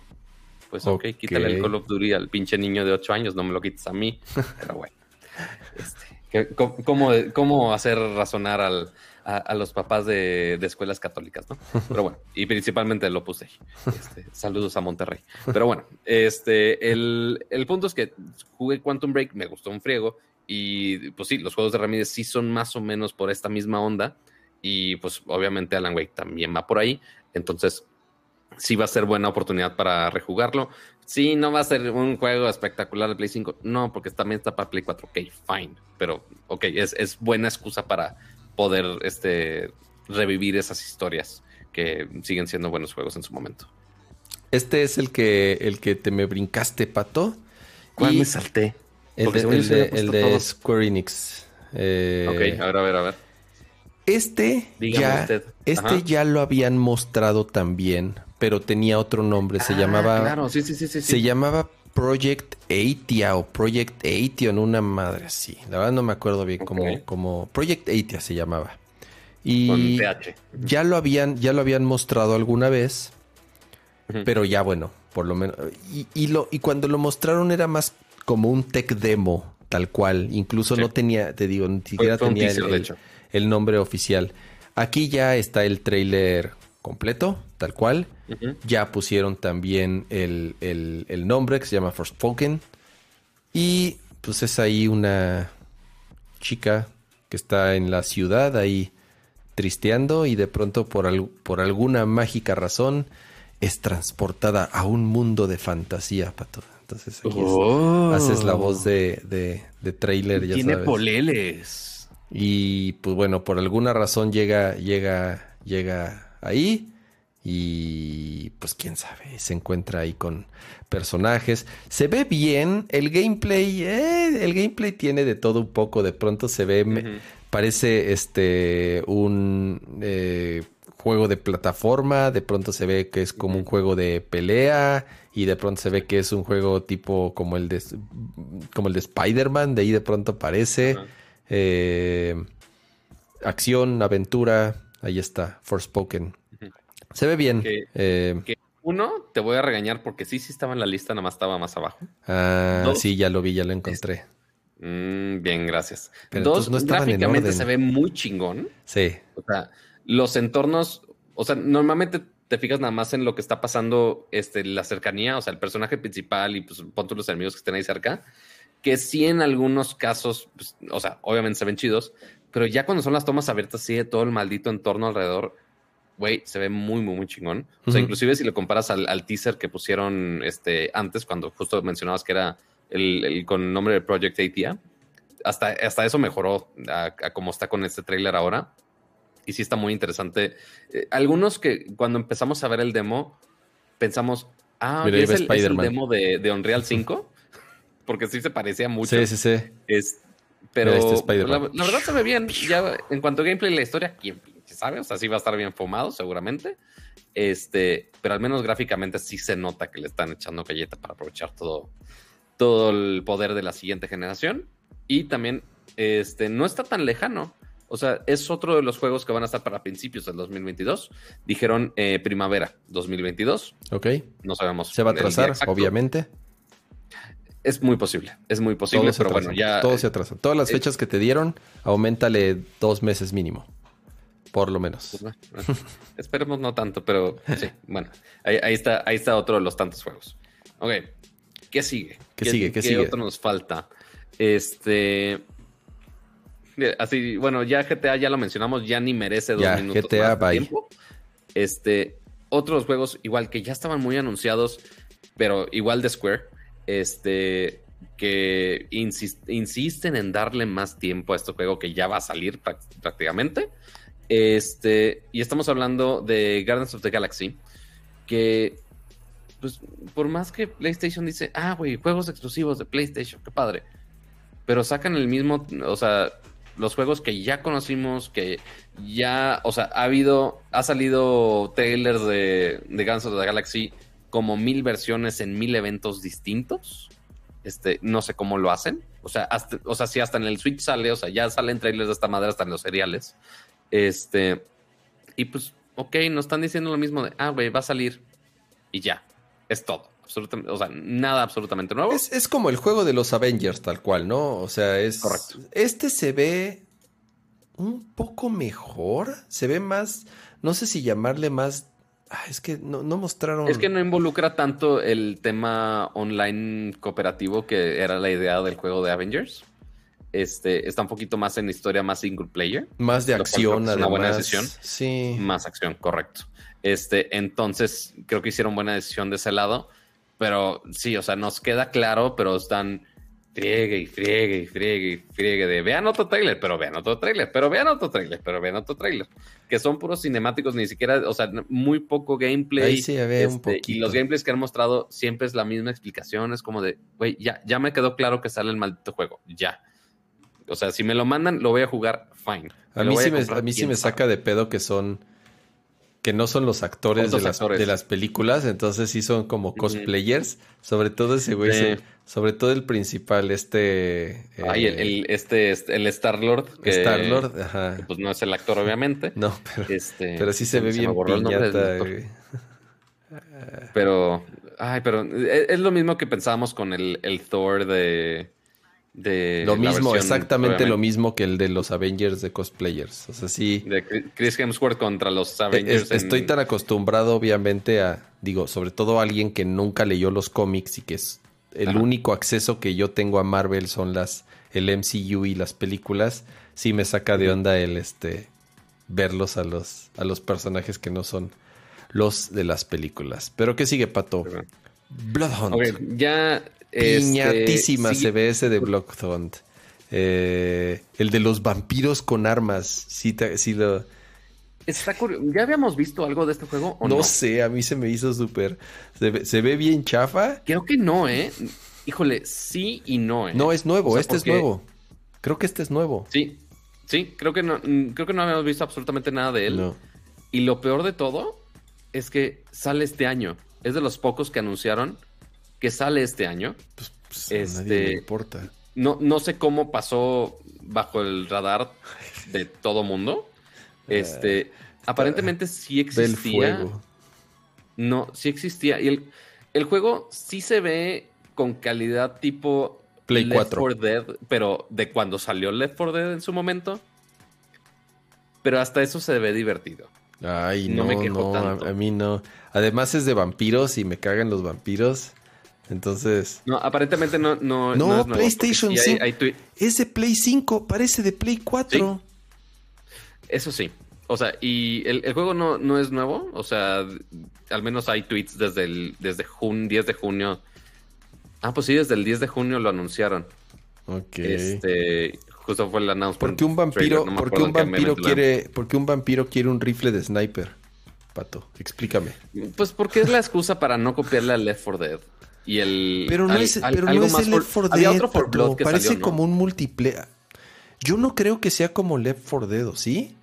pues ok, Ok. quítale el Call of Duty al pinche niño de 8 años, no me lo quites a mí. Pero bueno. Este, ¿cómo, cómo hacer razonar al, a, los papás de, de escuelas católicas, ¿no? Pero bueno, y principalmente lo puse. Este, saludos a Monterrey. Pero bueno, este, el, el punto es que jugué Quantum Break, me gustó un friego. Y pues sí, los juegos de Ramírez sí son más o menos por esta misma onda. Y pues obviamente Alan Wake también va por ahí. Entonces, sí va a ser buena oportunidad para rejugarlo. Sí, no va a ser un juego espectacular de Play 5. No, porque también está para Play 4. Ok, fine. Pero, ok, es, es buena excusa para poder este, revivir esas historias que siguen siendo buenos juegos en su momento. Este es el que, el que te me brincaste, Pato. ¿Cuál Y me salté? El de, el el. Square Enix. Eh, Ok, a ver, a ver, a ver. Este, Dígame ya, usted. este ya lo habían mostrado también, pero tenía otro nombre. Se Ah, llamaba. Claro, sí, sí, sí, sí. Se sí. llamaba Project 80 o Project 80 en una madre así. La verdad no me acuerdo bien cómo, Project 80 se llamaba. Y ya lo habían, ya lo habían mostrado alguna vez, pero ya bueno, por lo menos. Y, y lo, y cuando lo mostraron era más como un tech demo, tal cual. Incluso Sí. no tenía, te digo, ni siquiera tenía teaser, el, el nombre oficial. Aquí ya está el trailer completo, tal cual. Ya pusieron también el, el- el nombre que se llama Forspoken. Y pues es ahí una chica que está en la ciudad ahí tristeando y de pronto por, al- por alguna mágica razón es transportada a un mundo de fantasía, Pato. Entonces aquí es- Oh. haces la voz de, de, de trailer, ya Tiene sabes. poleles. Y pues bueno, por alguna razón llega, llega, llega ahí. Y pues quién sabe, se encuentra ahí con personajes. Se ve bien, el gameplay, eh, el gameplay tiene de todo un poco. De pronto se ve, me- parece este un eh, juego de plataforma. De pronto se ve que es como un juego de pelea. Y de pronto se ve que es un juego tipo como el de como el de Spider-Man. De ahí de pronto parece. Eh, acción, aventura, ahí está, Forspoken. Se ve bien. Que- Eh, Que uno, te voy a regañar porque sí, sí estaba en la lista, nada más estaba más abajo. ah, Dos. sí, ya lo vi, ya lo encontré. Mm, bien, gracias. Pero Dos, no gráficamente se ve muy chingón. Sí, O sea, los entornos, o sea, normalmente te fijas nada más en lo que está pasando, este, la cercanía, o sea, el personaje principal y pues pon tú los enemigos que estén ahí cerca, que sí en algunos casos, pues, o sea, obviamente se ven chidos, pero ya cuando son las tomas abiertas, sí, de todo el maldito entorno alrededor, güey, se ve muy, muy, muy chingón. O sea, inclusive si lo comparas al, al teaser que pusieron este, antes, cuando justo mencionabas que era el, el- con el nombre de Project ATIA, hasta, hasta eso mejoró a, a como está con este tráiler ahora. Y sí está muy interesante. Eh, algunos que cuando empezamos a ver el demo, pensamos, ah, Mira, es, el, es el Spider-Man. demo de, de Unreal 5, porque sí se parecía mucho. sí, sí, sí. Es, pero este la, verdad se ve bien. Ya en cuanto a gameplay y la historia, quién sabe. O sea, sí va a estar bien fumado, seguramente. Este, pero al menos gráficamente sí se nota que le están echando galleta para aprovechar todo, todo el poder de la siguiente generación. Y también, este, no está tan lejano. O sea, es otro de los juegos que van a estar para principios del 2022. Dijeron eh, primavera 2022. Ok. No sabemos. Se va a atrasar, obviamente. Es muy posible. Es muy posible, Todo pero bueno, ya. Todo se atrasa. Todas las eh, fechas que te dieron, aumentale dos meses mínimo. Por lo menos. Pues bueno, esperemos no tanto, pero sí, bueno, ahí, ahí está, ahí está otro de los tantos juegos. Ok, ¿qué sigue? ¿Qué sigue? ¿Qué sigue? otro nos falta? Este, así, bueno, ya GTA ya lo mencionamos, ya ni merece dos Ya, minutos GTA, más de bye. tiempo. Este, otros juegos igual que ya estaban muy anunciados, pero igual de Square, este, que insis- insisten en darle más tiempo a este juego que ya va a salir prácticamente. Este, y estamos hablando de Guardians of the Galaxy, que, pues, por más que PlayStation dice, ah, güey, juegos exclusivos de PlayStation, qué padre, pero sacan el mismo, o sea, los juegos que ya conocimos, que ya, o sea, ha habido, ha salido trailers de, de Guardians of the Galaxy como mil versiones en mil eventos distintos. Este, no sé cómo lo hacen. O sea, o sea, si hasta en el Switch sale, o sea, ya salen trailers de esta madre hasta en los seriales. Este, y pues, ok, nos están diciendo lo mismo de, ah, güey, va a salir y ya. Es todo. Absolutamente, o sea, nada absolutamente nuevo. Es, es como el juego de los Avengers, tal cual, ¿no? O sea, es. Correcto. Este se ve un poco mejor. Se ve más. No sé si llamarle más. Ah, es que no, no mostraron. Es que no involucra tanto el tema online cooperativo que era la idea del juego de Avengers. Este está un poquito más en historia más single player, Más de acción, además. una buena decisión. Sí. más acción, correcto. Este, entonces creo que hicieron buena decisión de ese lado, pero sí, o sea, nos queda claro, pero están friegue y friegue y friegue y friegue de vean otro trailer, pero vean otro trailer, pero vean otro trailer, pero vean otro trailer. Que son puros cinemáticos, ni siquiera, o sea, muy poco gameplay. Ahí sí había un este, y poquito. los gameplays que han mostrado siempre es la misma explicación. Es como de, güey, ya, ya me quedó claro que sale el maldito juego. Ya. O sea, si me lo mandan, lo voy a jugar fine. A mí sí me, comprar a mí sí bien me saca de pedo que son que no son los actores, de las, actores. de las películas, entonces sí son como cosplayers, sobre todo ese güey, Sí. se- sobre todo el principal, este... Ay, el, el- este, este, el Star-Lord. Star-Lord, que, ajá. Pues no es el actor, obviamente. No, pero, Este, pero sí se ve me bien piñata, güey. Pero, ay, pero es, es lo mismo que pensábamos con el, el Thor de. De Lo mismo, versión, exactamente lo mismo que el de los Avengers de cosplayers. O sea, sí... De Chris- Hemsworth contra los Eh, Avengers. es- en- Estoy tan acostumbrado, obviamente, a, digo, sobre todo alguien que nunca leyó los cómics y que es el Ajá. único acceso que yo tengo a Marvel son las, el MCU y las películas. Sí me saca de onda el, este, verlos a los, a los personajes que no son los de las películas. Pero ¿qué sigue, Pato? Ajá. Bloodhunt. Ok, este, Piñatísima sigue- se ve ese de Bloodhunt. Eh, el de los vampiros con armas. Sí, sí lo... Está curioso. ¿Ya habíamos visto algo de este juego o No, no? sé, a mí se me hizo súper. Se, ve- se ve bien chafa. Creo que no, ¿eh? Híjole, sí y no, ¿eh? No, es nuevo, O sea, este es nuevo. Creo que este es nuevo. Sí, sí, creo que no, mm, creo que no habíamos visto absolutamente nada de él. No. Y lo peor de todo es que sale este año. Es de los pocos que anunciaron que sale este año. Pues, pues, a Este- nadie le importa. No, no sé cómo pasó bajo el radar de todo mundo. Este, aparentemente sí existía. fuego. No, sí existía. Y el, el juego sí se ve con calidad tipo Play Left 4. 4 Dead, pero de cuando salió Left 4 Dead en su momento. Pero hasta eso se ve divertido. Ay, No no, me quejo no, a, tanto. a mí no. Además es de vampiros y me cagan los vampiros. Entonces, No, aparentemente no, no, No, no es nuevo, PlayStation porque sí hay- 5. hay es de Play 5, parece de Play 4. Eso sí. O sea, y el, el juego no, no es nuevo. O sea, al menos hay tweets desde el desde jun, 10 de junio. Ah, pues sí, desde el 10 de junio lo anunciaron. Ok. Este, justo fue el announcement. ¿Por qué un vampiro, trailer, no me por qué acuerdo un vampiro quiere, por qué un vampiro quiere un rifle de sniper? Pato, explícame. Pues porque es la excusa para no copiarle al Left 4 Dead. Y el. Pero no al- es, al- pero no es más el Left 4 Había Dead, otro For. Blood que Parece salió, ¿no? como un multiplayer. Yo no creo que sea como Left 4 Dead, ¿o ¿sí?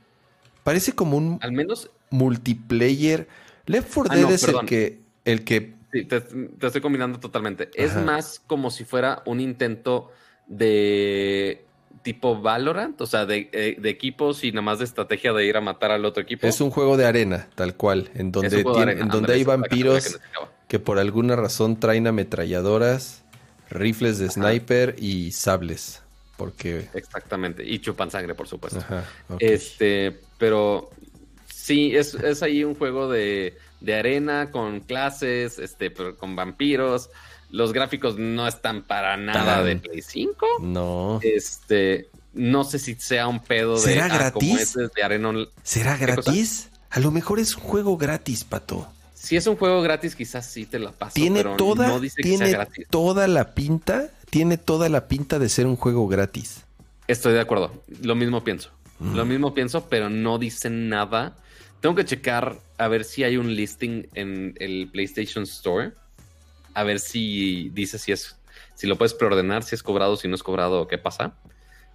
Parece como un Al menos. multiplayer. Left 4 Ah, Dead no, es el que, el que Sí, te, te estoy combinando totalmente. Es más como si fuera un intento de tipo Valorant, o sea, de, eh, de equipos y nada más de estrategia de ir a matar al otro equipo. es un juego de arena, tal cual, en donde, tiene- arena, en donde hay vampiros que. Que por alguna razón traen ametralladoras, rifles de sniper y sables. Porque. Exactamente. Y chupan sangre, por supuesto. Ajá. Este, pero sí, es, es ahí un juego de, de arena con clases, este, pero con vampiros. Los gráficos no están para nada Tan. de Play 5. No. Este, no sé si sea un pedo de ¿Será ah, como gratis? ese es de arena. ¿Será gratis? A lo mejor es un juego gratis, pato. Si es un juego gratis, quizás sí te la paso, Tiene pero toda, no dice que sea tiene gratis. toda la pinta, tiene toda la pinta de ser un juego gratis. Estoy de acuerdo. Lo mismo pienso. Mm. Lo mismo pienso, pero no dicen nada. Tengo que checar a ver si hay un listing en el PlayStation Store. A ver si dice si es, si lo puedes preordenar, si es cobrado, si no es cobrado, qué pasa.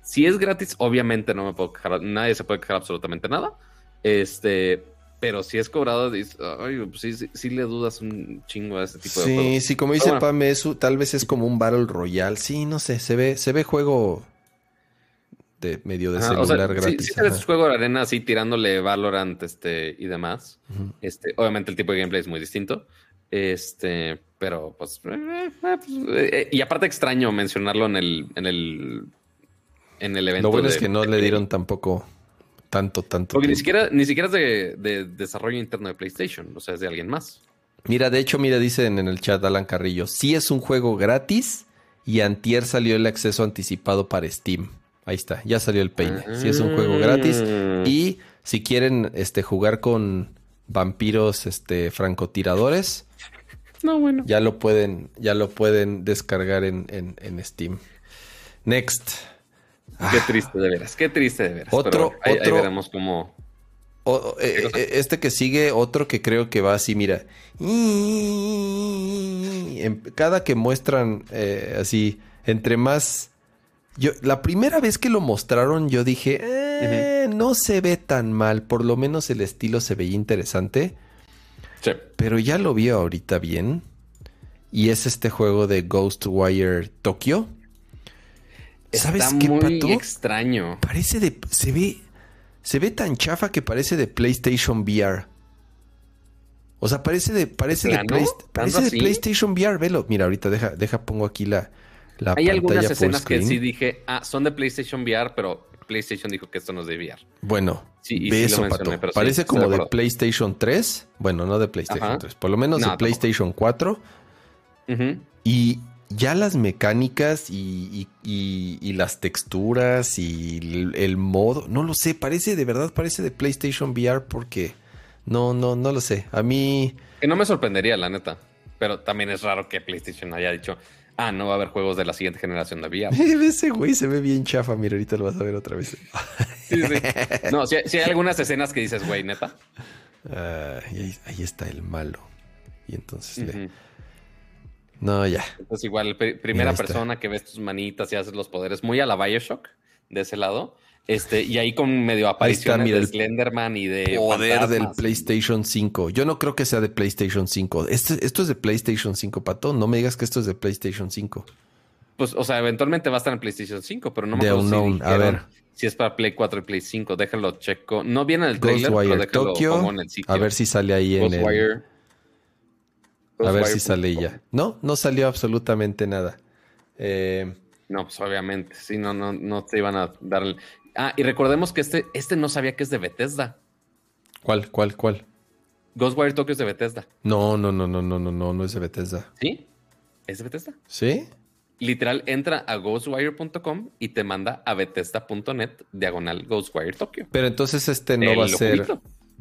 Si es gratis, obviamente no me puedo quejar, nadie se puede quejar absolutamente nada. Este, pero si es cobrado, dices, ay, pues sí, sí, sí le dudas un chingo a ese tipo de Sí, juegos. sí, como dice bueno. Pame, eso tal vez es como un Battle Royale. Sí, no sé, se ve, se ve juego de medio de Ajá, celular o sea, sí- gratis. sí ajá. juego de arena así tirándole Valorant este, y demás. Este, obviamente el tipo de gameplay es muy distinto. Este, pero pues, eh, eh, pues, eh, y aparte extraño mencionarlo en el, en el, en el evento. Lo bueno de- es que no de le dieron tampoco tanto, tanto. Porque ni siquiera, ni siquiera es de, de desarrollo interno de PlayStation, o sea, es de alguien más. Mira, de hecho, mira, dicen en el chat Alan Carrillo, sí es un juego gratis y antier salió el acceso anticipado para Steam. Ahí está, ya salió el peine. Sí es un juego gratis Mm. y si quieren este jugar con vampiros este francotiradores, No, bueno. ya lo pueden ya lo pueden descargar en, en, en Steam. Next. Qué triste de veras, qué triste de veras. Otro, Pero ahí- ahí otro- veremos cómo. O- eh, eh, este que sigue, otro que creo que va así, mira. En- Cada que muestran eh, así, entre más... Yo, la primera vez que lo mostraron, yo dije, "Eh, no se ve tan mal, por lo menos el estilo se veía interesante, Sí. pero ya lo vi ahorita bien. Y es este juego de Ghostwire Tokyo. ¿Sabes Está qué, muy Pato? extraño. Parece de. Se ve. Se ve tan chafa que parece de PlayStation VR. O sea, parece de. Parece de, parece de? PlayStation VR. Velo. Mira, ahorita deja, deja pongo aquí la, la Hay pantalla algunas escenas que sí dije, ah, son de PlayStation VR, pero PlayStation dijo que esto no es de VR. Bueno, Sí, y ve sí eso, mencioné, Pato. sí, parece como de. PlayStation 3. Bueno, no de PlayStation Ajá. 3. Por lo menos No, de tampoco. PlayStation 4. Ujú. Y ya las mecánicas y, y- y- y las texturas y el, el modo, no lo sé, parece de verdad, parece de PlayStation VR porque no, no, no lo sé. A mí, Que no me sorprendería, la neta. Pero también es raro que PlayStation haya dicho, ah, no va a haber juegos de la siguiente generación de VR. ese güey se ve bien chafa. Mira, ahorita lo vas a ver otra vez. Sí, sí. No, si hay algunas escenas que dices, güey, neta. Y ahí, ahí está el malo. Y entonces le-. No, ya. Entonces, igual, primera está. persona que ves tus manitas y haces los poderes, muy a la Bioshock, de ese lado. Este, y ahí con medio apariciones mira, de Slenderman y de Poder del. PlayStation 5. Yo no creo que sea de PlayStation 5. Esto, esto es de PlayStation 5, Pato. No me digas que esto es de PlayStation 5. Pues, o sea, eventualmente va a estar en PlayStation 5, pero no me acuerdo si a ver. si es para Play 4 y Play 5. Déjalo checo. No viene en el trailer, pero Ghostwire déjalo Tokyo. en el sitio. A ver si sale ahí en el... A ver si sale punto ya. No, no salió absolutamente nada. Eh. No, pues obviamente. Sí, no, no, no te iban a dar el... Ah, y recordemos que este, este no sabía que es de Bethesda. ¿Cuál, cuál, cuál? Ghostwire Tokyo es de Bethesda. No, no, no, no, no, no, no, no es de Bethesda. ¿Sí? ¿Es de Bethesda? ¿Sí? Literal, entra a ghostwire.com y te manda a bethesda.net diagonal Ghostwire Tokyo. Pero entonces este no va a ser...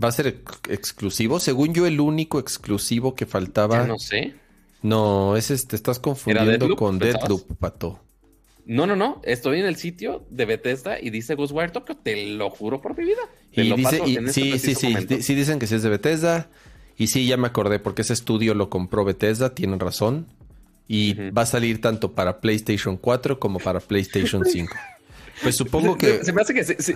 ¿Va a ser ex- exclusivo? Según yo, el único exclusivo que faltaba... Ya no sé. No, ese es- te estás confundiendo con pensabas? Deadloop, Pato. No, no, no. Estoy en el sitio de Bethesda y dice Ghostwire Tokyo. Te lo juro por mi vida. Te Y lo dice, paso y- en este sí, sí, sí, sí dicen que sí es de Bethesda. Y sí, ya me acordé, porque ese estudio lo compró Bethesda, tienen razón. Y va a salir tanto para PlayStation 4 como para PlayStation 5. Pues supongo que... Se me hace que sí,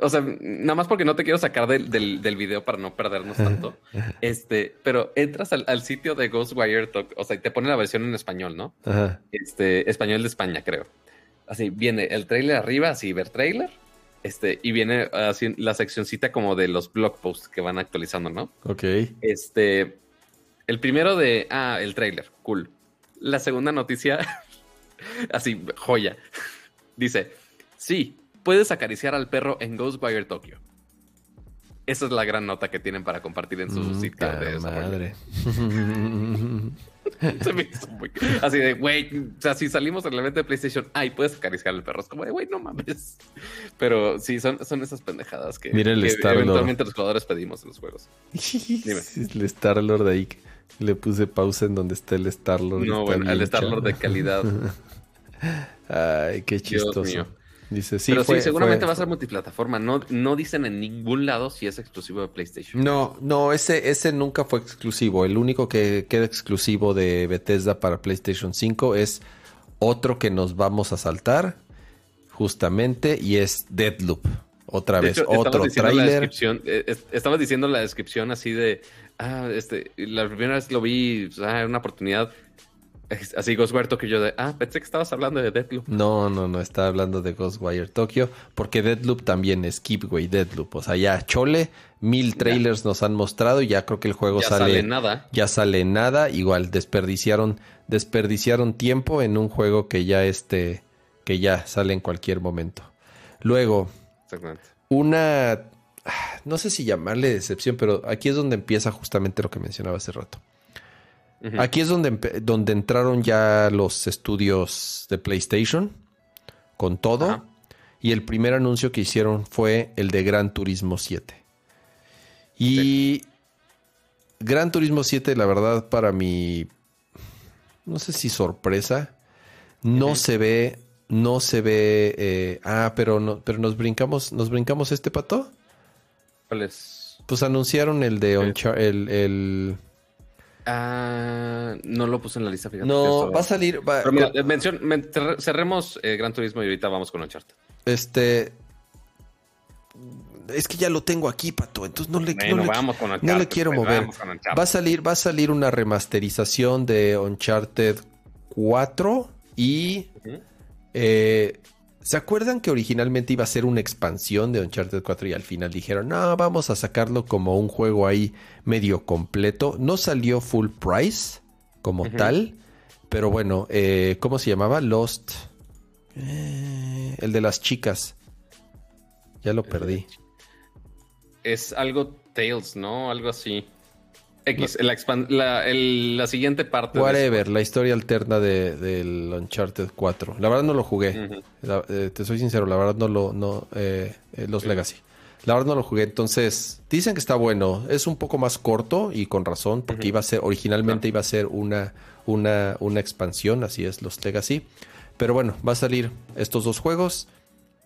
o sea, nada más porque no te quiero sacar del, del, del video para no perdernos tanto. Este, pero entras al, al sitio de Ghostwire Tokyo, o sea, y te pone la versión en español, ¿no? Ajá. Este, español de España, creo. Así, viene el trailer arriba, así, ver trailer. Este, y viene así la seccioncita como de los blog posts que van actualizando, ¿no? Ok. Este, el primero de, ah, el trailer, cool. La segunda noticia, así, joya. Dice, sí, puedes acariciar al perro en Ghostwire Tokyo. Esa es la gran nota que tienen para compartir en su Mm, sitio de desarrollo. madre. Se me hizo muy- Así de, güey, o sea, si salimos del evento de PlayStation, ay, puedes acariciar al perro. Es como de, güey, no mames. Pero sí, son, son esas pendejadas que, Mira el que Star-Lord. eventualmente los jugadores pedimos en los juegos. Dime. el Star-Lord ahí. Le puse pausa en donde está el Star-Lord. No, bueno, el Star-Lord de calidad. Ay, qué Dios chistoso. mío. Dice, sí, Pero fue- sí, seguramente fue- va a ser multiplataforma. No, no dicen en ningún lado si es exclusivo de PlayStation. No, no, ese, ese nunca fue exclusivo. El único que queda exclusivo de Bethesda para PlayStation 5 es otro que nos vamos a saltar, justamente, y es Deadloop. Otra De vez, hecho, otro diciendo la tráiler. descripción, eh, es- estabas diciendo la descripción así de, ah, este, la primera vez lo vi, ah, era una oportunidad. Así Ghostwire Tokyo yo de, ah, pensé que estabas hablando de Deathloop. No, no, no, está hablando de Ghostwire Tokyo, porque Deadloop también es Keepway Deadloop. O sea, ya chole, mil trailers nos han mostrado y ya creo que el juego Ya sale, sale nada. ya sale nada. Igual desperdiciaron, desperdiciaron tiempo en un juego que ya este, que ya sale en cualquier momento. Luego, una, ah, no sé si llamarle decepción, pero aquí es donde empieza justamente lo que mencionaba hace rato. Aquí es donde, donde entraron ya los estudios de PlayStation con todo. Y el primer anuncio que hicieron fue el de Gran Turismo 7. Y Gran Turismo 7, la verdad, para mi, no sé si sorpresa, no se ve no se ve. eh, ah, pero no, pero nos brincamos, nos brincamos este pato. ¿Cuál es? Pues anunciaron el de el- Ah, no lo puse en la lista, fíjate. No, va a salir. va- Pero mira, mención- men- cerre- cerremos eh, Gran Turismo y ahorita vamos con Uncharted. Este. Es que ya lo tengo aquí, pato. Entonces no le, Bueno, no le- vamos con Uncharted. no le quiero pues, mover. vamos con Uncharted. Va a salir, va a salir una remasterización de Uncharted 4 y eh, ¿se acuerdan que originalmente iba a ser una expansión de Uncharted 4 y al final dijeron, no, vamos a sacarlo como un juego ahí medio completo? No salió full price como tal, pero bueno, eh, ¿cómo se llamaba? Lost. Eh, el de las chicas. Ya lo perdí. Es algo Tales, ¿no? Algo así. X, la, expan- la, el- la siguiente parte. de Whatever, la historia alterna de, del Uncharted 4. La verdad no lo jugué. La- eh, te soy sincero, la verdad no lo... No, eh, eh, los Sí. Legacy. La verdad no lo jugué. Entonces, dicen que está bueno. Es un poco más corto y con razón, porque iba a ser, originalmente iba a ser una, una, una expansión, así es, los Legacy. Pero bueno, va a salir estos dos juegos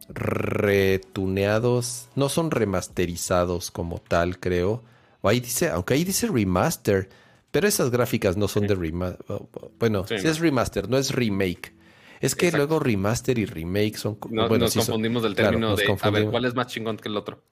retuneados. No son remasterizados como tal, creo. O ahí dice, aunque ahí dice remaster. Pero esas gráficas no son de remaster. Bueno, Sí, si no. es remaster, no es remake. Es que Exacto. luego remaster y remake son... No- bueno, nos sí son- confundimos del término de a ver cuál es más chingón que el otro.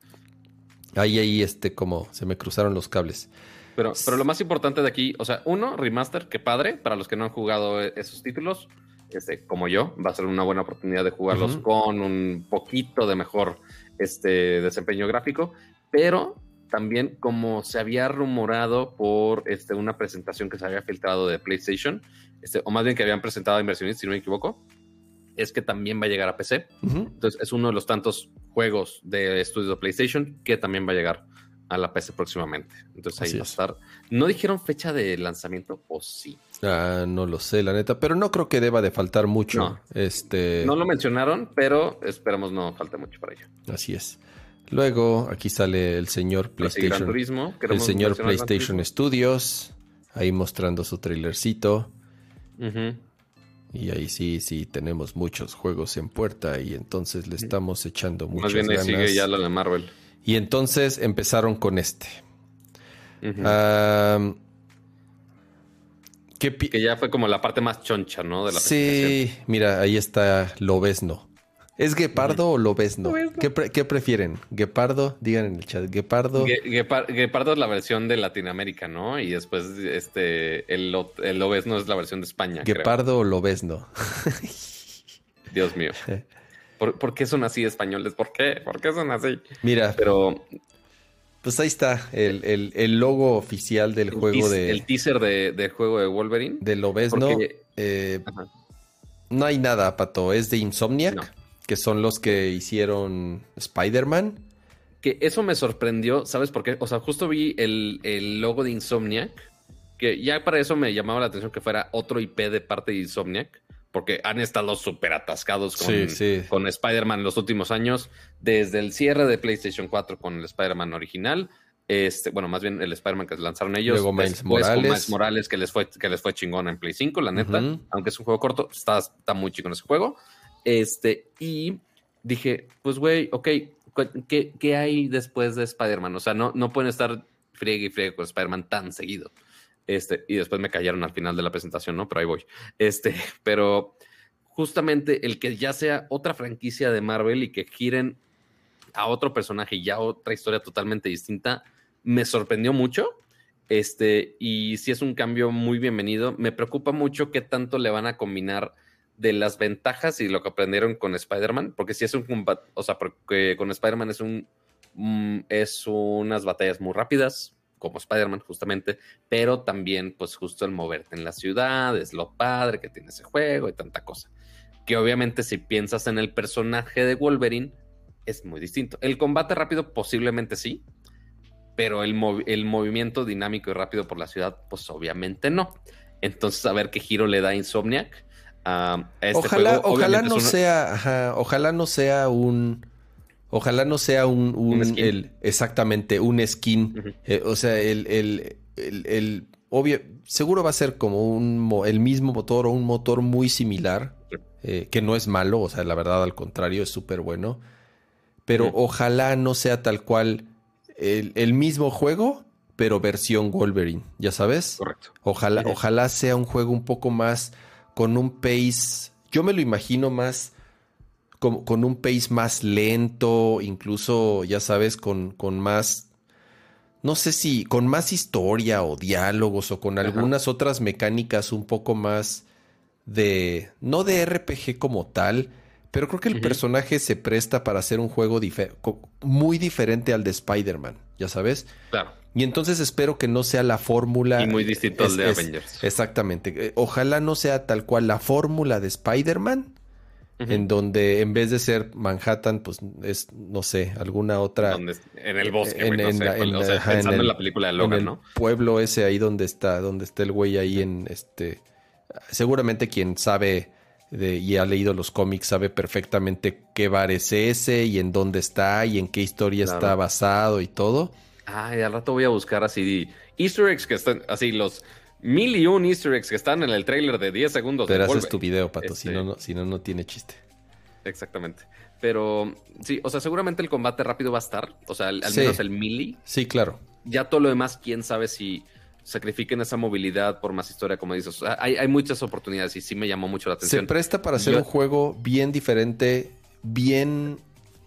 Ahí, ahí, este, como se me cruzaron los cables. Pero, pero lo más importante de aquí, o sea, uno, remaster, que padre, para los que no han jugado e- esos títulos, este, como yo, va a ser una buena oportunidad de jugarlos con un poquito de mejor este, desempeño gráfico, pero también como se había rumorado por este, una presentación que se había filtrado de PlayStation, este, o más bien que habían presentado a inversionistas, si no me equivoco, es que también va a llegar a PC. Entonces es uno de los tantos juegos de estudio de PlayStation que también va a llegar a la PC próximamente. Entonces ahí Así va a es. estar. ¿No dijeron fecha de lanzamiento? ¿O sí? Ah, no lo sé, la neta. Pero no creo que deba de faltar mucho. No. Este... No lo mencionaron, pero esperamos no falte mucho para ello. Así es. Luego, aquí sale el señor PlayStation. Turismo. El señor PlayStation. Studios. Ahí mostrando su trailercito. Y ahí sí, sí, tenemos muchos juegos en puerta. Y entonces le estamos echando Más muchas bien ahí ganas. sigue ya lo de Marvel. Y entonces empezaron con este. Ujú. Ah, ¿qué pi- que ya fue como la parte más choncha, ¿no? De la. Sí, mira, ahí está Lobesno. ¿Es Guepardo o Lobesno? Lobezno. ¿Qué, pre- qué prefieren? ¿Guepardo? Digan en el chat. ¿Guepardo? Gue- Guepar- Guepardo es la versión de Latinoamérica, ¿no? Y después este el, Lo- el Lobezno es la versión de España. creo. ¿Guepardo o Lobesno? Dios mío. ¿Por, por qué son así españoles? ¿Por qué? ¿Por qué son así? Mira, Pero pues ahí está el, el- el logo oficial del el, juego de, el teaser de, del juego de Wolverine. de Lobesno. porque- Eh, no hay nada, Pato. Es de Insomniac, No. Que son los que hicieron Spider-Man. Que eso me sorprendió, ¿sabes por qué? O sea, justo vi el, el logo de Insomniac, que ya para eso me llamaba la atención que fuera otro IP de parte de Insomniac, porque han estado súper atascados con, Sí, sí. con Spider-Man los últimos años, desde el cierre de PlayStation 4 con el Spider-Man original. Este, bueno, más bien el Spider-Man que lanzaron ellos. Luego Miles Morales. Miles Morales, que les fue, que les fue chingón en Play 5, la neta. Aunque es un juego corto, está, está muy chico en ese juego. Este, y dije, pues, güey, ok, ¿qué, qué hay después de Spider-Man? O sea, no, no pueden estar friegue y friegue con Spider-Man tan seguido. Este, y después me callaron al final de la presentación, ¿no? Pero ahí voy. Este, pero justamente el que ya sea otra franquicia de Marvel y que giren a otro personaje y ya otra historia totalmente distinta, me sorprendió mucho. Este, y si es un cambio muy bienvenido. Me preocupa mucho qué tanto le van a combinar de las ventajas y lo que aprendieron con Spider-Man, porque si es un combat, o sea, porque con Spider-Man es un mm, es unas batallas muy rápidas, como Spider-Man justamente, pero también pues justo el moverte en la ciudad, es lo padre que tiene ese juego y tanta cosa. Que obviamente si piensas en el personaje de Wolverine, es muy distinto. El combate rápido posiblemente sí, pero el, movi- el movimiento dinámico y rápido por la ciudad, pues obviamente no. Entonces, a ver qué giro le da Insomniac a este ojalá, juego. ojalá no uno- sea, ajá, ojalá no sea un, ojalá no sea un, un- Un skin. el- exactamente, un skin. Eh, o sea, el, el, el, obvio, seguro va a ser como un, el mismo motor o un motor muy similar. eh, que no es malo, o sea, la verdad al contrario, es súper bueno. Pero ojalá no sea tal cual el, mismo juego, pero versión Wolverine, ¿ya sabes? Correcto. Ojalá, ojalá sea un juego un poco más con un pace, yo me lo imagino más con, con un pace más lento, incluso, ya sabes, con, con más no sé si con más historia o diálogos o con algunas otras mecánicas un poco más de, no de RPG como tal, pero creo que el personaje se presta para hacer un juego muy diferente al de Spider-Man, ya sabes. Claro. Y entonces espero que no sea la fórmula. Y muy distinto al de Avengers. Exactamente. Eh, ojalá no sea tal cual la fórmula de Spider-Man, en donde en vez de ser Manhattan, pues es, no sé, alguna otra... en el bosque, en, pensando en, la película de Logan, ¿no? pueblo ese ahí donde está, donde está el güey ahí en este... Seguramente quien sabe de, y ha leído los cómics sabe perfectamente qué bar es ese y en dónde está y en qué historia está basado y todo. Ay, al rato voy a buscar así easter eggs que están así los mil y un easter eggs que están en el trailer de 10 segundos. Pero haces tu video, Pato, si, no, no, si no, no tiene chiste. Exactamente. Pero sí, o sea, seguramente el combate rápido va a estar. O sea, al, menos el melee. Sí, claro. Ya todo lo demás, quién sabe si sacrifiquen esa movilidad por más historia, como dices. hay, hay, muchas oportunidades y sí me llamó mucho la atención. Se presta para hacer un juego bien diferente, bien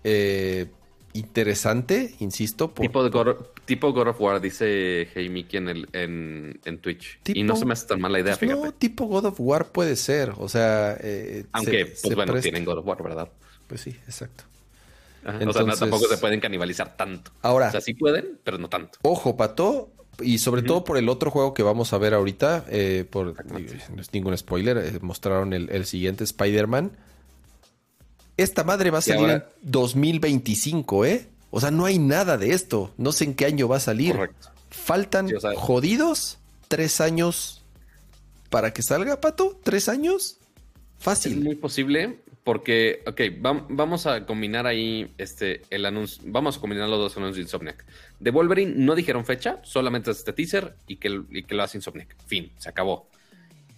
eh, interesante, insisto. Tipo, de God, tipo God of War, dice Heimiki en, el, en, en Twitch. y no se me hace tan mala idea, pues No, tipo God of War puede ser. O sea. Eh, Aunque, pues bueno, tienen God of War, ¿verdad? Pues sí, exacto. o sea, tampoco se pueden canibalizar tanto. Ahora. O sea, sí pueden, pero no tanto. Ojo, Pato. Y sobre todo por el otro juego que vamos a ver ahorita, eh, por, no es ningún spoiler, eh, mostraron el, el siguiente Spider-Man esta madre va a salir en 2025, ¿eh? O sea, no hay nada de esto. No sé en qué año va a salir. Correcto. Faltan jodidos tres años para que salga, Pato. ¿Tres años? Fácil. Es muy posible porque, ok, vamos a combinar ahí este, el anuncio. Vamos a combinar los dos anuncios de Insomniac. De Wolverine no dijeron fecha, solamente este teaser y que, y que lo hace Insomniac. Fin, se acabó.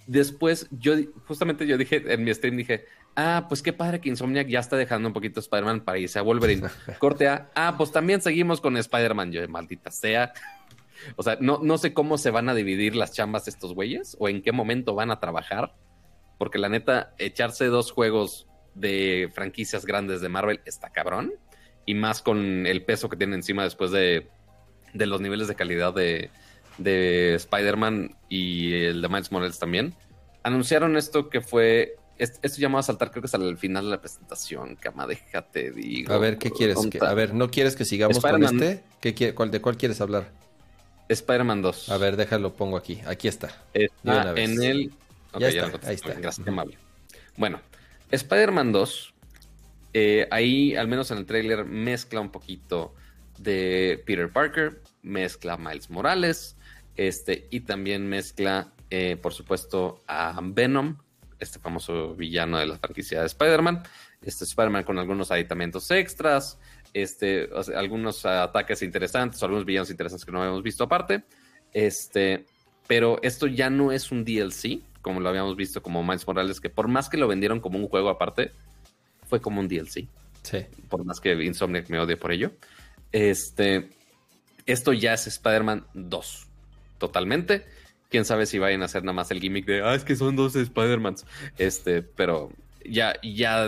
Después, yo justamente yo dije en mi stream, dije, Ah, pues qué padre que Insomniac ya está dejando un poquito Spider-Man para irse a Wolverine. Corte A. Ah, pues también seguimos con Spider-Man. Yo, maldita sea. O sea, no, no sé cómo se van a dividir las chambas estos güeyes o en qué momento van a trabajar. Porque la neta, echarse dos juegos de franquicias grandes de Marvel está cabrón. Y más con el peso que tiene encima después de, de los niveles de calidad de, de Spider-Man y el de Miles Morales también. Anunciaron esto que fue esto ya me va a saltar, creo que hasta el final de la presentación, cama, déjate, digo. A ver, ¿qué quieres? a ver, ¿no quieres que sigamos con este? ¿Qué, cuál, ¿De cuál quieres hablar? Spider-Man 2. A ver, déjalo, pongo aquí. Aquí está. Está en el... ya está, ahí está. Gracias, amable. Bueno, Spider-Man 2, eh, ahí, al menos en el trailer, mezcla un poquito de Peter Parker, mezcla Miles Morales, este, y también mezcla, eh, por supuesto, a Venom, este famoso villano de la franquicia de Spider-Man. Este Spider-Man con algunos aditamentos extras, este, algunos ataques interesantes, algunos villanos interesantes que no habíamos visto aparte. Este, pero esto ya no es un DLC, como lo habíamos visto como Miles Morales, que por más que lo vendieron como un juego aparte, fue como un DLC. Sí. Por más que Insomniac me odie por ello. Este, esto ya es Spider-Man 2, totalmente quién sabe si vayan a hacer nada más el gimmick de, ah, es que son dos Spider-Mans. Este, pero ya, ya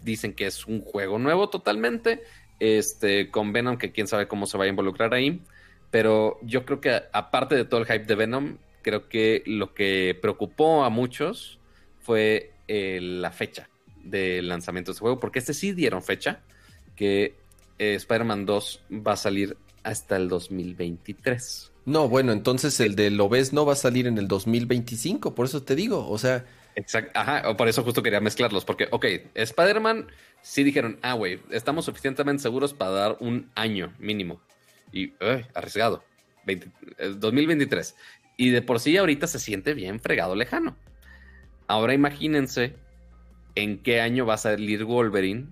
dicen que es un juego nuevo totalmente. Este, con Venom, que quién sabe cómo se va a involucrar ahí. Pero yo creo que aparte de todo el hype de Venom, creo que lo que preocupó a muchos fue eh, la fecha del lanzamiento de este juego, porque este sí dieron fecha, que eh, Spider-Man 2 va a salir hasta el 2023. No, bueno, entonces el de Lobes no va a salir en el 2025, por eso te digo, o sea... Exacto, ajá, por eso justo quería mezclarlos, porque, ok, Spider-Man sí dijeron, ah, güey, estamos suficientemente seguros para dar un año mínimo. Y, arriesgado, 2023. Y de por sí ahorita se siente bien fregado lejano. Ahora imagínense en qué año va a salir Wolverine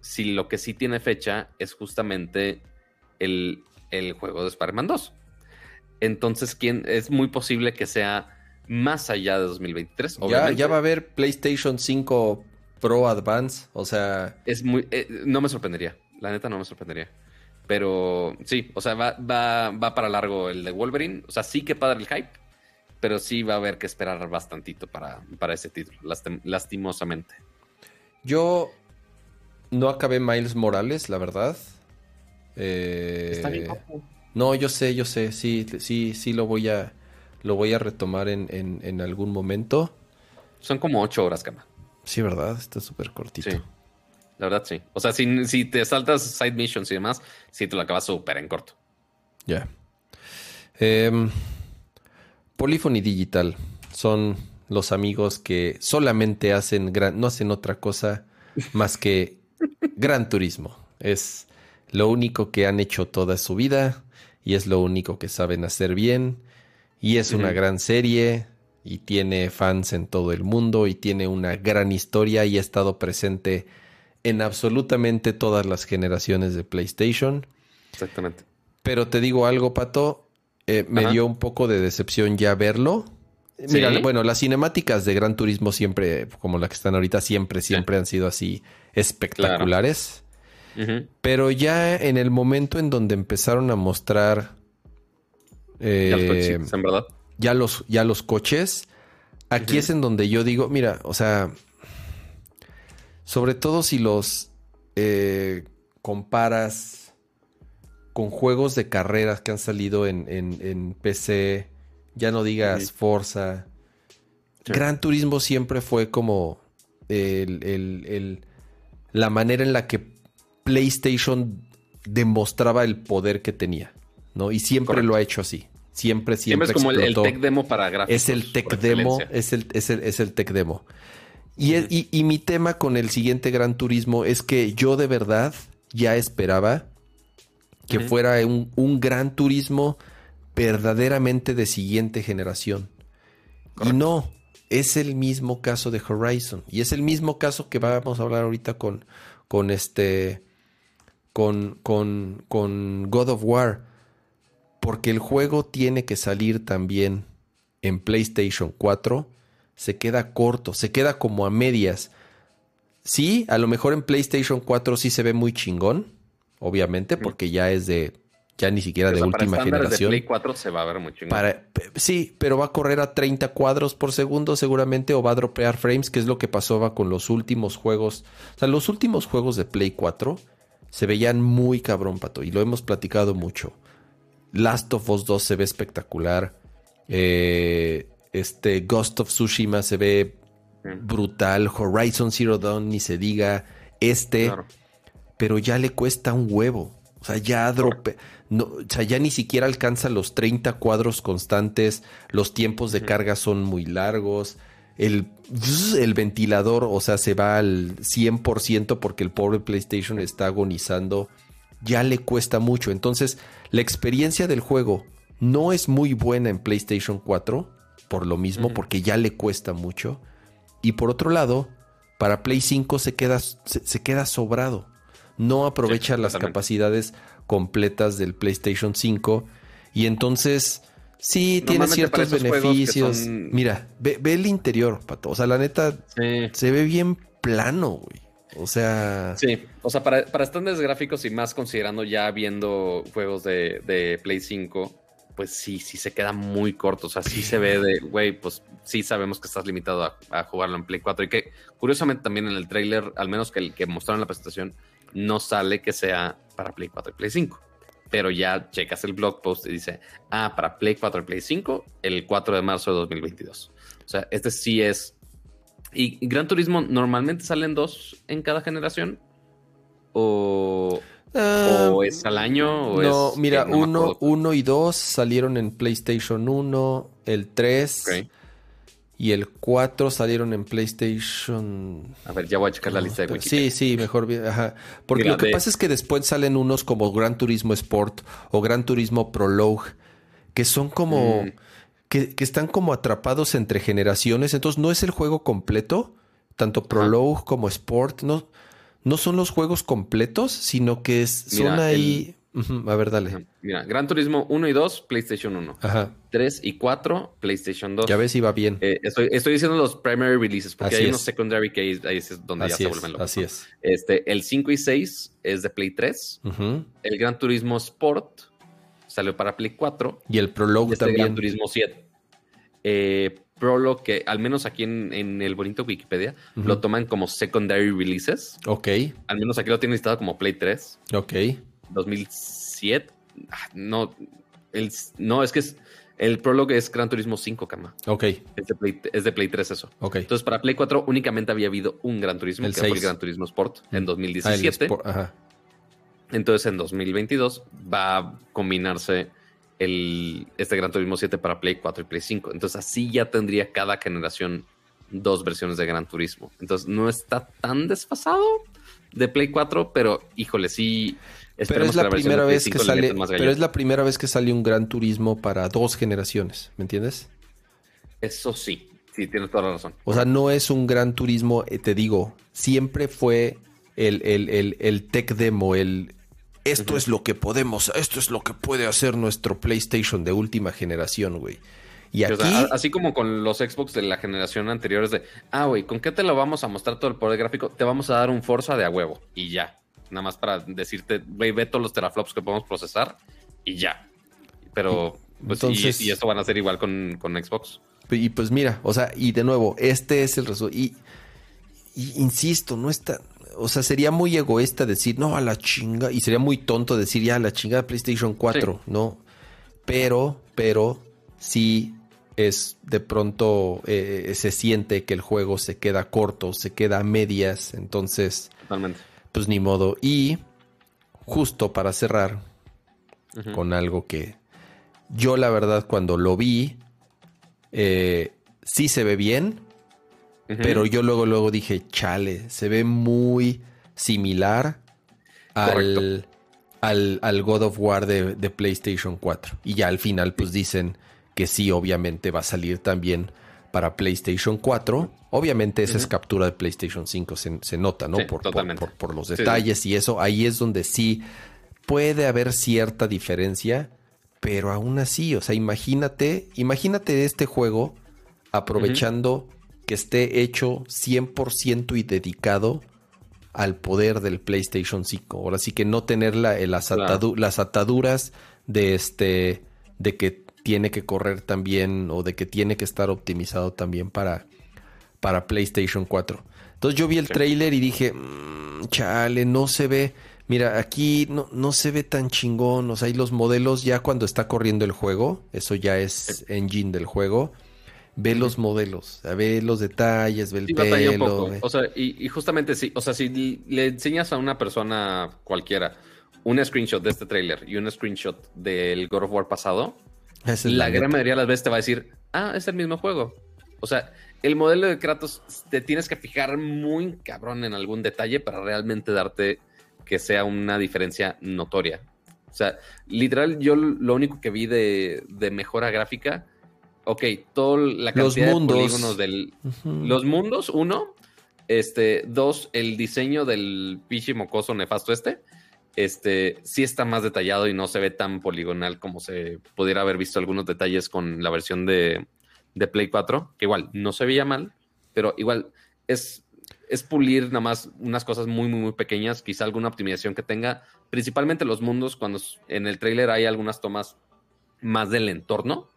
si lo que sí tiene fecha es justamente el, el juego de Spider-Man 2. Entonces, ¿quién, es muy posible que sea más allá de 2023. Ya, ya va a haber PlayStation 5 Pro Advance, o sea... Es muy... eh, no me sorprendería, la neta no me sorprendería. Pero sí, o sea, va, va, va para largo el de Wolverine. O sea, sí que padre el hype, pero sí va a haber que esperar bastantito para, para ese título, lastim- lastimosamente. Yo no acabé Miles Morales, la verdad. Eh, Está bien guapo. No, yo sé, yo sé, sí, sí, sí lo voy a, lo voy a retomar en, en- en algún momento. Son como ocho horas, cama. Sí, ¿verdad? Está súper cortito. Sí. La verdad, sí. O sea, si, si te saltas side missions y demás, sí te lo acabas súper en corto. Ya. Em, Polyphony Digital son los amigos que solamente hacen gran, no hacen otra cosa más que Gran Turismo. Es lo único que han hecho toda su vida y es lo único que saben hacer bien. Y es una gran serie y tiene fans en todo el mundo y tiene una gran historia y ha estado presente en absolutamente todas las generaciones de PlayStation. Exactamente. Pero te digo algo, Pato. eh, me Ajá. dio un poco de decepción ya verlo. Mira, ¿Sí? bueno, las cinemáticas de Gran Turismo siempre, como la que están ahorita, siempre, siempre han sido así espectaculares. Pero ya en el momento en donde empezaron a mostrar eh, Ya los coches, en verdad. ya los, ya los coches, aquí es en donde yo digo, mira, o sea, sobre todo si los eh, comparas con juegos de carreras que han salido en, en- en PC, ya no digas. Forza. Sí. Gran Turismo siempre fue como el- el- el- la manera en la que PlayStation demostraba el poder que tenía, ¿no? Y siempre Correcto. lo ha hecho así. Siempre, Siempre siempre, es como el, tech demo para gráficos. Es el tech demo, excelencia. es el, es el, es el tech demo. Y, y- y mi tema con el siguiente Gran Turismo es que yo de verdad ya esperaba que fuera un, un Gran Turismo verdaderamente de siguiente generación. Y no, es el mismo caso de Horizon. Y es el mismo caso que vamos a hablar ahorita con, con este. Con, con, con God of War. Porque el juego tiene que salir también en PlayStation 4. Se queda corto, se queda como a medias. Sí, a lo mejor en PlayStation 4 sí se ve muy chingón. Obviamente, porque ya es de. Ya ni siquiera O de sea, para última estándares generación. de Play 4 se va a ver muy chingón. Para, sí, pero va a correr a 30 cuadros por segundo seguramente o va a dropear frames, que es lo que pasaba con los últimos juegos. O sea, los últimos juegos de Play 4 se veían muy cabrón, pato, y lo hemos platicado mucho. Last of Us 2 se ve espectacular. Eh, este Ghost of Tsushima se ve brutal. Horizon Zero Dawn ni se diga. Este claro. pero ya le cuesta un huevo. O sea, ya drope, no, o sea, ya ni siquiera alcanza los 30 cuadros constantes, los tiempos de carga son muy largos, el, el ventilador, o sea, se va al 100% porque el pobre PlayStation está agonizando, ya le cuesta mucho. Entonces, la experiencia del juego no es muy buena en PlayStation 4, por lo mismo, porque ya le cuesta mucho. Y por otro lado, para Play 5 se queda, se, se queda sobrado. No aprovecha Sí, las capacidades completas del PlayStation 5. Y entonces, sí, tiene ciertos beneficios. son- Mira, ve, ve el interior, pato. O sea, la neta, Sí. se ve bien plano, güey. O sea, Sí, o sea, para, para estándares gráficos y más considerando ya viendo juegos de, de Play 5, pues sí, sí se queda muy corto. O sea, sí se ve de, güey, pues sí sabemos que estás limitado a, a jugarlo en Play 4. Y que curiosamente también en el trailer, al menos que el que mostraron en la presentación, no sale que sea para Play 4 y Play 5. Pero ya checas el blog post y dice, ah, para Play 4 y Play 5, el 4 de marzo de 2022. O sea, este sí es ¿Y y Gran Turismo normalmente salen dos en cada generación? ¿O, ah, o es al año? O no, es, mira, eh, no y dos salieron en PlayStation 1, el 3 Ok. y el 4 salieron en PlayStation A ver, ya voy a checar la lista de Wikipedia. Sí, sí, mejor bien. Ajá. Porque Mira, lo que de- pasa es que después salen unos como Gran Turismo Sport o Gran Turismo Prologue, que son como. Mm. Que, que están como atrapados entre generaciones. Entonces no es el juego completo. Tanto Prologue como Sport. No, no son los juegos completos, sino que es- son Mira, ahí. Ujú, A ver, dale. Mira, Gran Turismo 1 y 2, PlayStation 1. Ajá. 3 y 4, PlayStation 2. Ya ves, iba bien. Eh, estoy, estoy diciendo los primary releases, porque Así hay es. unos secondary que ahí, ahí es donde ya así se es, vuelven locos. así es. Este, el 5 y 6 es de Play 3. Ujú. El Gran Turismo Sport salió para Play 4. Y el Prologue este Gran también. Turismo 7. Eh, Prologue, que al menos aquí en, en el bonito Wikipedia, lo toman como secondary releases. Ok, Al menos aquí lo tienen listado como Play 3. ok. 2007. Ah, No, el, no, es que es, el Prologue es Gran Turismo 5, cama. Ok, Es de, Play, es de Play 3 eso. ok. Entonces, para Play 4 únicamente había habido un Gran Turismo, El que fue el 6. Gran Turismo Sport en Ah, el 2017. Sport- Ajá. Entonces, en 2022 va a combinarse el, este Gran Turismo 7 para Play 4 y Play 5. Entonces, así ya tendría cada generación dos versiones de Gran Turismo. Entonces, no está tan desfasado de Play 4, pero híjole, sí. Pero es la de primera vez que 5 le sale, pero es la primera vez que sale un Gran Turismo para dos generaciones, ¿me entiendes? Eso sí, sí, tienes toda la razón. O sea, no es un Gran Turismo, eh, te digo, siempre fue el, el, el, el tech demo, el esto es lo que podemos, esto es lo que puede hacer nuestro PlayStation de última generación, güey. Y O aquí, sea, a- así como con los Xbox de la generación anterior es de, ah, güey, ¿con qué te lo vamos a mostrar todo el poder gráfico? Te vamos a dar un Forza de a huevo y ya. Nada más para decirte, güey, ve todos los teraflops que podemos procesar y ya. Pero, pues, y- Entonces- y, esto van a ser igual con, con Xbox. y pues mira, o sea, y de nuevo, este es el resultado. Y, y insisto, no está, o sea, sería muy egoísta decir, no, a la chinga, y sería muy tonto decir, ya, a la chinga PlayStation 4, ¿no? Pero, pero, sí es de pronto eh, se siente que el juego se queda corto, se queda a medias, entonces, Totalmente. pues ni modo. Y justo para cerrar con algo que yo la verdad cuando lo vi, eh, sí se ve bien, Pero yo luego, luego dije, chale, se ve muy similar al, al, al God of War de, de PlayStation 4. Y ya al final pues dicen que sí, obviamente va a salir también para PlayStation 4. Obviamente esa es captura de PlayStation 5, se, se nota, ¿no? Sí, por, por- por- por los Sí, sí. detalles y eso. Ahí es donde sí puede haber cierta diferencia, pero aún así, o sea, imagínate, imagínate este juego aprovechando que esté hecho 100% y dedicado al poder del PlayStation 5. Ahora sí que no tener la- eh, las, Claro. atadu- las ataduras de este de que tiene que correr también o de que tiene que estar optimizado también para, para PlayStation 4. Entonces yo vi el Sí. trailer y dije, "Mm, chale, no se ve. Mira, aquí no, no se ve tan chingón. O sea, y los modelos ya cuando está corriendo el juego, eso ya es engine del juego. Ve los modelos, ve los detalles, ve el Sí, un pelo. poco. O sea, y, y justamente sí. O sea, si le enseñas a una persona cualquiera un screenshot de este tráiler y un screenshot del God of War pasado, es la la gran neta. mayoría de las veces te va a decir, ah, es el mismo juego. O sea, el modelo de Kratos te tienes que fijar muy cabrón en algún detalle para realmente darte que sea una diferencia notoria. O sea, literal, yo lo único que vi de, de mejora gráfica, ok, toda la Los cantidad mundos. de polígonos del... Los mundos, uno. Este, dos, el diseño del pichi mocoso nefasto este. Este, sí está más detallado y no se ve tan poligonal como se pudiera haber visto algunos detalles con la versión de, de Play 4, que igual no se veía mal, pero igual es, es pulir nada más unas cosas muy, muy, muy pequeñas, quizá alguna optimización que tenga, principalmente los mundos, cuando en el trailer hay algunas tomas más del entorno,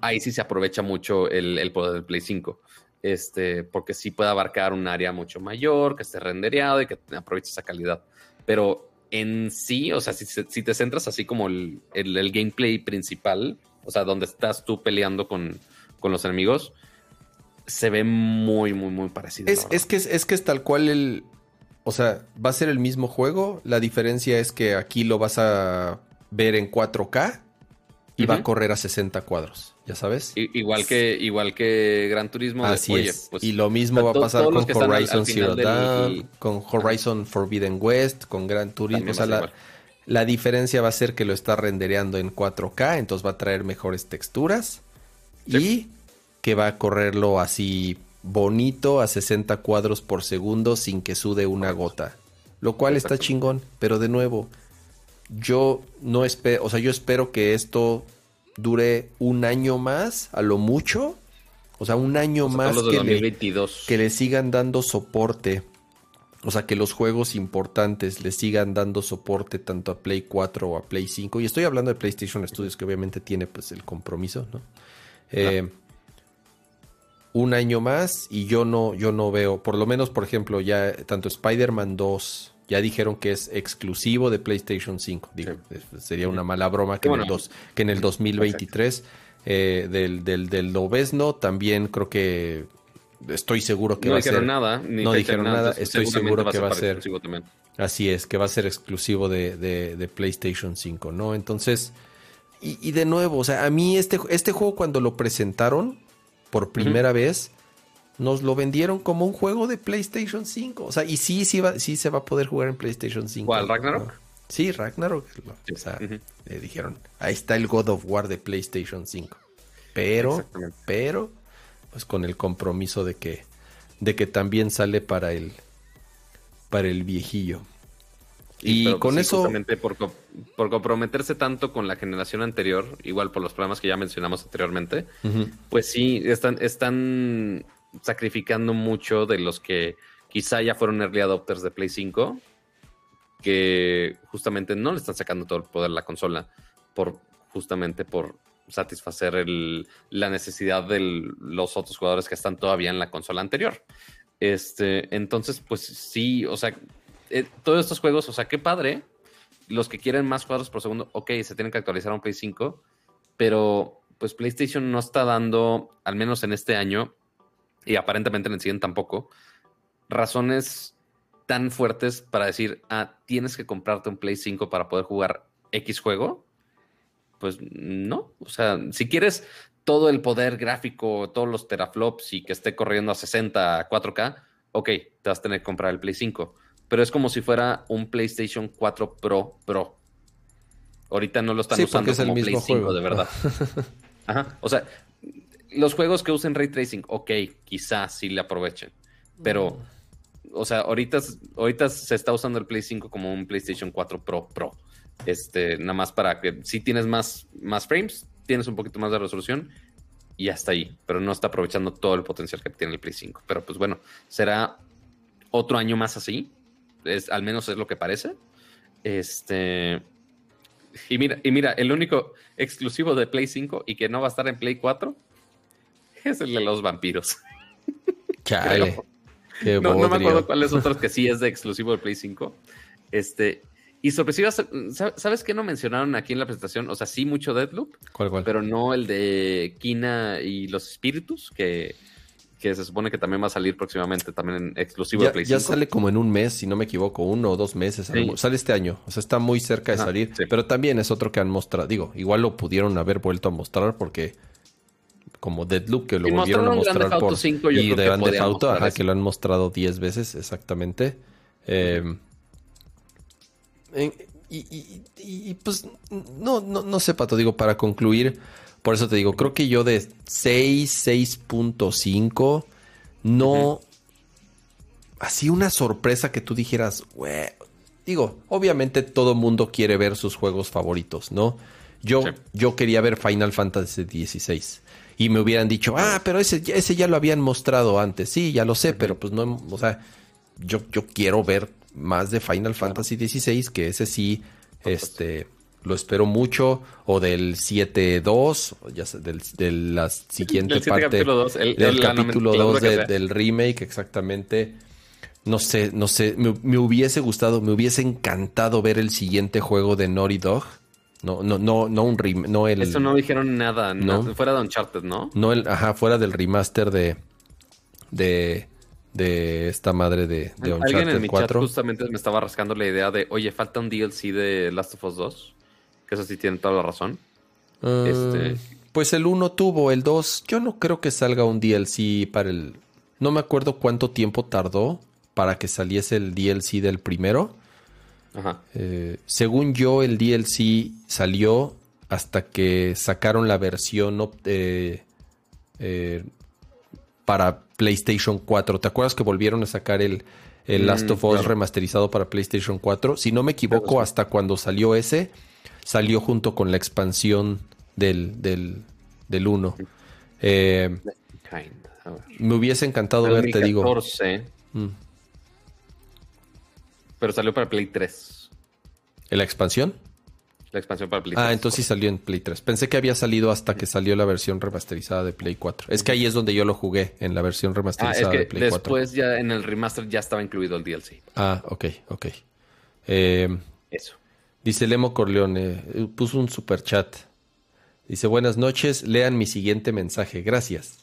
ahí sí se aprovecha mucho el, el poder del Play 5. Este, porque sí puede abarcar un área mucho mayor, que esté rendereado y que aproveche esa calidad. Pero en sí, o sea, si, si te centras así como el, el- el gameplay principal, o sea, donde estás tú peleando con, con los enemigos, se ve muy, muy, muy parecido. Es, es que es, es que es tal cual el. O sea, va a ser el mismo juego. La diferencia es que aquí lo vas a ver en 4K y va a correr a 60 cuadros. ¿Ya sabes? I- Igual que, igual que Gran Turismo. de, Así oye, es. pues, y lo mismo va a pasar con están al- al Horizon Zero del- Dawn, con Horizon Forbidden West, con Gran Turismo. O sea, la, diferencia va a ser que lo está rendereando en 4K, entonces va a traer mejores texturas Sí. y que va a correrlo así bonito a 60 cuadros por segundo sin que sude una gota. Lo cual está chingón, pero de nuevo, yo no espero, o sea, yo espero que esto dure un año más, a lo mucho. O sea, un año más que, Le, que le sigan dando soporte. O sea, que los juegos importantes le sigan dando soporte tanto a Play 4 o a Play 5. Y estoy hablando de PlayStation Studios, que obviamente tiene pues el compromiso, ¿no? Eh, un año más y yo no, yo no veo, por lo menos, por ejemplo, ya tanto Spider-Man 2 ya dijeron que es exclusivo de PlayStation 5. Sería una mala broma que, en, el dos, que en el 2023 eh, del, del, del también creo que estoy seguro que va a ser. Nada, no dijeron nada, estoy seguro que va a ser. Así es, que va a ser exclusivo de, de, PlayStation 5, ¿no? Entonces, y, de nuevo, o sea, a mí este, este juego cuando lo presentaron por primera vez, nos lo vendieron como un juego de PlayStation 5. O sea, y sí, sí, va, sí se va a poder jugar en PlayStation 5. ¿Cuál, Ragnarok? Sí, Ragnarok. O sea, le dijeron, ahí está el God of War de PlayStation 5. Pero, pero, pues con el compromiso de que, de que también sale para el, para el viejillo. Y pues con eso. Justamente por, por, comprometerse tanto con la generación anterior, igual por los problemas que ya mencionamos anteriormente, pues sí, están, están sacrificando mucho de los que quizá ya fueron early adopters de Play 5, que justamente no le están sacando todo el poder a la consola, por, justamente por satisfacer el, la necesidad de los otros jugadores que están todavía en la consola anterior. Este, entonces, pues sí, o sea, eh, todos estos juegos, o sea, qué padre. Los que quieren más cuadros por segundo, ok, se tienen que actualizar a un Play 5, pero pues PlayStation no está dando, al menos en este año, y aparentemente en el siguiente tampoco, razones tan fuertes para decir, ah, tienes que comprarte un Play 5 para poder jugar X juego. Pues no, o sea, si quieres todo el poder gráfico, todos los teraflops y que esté corriendo a 60, a 4K, ok, te vas a tener que comprar el Play 5. Pero es como si fuera un PlayStation 4 Pro Pro. Ahorita no lo están usando como Play 5 de verdad. Ajá. O sea, los juegos que usen ray tracing, ok, quizás sí le aprovechen. Pero, o sea, ahorita, ahorita se está usando el Play 5 como un PlayStation 4 Pro Pro. Este, nada más para que si tienes más, más frames, tienes un poquito más de resolución y hasta ahí. Pero no está aprovechando todo el potencial que tiene el Play 5. Pero pues bueno, será otro año más así. Es, al menos es lo que parece. Este. Y mira, y mira, el único exclusivo de Play 5 y que no va a estar en Play 4 es el de los vampiros. no, me acuerdo cuáles otros que sí es de exclusivo de Play 5. Este, y sorpresiva, ¿sabes qué no mencionaron aquí en la presentación? O sea, sí mucho Deadloop. ¿Cuál, cuál? Pero no el de Kina y los espíritus, que, que se supone que también va a salir próximamente, también en exclusivo de Play 5. Ya sale como en un mes, si no me equivoco, uno o dos meses. Sale este año. O sea, está muy cerca de salir. Pero también es otro que han mostrado. Digo, igual lo pudieron haber vuelto a mostrar porque como Deadloop, que lo volvieron a mostrar por... 5, y de Grand Theft Auto, ajá, que lo han mostrado 10 veces exactamente. Eh, y, pues, no, no, no sé, Pato, digo, para concluir, por eso te digo, creo que yo de 6, 6.5, no... Así una sorpresa que tú dijeras, digo, obviamente todo mundo quiere ver sus juegos favoritos, ¿no? Yo, yo quería ver Final Fantasy XVI y me hubieran dicho, ah, pero ese, ese ya lo habían mostrado antes. Sí, ya lo sé, pero pues no, o sea, yo, yo quiero ver más de Final Fantasy XVI, que ese sí, este, lo espero mucho, o del 7-2, ya sé, del, de la siguiente parte del capítulo 2 del remake, exactamente. No sé, no sé, me, me, hubiese gustado, me hubiese encantado ver el siguiente juego de Naughty Dog. No, no, no, no un no el. Eso no dijeron nada, fuera de Uncharted, ¿no? No el, ajá, fuera del remaster de. de. de esta madre de, de Uncharted Alguien en mi chat justamente me estaba rascando la idea de, oye, falta un DLC de Last of Us 2. Que eso sí tiene toda la razón. Ah, este... Pues el 1 tuvo, el 2. Yo no creo que salga un DLC para el. No me acuerdo cuánto tiempo tardó para que saliese el DLC del primero. Eh, según yo, el DLC salió hasta que sacaron la versión eh, para PlayStation 4. ¿Te acuerdas que volvieron a sacar el, el Last Mm, of Us claro. remasterizado para PlayStation 4. Si no me equivoco, sí. hasta cuando salió ese, salió junto con la expansión del, del, del 1. Eh, Kind. A ver. me hubiese encantado ver, te digo. 2014, Mm. Pero salió para Play 3. ¿En la expansión? La expansión para Play 3. Ah, entonces sí salió en Play 3. Pensé que había salido hasta que salió la versión remasterizada de Play 4. Es que ahí es donde yo lo jugué, en la versión Ah, es remasterizada que de Play 4. después ya en el remaster ya estaba incluido el DLC. Ah, ok, ok. Eh, Eso. dice Lemo Corleone, eh, puso un super chat. Dice, buenas noches, lean mi siguiente mensaje, gracias.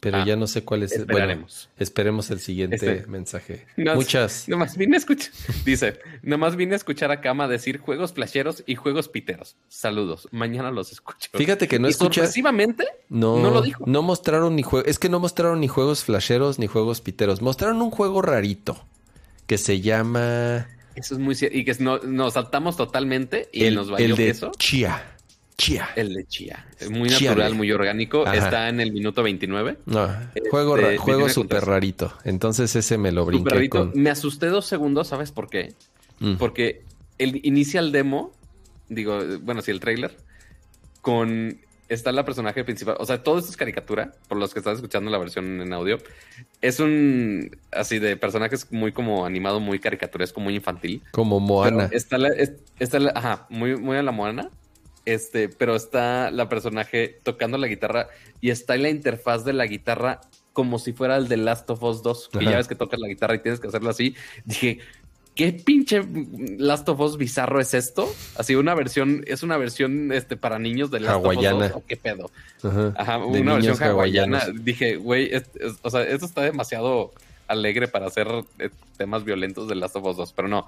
Pero Ah, ya no sé cuál es. Bueno, esperemos el siguiente Este- mensaje. No, Muchas. Nomás vine a escuchar. Dice, nomás vine a escuchar a Kama decir juegos flasheros y juegos piteros. Saludos. Mañana los escucho. Fíjate que no sorpresivamente No, no lo dijo. No mostraron ni juegos. Es que no mostraron ni juegos flasheros ni juegos piteros. Mostraron un juego rarito que se llama. Eso es muy cierto. Y que no- nos saltamos totalmente y el, nos valió el de eso. Chía. Chía. El de Chía. Muy natural, muy orgánico. Ajá. Está en el minuto 29. No, juego, Este, juego 29 súper rarito. Entonces ese me lo brinqué Súper rarito. con. Me asusté dos segundos, ¿sabes por qué? Mm. Porque el inicial demo, digo, bueno, sí, el trailer, con está la personaje principal. O sea, todo esto es caricatura, por los que están escuchando la versión en audio. Es un así de personajes muy como animado, muy caricaturesco, muy infantil. Como Moana. está la, es- está la- ajá, muy, muy a la Moana. Este, pero está la personaje tocando la guitarra y está en la interfaz de la guitarra como si fuera el de Last of Us 2, que Ajá. ya ves que tocas la guitarra y tienes que hacerlo así. Dije, ¿qué pinche Last of Us bizarro es esto? Así una versión, es una versión este, para niños de Last Hawaiana. of Us 2, ¿o qué pedo? Ajá. Ajá, De una versión hawaiana. hawaianos. Dije, güey, es- es- o sea, esto está demasiado alegre para hacer eh, temas violentos de Last of Us 2, pero no.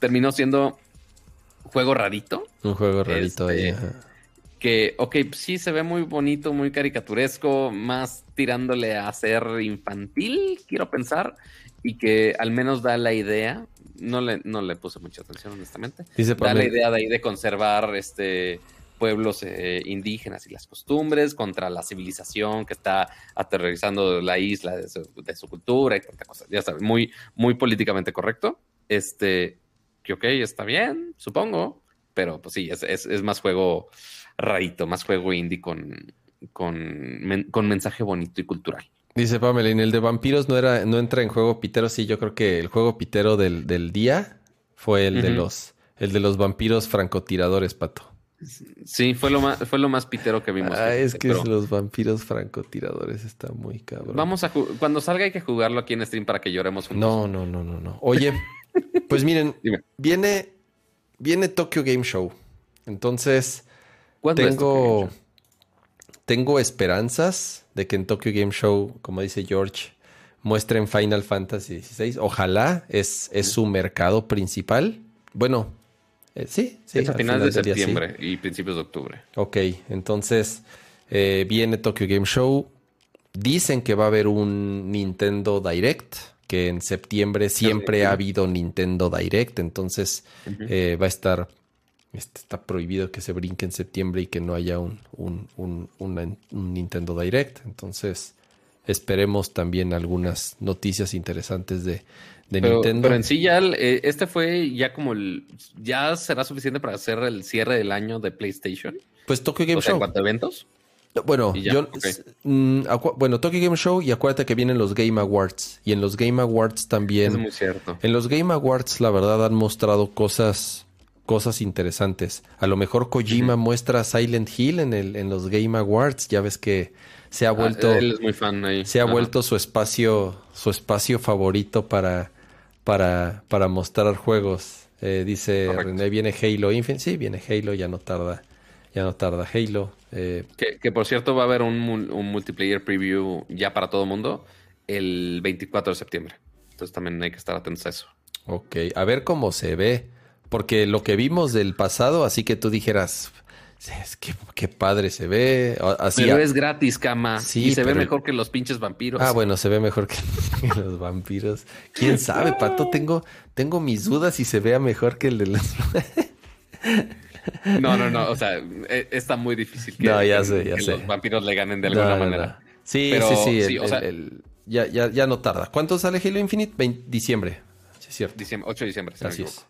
Terminó siendo juego rarito, Un juego rarito ahí. Este, ajá. que, ok, sí se ve muy bonito, muy caricaturesco, más tirándole a ser infantil, quiero pensar, y que al menos da la idea, no le, no le puse mucha atención, honestamente, Dice da la idea de ahí de conservar este pueblos eh, indígenas y las costumbres contra la civilización que está aterrorizando la isla de su, de su cultura y tanta cosa. Ya sabes, muy, muy políticamente correcto. Este, que ok, está bien, supongo, pero pues sí, es, es, es más juego rarito, más juego indie con, con, men- con mensaje bonito y cultural. Dice Pamela, ¿y el de vampiros no era, no entra en juego pitero? Sí, yo creo que el juego pitero del, del día fue el de los, el de los vampiros francotiradores, pato. Sí, fue lo más, fue lo más pitero que vimos. Ah, es que pero los vampiros francotiradores está muy cabrón. Vamos a cuando salga hay que jugarlo aquí en stream para que lloremos juntos. No, no, no, no, no. Oye, pues miren, Dime. viene, viene Tokyo Game Show. Entonces, ¿Cuándo es tengo, tengo esperanzas de que en Tokyo Game Show, como dice George, muestren Final Fantasy XVI. Ojalá es, es su mercado principal. Bueno, eh, sí, sí. es a al finales de día sí. septiembre y principios de octubre. Ok, entonces eh, viene Tokyo Game Show. Dicen que va a haber un Nintendo Direct, que en septiembre siempre ha habido Nintendo Direct, entonces eh, va a estar, este, está prohibido que se brinque en septiembre y que no haya un, un, un- Nintendo Direct. Entonces esperemos también algunas noticias interesantes de, de Pero, Nintendo. pero en sí ya el- eh, este fue ya como el ya será suficiente para hacer el cierre del año de PlayStation. Pues Tokyo Game o sea, en Show. cuanto a eventos. Bueno, ya, yo, mm, bueno, Tokyo Game Show y acuérdate que vienen los Game Awards. Y en los Game Awards Es también. muy cierto. En los Game Awards, la verdad, han mostrado cosas, cosas interesantes. A lo mejor Kojima muestra Silent Hill en, el, en los Game Awards. Ya ves que se ha Ah, vuelto, él es muy fan ahí. se ha Ajá. vuelto su espacio, su espacio favorito para, para, para mostrar juegos. Eh, dice Correcto. René, viene Halo Infinite. Sí, viene Halo, ya no tarda, ya no tarda Halo. Eh, Que, que, por cierto va a haber un, mul- un multiplayer preview ya para todo el mundo el 24 de septiembre. Entonces también hay que estar atentos a eso. Ok, a ver cómo se ve. Porque lo que vimos del pasado, así que tú dijeras, es que qué padre se ve. Así, Pero es gratis, cama. Sí, y se ve mejor que los pinches vampiros. Ah, bueno, se ve mejor que, que los vampiros. ¿Quién sabe, Pato? Tengo, tengo mis dudas si se vea mejor que el de los... No, no, no. O sea, e- está muy difícil que, No, ya que- sé, ya que sé. los vampiros le ganen de alguna no, manera. Sí, Pero sí, sí. sí, el- o sea, el- el- ya, ya, ya no tarda. ¿Cuánto sale Halo Infinite? 20 diciembre. Sí, es cierto. Diciembre, 8 de diciembre. si Así es.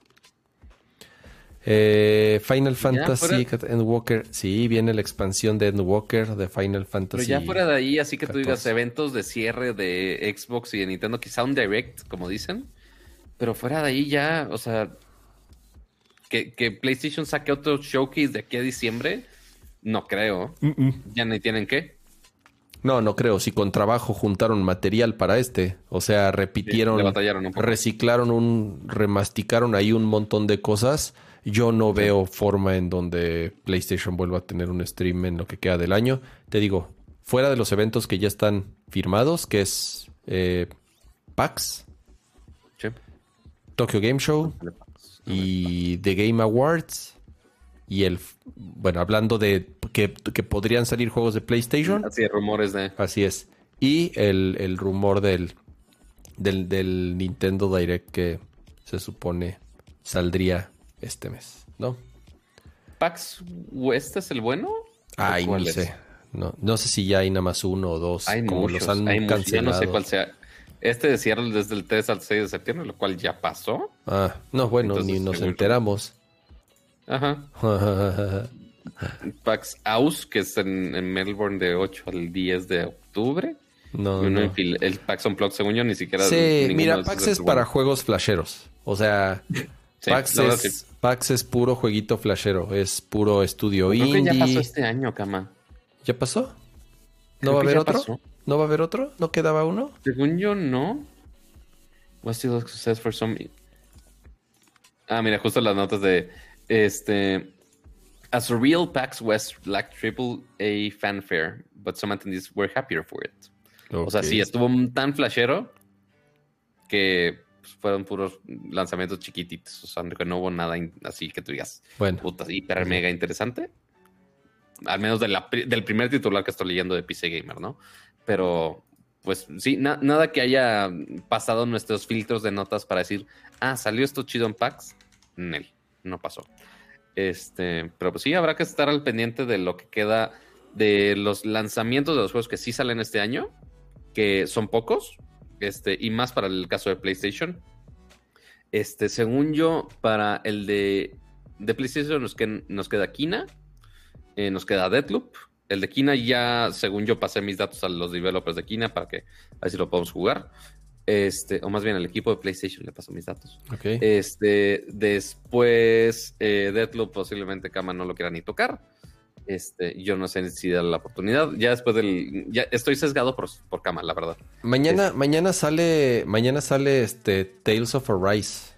Eh, Final Fantasy Endwalker. Sí, viene la expansión de Endwalker de Final Pero Fantasy. ya fuera de ahí, así que tú digas 14. eventos de cierre de Xbox y de Nintendo, quizá un Direct, como dicen. Pero fuera de ahí ya, o sea, que, que PlayStation saque otro showcase de aquí a diciembre, no creo. Ya ni tienen qué. No, no creo. Si con trabajo juntaron material para este. O sea, repitieron, un reciclaron un, remasticaron ahí un montón de cosas. Yo no veo forma en donde PlayStation vuelva a tener un stream en lo que queda del año. Te digo, fuera de los eventos que ya están firmados, que es eh, PAX, Sí. Tokyo Game Show y The Game Awards. Y el, bueno, hablando de que, que podrían salir juegos de PlayStation. Así de rumores de. Así es. Y el, el rumor del, del, del Nintendo Direct que se supone saldría este mes, ¿no? ¿PAX West es el bueno? Ay, no ¿Cuál es? sé. No, no sé si ya hay nada más uno o dos. Hay como muchos, los han hay muchos, yo no cancelado. sé cuál sea. Este de Seattle desde el 3 al 6 de septiembre, lo cual ya pasó. Ah, no, bueno, Entonces, ni nos seguro. enteramos. Ajá. PAX Aus, que es en, en Melbourne de 8 al 10 de octubre. no, y uno no. en el PAX Unplugged, según yo, ni siquiera. Sí, mira, PAX es para juegos flasheros. O sea, Sí, PAX, es. PAX es puro jueguito flashero. Es puro estudio Creo que indie. ya pasó este año, Kama. ¿Ya pasó? Creo ¿No va a que haber otro? pasó. ¿No va a haber otro? ¿No quedaba uno? Según yo, no. What's the success for some... Ah, mira, justo las notas de este. As a real PAX West lacked triple A fanfare, but some attendees were happier for it. O sea, sí, estuvo tan flashero que pues, fueron puros lanzamientos chiquititos. O sea, no hubo nada así que tú digas, Bueno, puta, hiper mega interesante. Al menos de la del primer titular que estoy leyendo de PC Gamer, ¿no? Pero, pues sí, na- nada que haya pasado nuestros filtros de notas para decir, ah, salió esto chido en PAX. Nel, no pasó. Este, pero pues sí, habrá que estar al pendiente de lo que queda de los lanzamientos de los juegos que sí salen este año, que son pocos, este, y más para el caso de PlayStation. Este, según yo, para el de, de PlayStation nos, que- nos queda Kina, eh, nos queda Deadloop. El de Kina ya, según yo, pasé mis datos a los developers de Kina para que a ver si lo podemos jugar. Este, o más bien al equipo de PlayStation le paso mis datos. ok. Este, después, eh, Deathloop posiblemente Kama no lo quiera ni tocar. Este, yo no sé si da la oportunidad. Ya después del. Ya estoy sesgado por, por Kama, la verdad. mañana, mañana sale, mañana sale este Tales of Arise.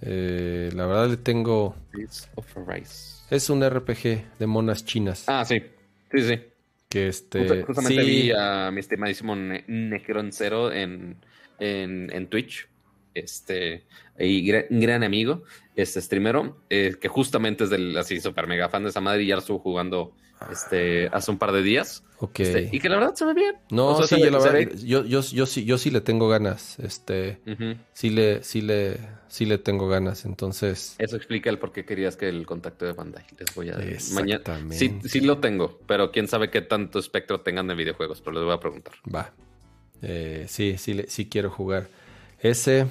Eh, la verdad le tengo. Tales of Arise. Es un RPG de monas chinas. Ah, sí. Sí, sí. que este. Justa- justamente sí, vi a mi estimadísimo Ne- Necron Cero en, en, en Twitch. Este, y gran, gran amigo, este streamero, eh, que justamente es del así super mega fan de esa madre y ya estuvo jugando este, hace un par de días. ok. Este, y que la verdad se ve bien. No, O sea, sí, se ve- yo, la se verdad, ve- yo, yo, yo sí, yo sí le tengo ganas. Este, sí le, sí le, sí le tengo ganas. Entonces, Eso explica el por qué querías que el contacto de Bandai. Les voy a mañana. Sí, sí lo tengo, pero quién sabe qué tanto espectro tengan de videojuegos, pero les voy a preguntar. va. Eh, sí, sí, le- sí quiero jugar ese.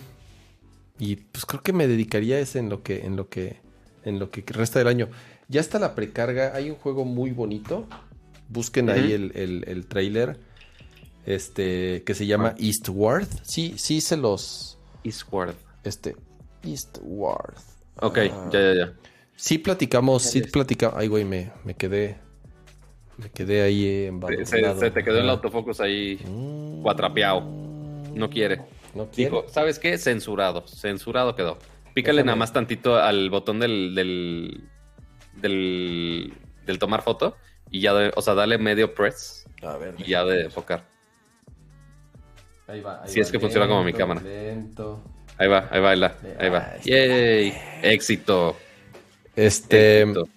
Y pues creo que me dedicaría a ese en lo que, en lo que, en lo que resta del año. Ya está la precarga. Hay un juego muy bonito. Busquen ahí el, el, el trailer. Este, que se llama Eastward. Sí, sí se los. Eastward. Este. Eastward. Ok, Ah. ya, ya, ya. Sí platicamos, sí platicamos. Ay, güey, me, me quedé. Me quedé ahí Se, embadurnado. se te quedó el autofocus ahí Mm. cuatrapeado. No quiere. No quiere. Dijo, ¿sabes qué? Censurado. Censurado quedó. Pícale Déjame. nada más tantito al botón del, del, del, del tomar foto y ya, de- o sea, dale medio press A ver. y ya de enfocar. Ahí va. ahí Si va, es que funciona como mi cámara. lento. Ahí va, ahí va, ahí va. Ahí va. ¡Yay! Éxito. Este. Éxito.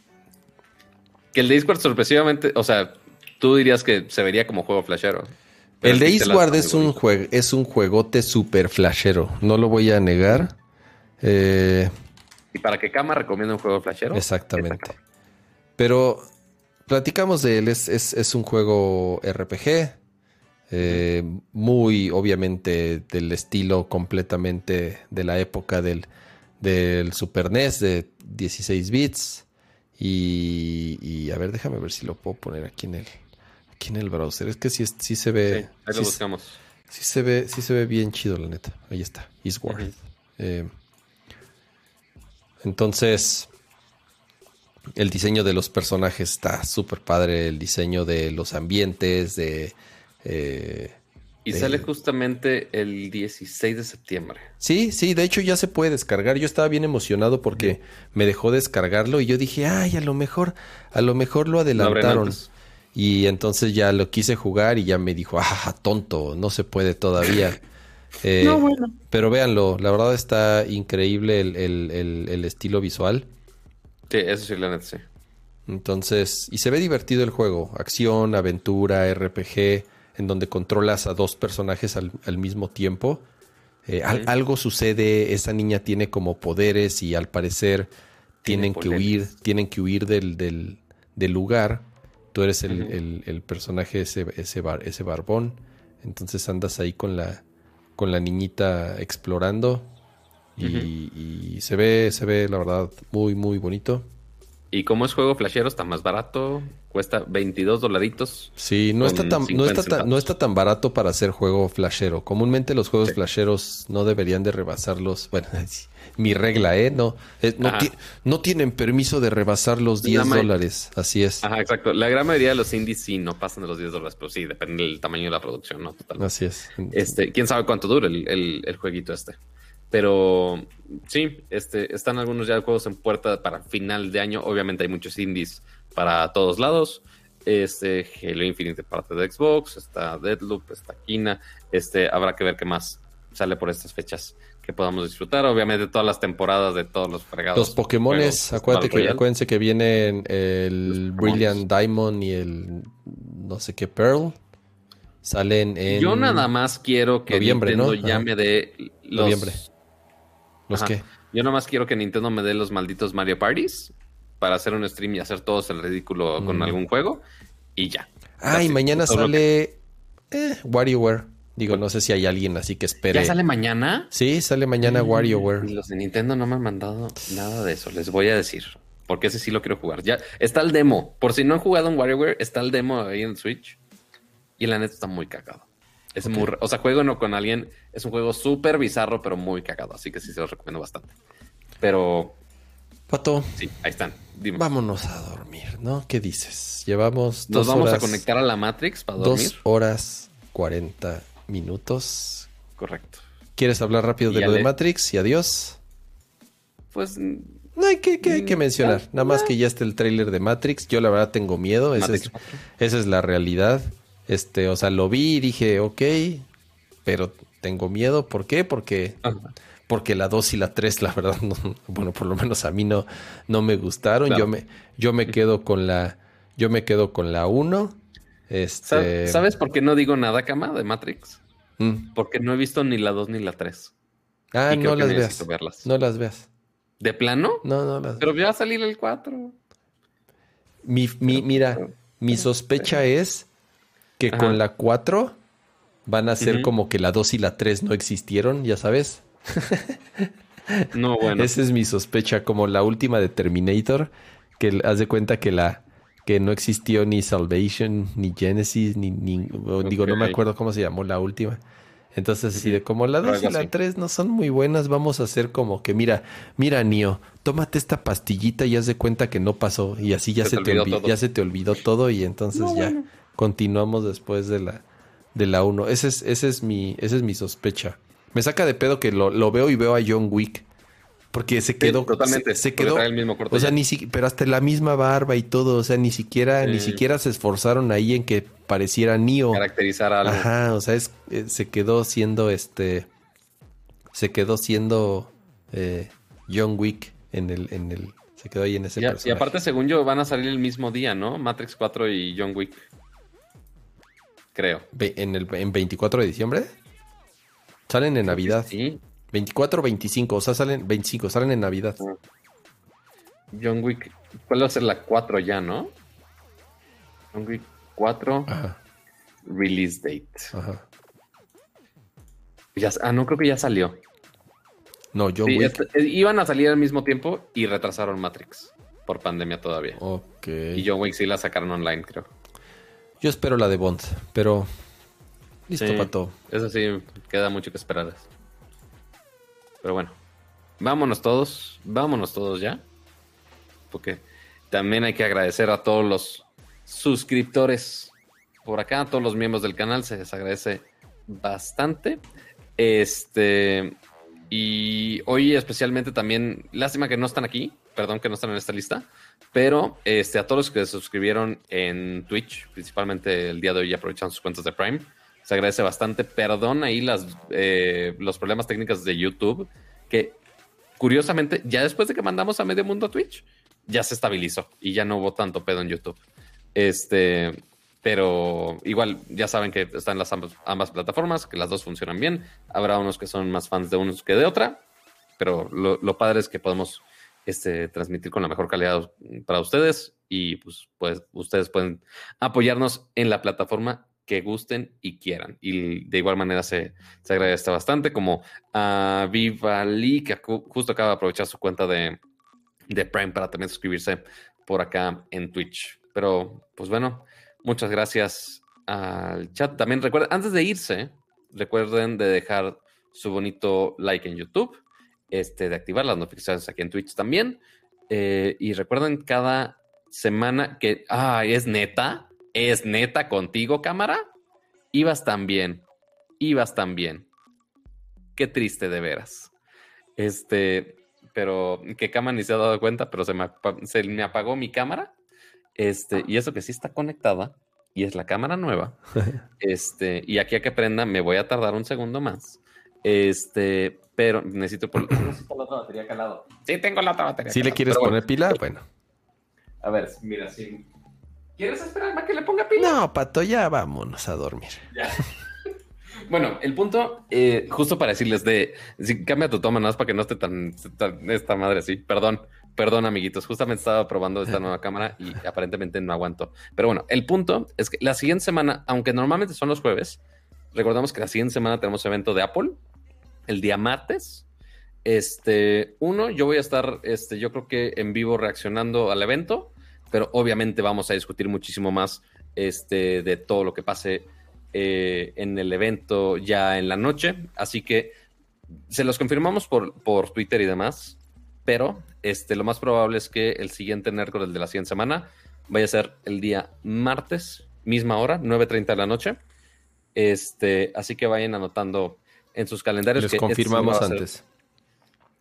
Que el de Discord sorpresivamente, o sea, tú dirías que se vería como juego flashero. El de está es un, juego, es un juegote super flashero. No lo voy a negar. Eh, Y para que Kama recomienda un juego flashero. exactamente. Pero platicamos de él. Es, es- es un juego RPG. Eh, muy, obviamente, del estilo completamente de la época del, del Super NES de 16 bits. Y, a ver, déjame ver si lo puedo poner aquí en el, aquí en el browser. Es que sí, sí se ve. Sí, ahí lo buscamos. Sí se ve, sí se ve bien chido, la neta. Ahí está, Eastward. Eh, entonces, el diseño de los personajes está súper padre. El diseño de los ambientes, de. Eh, y sale justamente el 16 de septiembre. Sí, sí, de hecho ya se puede descargar. Yo estaba bien emocionado porque me dejó descargarlo y yo dije, ay, a lo mejor, a lo mejor lo adelantaron. y entonces ya lo quise jugar y ya me dijo, ah, tonto, no se puede todavía. Eh, no, bueno. Pero véanlo, la verdad está increíble el, estilo visual. Sí, eso sí, la neta, sí. Entonces, y se ve divertido el juego. Acción, aventura, RPG en donde controlas a dos personajes al, mismo tiempo. Eh, algo sucede, esa niña tiene como poderes y al parecer tienen que huir, tienen que huir del, del, lugar. Tú eres el, personaje ese, ese, ese barbón. Entonces andas ahí con la, con la niñita explorando. Y, y, se ve, se ve la verdad muy, muy bonito. Y como es juego flashero, está más barato. Cuesta 22 dolaritos. Sí, no está, tan, no, está tan, no está tan barato para hacer juego flashero. Comúnmente los juegos flasheros no deberían de rebasarlos. Bueno, mi regla, ¿eh? No, eh, no, tienen permiso de rebasar los 10 dólares. Así es. Ajá, exacto. La gran mayoría de los indies sí no pasan de los 10 dólares, pero sí, depende del tamaño de la producción, ¿no? Totalmente. Así es. Este, ¿Quién sabe cuánto dura el, el jueguito este? Pero sí, este, están algunos ya juegos en puerta para final de año. Obviamente hay muchos indies para todos lados. Este, Halo Infinite parte de Xbox, está Deadloop, está Kina. Este, habrá que ver qué más sale por estas fechas que podamos disfrutar. Obviamente todas las temporadas de todos los fregados. Los Pokémones, acuérdate que, acuérdense que vienen el Brilliant Diamond y el no sé qué Pearl. Salen en. Yo nada más quiero que noviembre, Nintendo ¿no? llame de los, noviembre. ¿Los qué? Yo nada más quiero que Nintendo me dé los malditos Mario Parties para hacer un stream y hacer todos el ridículo con mm. algún juego y ya. Ah, y mañana sale eh, WarioWare. Digo, no sé si hay alguien así que espere. ¿Ya sale mañana? Sí, sale mañana mm, WarioWare. Los de Nintendo no me han mandado nada de eso, les voy a decir. Porque ese sí lo quiero jugar. Ya está el demo. Por si no han jugado en WarioWare, está el demo ahí en Switch. Y la neta está muy cagado. Es muy, o sea, juego no con alguien, es un juego súper bizarro, pero muy cagado, así que sí se los recomiendo bastante. Pero Pato. Sí, ahí están. Vámonos a dormir, ¿no? ¿Qué dices? Llevamos dos Nos vamos a conectar a la Matrix para dormir. Dos horas cuarenta minutos. Correcto. ¿Quieres hablar rápido de lo de Matrix y adiós? Pues no hay que, hay que mm, mencionar. Nada más que ya está el tráiler de Matrix. Yo la verdad tengo miedo. Esa es, esa es, la realidad. Este, o sea, lo vi y dije, ok, pero tengo miedo. ¿Por qué? Porque, porque la 2 y la 3, la verdad, bueno, por lo menos a mí no, no me gustaron. Yo me, yo me quedo con la, yo me quedo con la 1. Este... ¿Sabes por qué no digo nada, Cama, de Matrix? Mm. Porque no he visto ni la 2 ni la 3. Ah, no las veas. No las veas. ¿De plano? No, no las Pero va a salir el 4. Mi, mi, mira, mi sospecha es que con la 4 van a ser como que la 2 y la 3 no existieron, ya sabes. no, bueno. Esa es mi sospecha, como la última de Terminator, que haz de cuenta que la que no existió ni Salvation, ni Genesis, ni, digo, no me acuerdo cómo se llamó la última. Entonces, así de como la 2 y la 3 no son muy buenas, vamos a hacer como que, mira, mira, Nio, tómate esta pastillita y haz de cuenta que no pasó. Y así ya, se, te, ya se te olvidó todo y entonces ya continuamos después de la de la 1. Ese es, ese es mi, esa es mi sospecha. Me saca de pedo que lo, lo, veo y veo a John Wick. Porque se quedó. totalmente. Se, quedó. El mismo o sea, ni si, pero hasta la misma barba y todo. O sea, ni siquiera, ni siquiera se esforzaron ahí en que pareciera Neo. Caracterizar algo. Ajá. O sea, es, eh, se quedó siendo este. Se quedó siendo eh, John Wick en el, en el. Se quedó ahí en ese y, y aparte, según yo, van a salir el mismo día, ¿no? Matrix 4 y John Wick creo. ¿En, el, ¿En 24 de diciembre? Salen en Navidad. Sí. 24 o 25, o sea, salen 25, salen en Navidad. Ah. John Wick, ¿cuál va a ser la 4 ya, no? John Wick 4. release date. Ajá. ah, no creo que ya salió. No, John Wick. Iban a salir al mismo tiempo y retrasaron Matrix por pandemia todavía. Ok. Y John Wick sí la sacaron online, creo. Yo espero la de Bond, pero listo para todo. Eso sí, queda mucho que esperar. Pero bueno, vámonos todos, vámonos todos ya. Porque también hay que agradecer a todos los suscriptores por acá, a todos los miembros del canal, se les agradece bastante. Este, y hoy especialmente también, lástima que no están aquí, perdón que no están en esta lista, pero este, a todos los que se suscribieron en Twitch, principalmente el día de hoy aprovechando sus cuentas de Prime, se agradece bastante. Perdón ahí las, eh, los problemas técnicos de YouTube, que curiosamente, ya después de que mandamos a medio mundo a Twitch, ya se estabilizó y ya no hubo tanto pedo en YouTube. Este, pero igual ya saben que están las ambas, plataformas, que las dos funcionan bien. Habrá unos que son más fans de unos que de otra, pero lo, padre es que podemos este, transmitir con la mejor calidad para ustedes y pues, pues ustedes pueden apoyarnos en la plataforma que gusten y quieran. Y de igual manera se, se agradece bastante, como a Viva Lee, que justo acaba de aprovechar su cuenta de, de Prime para también suscribirse por acá en Twitch. Pero, pues bueno, muchas gracias al chat. También recuerden, antes de irse, recuerden de dejar su bonito like en YouTube, este, de activar las notificaciones aquí en Twitch también. Eh, y recuerden cada semana que, ah, es neta, es neta contigo, cámara. Ibas tan bien, ibas tan bien. Qué triste de veras. Este, pero que Cama ni se ha dado cuenta, pero se me, se me apagó mi cámara. Este, y eso que sí está conectada y es la cámara nueva. este, y aquí a que prenda me voy a tardar un segundo más. Este, pero necesito, por... necesito la otra batería calado. Sí, tengo la otra batería. Si le quieres poner pila, bueno. A ver, mira, si ¿Quieres esperar a que le ponga pila? No, Pato, ya vámonos a dormir. Ya. Bueno, el punto, eh, justo para decirles de, si cambia tu toma, nada más para que no esté tan, esta madre así. Perdón, perdón, amiguitos. Justamente estaba probando esta nueva cámara y aparentemente no aguanto. Pero bueno, el punto es que la siguiente semana, aunque normalmente son los jueves, recordamos que la siguiente semana tenemos evento de Apple, el día martes. Este, uno, yo voy a estar, este, yo creo que en vivo reaccionando al evento, pero obviamente vamos a discutir muchísimo más, este, de todo lo que pase eh, en el evento ya en la noche. Así que se los confirmamos por, por Twitter y demás. Pero este, lo más probable es que el siguiente Nerdcore, de la siguiente semana, vaya a ser el día martes, misma hora, 9.30 de la noche. Este, así que vayan anotando en sus calendarios. Les confirmamos antes.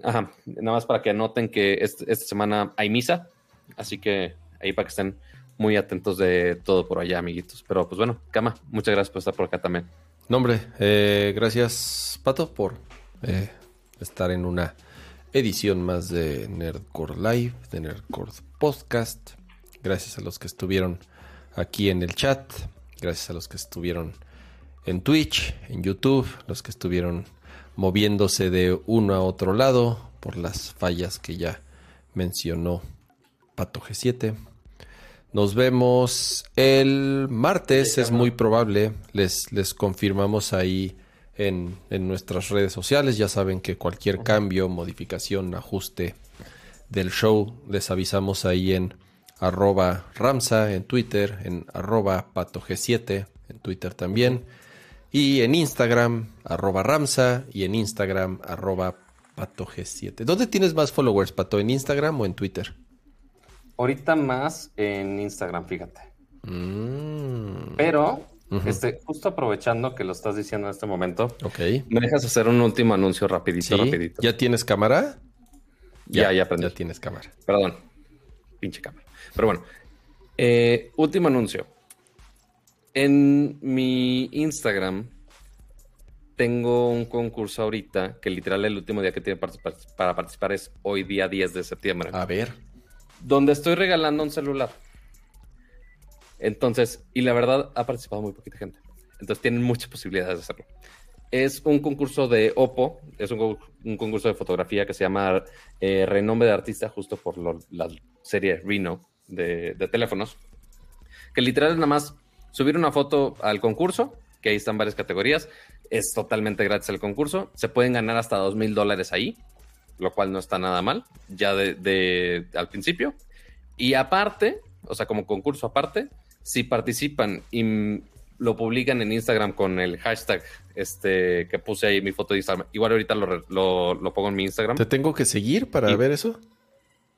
Ajá, nada más para que anoten que esta semana hay misa. Así que ahí para que estén muy atentos de todo por allá, amiguitos. Pero pues bueno, Cama, muchas gracias por estar por acá también. No, eh, gracias, Pato, por eh, estar en una edición más de Nerdcore Live, de Nerdcore Podcast. Gracias a los que estuvieron aquí en el chat. Gracias a los que estuvieron en Twitch, en YouTube, los que estuvieron moviéndose de uno a otro lado por las fallas que ya mencionó Pato G7. Nos vemos el martes, es muy probable. Les, les confirmamos ahí en, nuestras redes sociales. Ya saben que cualquier cambio, modificación, ajuste del show, les avisamos ahí en arroba Ramsa en Twitter, en arroba patog7 en Twitter también. Y en Instagram, arroba Ramsa y en Instagram, arroba patog7. ¿Dónde tienes más followers, Pato? ¿En Instagram o en Twitter? Ahorita más en Instagram, fíjate. Mm. Pero, este, justo aprovechando que lo estás diciendo en este momento, okay. ¿me dejas hacer un último anuncio rapidito, rapidito? ¿Ya tienes cámara? Ya, ya, aprendí. Ya tienes cámara. Perdón. Pinche cámara. Pero bueno. Eh, último anuncio. En mi Instagram tengo un concurso ahorita que literal el último día que tiene para participar es hoy día 10 de septiembre. A ver donde estoy regalando un celular. Entonces, y la verdad ha participado muy poquita gente. Entonces tienen muchas posibilidades de hacerlo. Es un concurso de Oppo, es un, concurso de fotografía que se llama eh, Renombre de Artista, justo por la serie Reno de, teléfonos. Que literal es nada más subir una foto al concurso, que ahí están varias categorías. Es totalmente gratis el concurso. Se pueden ganar hasta dos mil dólares ahí, lo cual no está nada mal, ya de, de, al principio. Y aparte, o sea, como concurso aparte, si participan y lo publican en Instagram con el hashtag este que puse ahí mi foto de Instagram. Igual ahorita lo, lo, lo pongo en mi Instagram. ¿Te tengo que seguir para ver eso?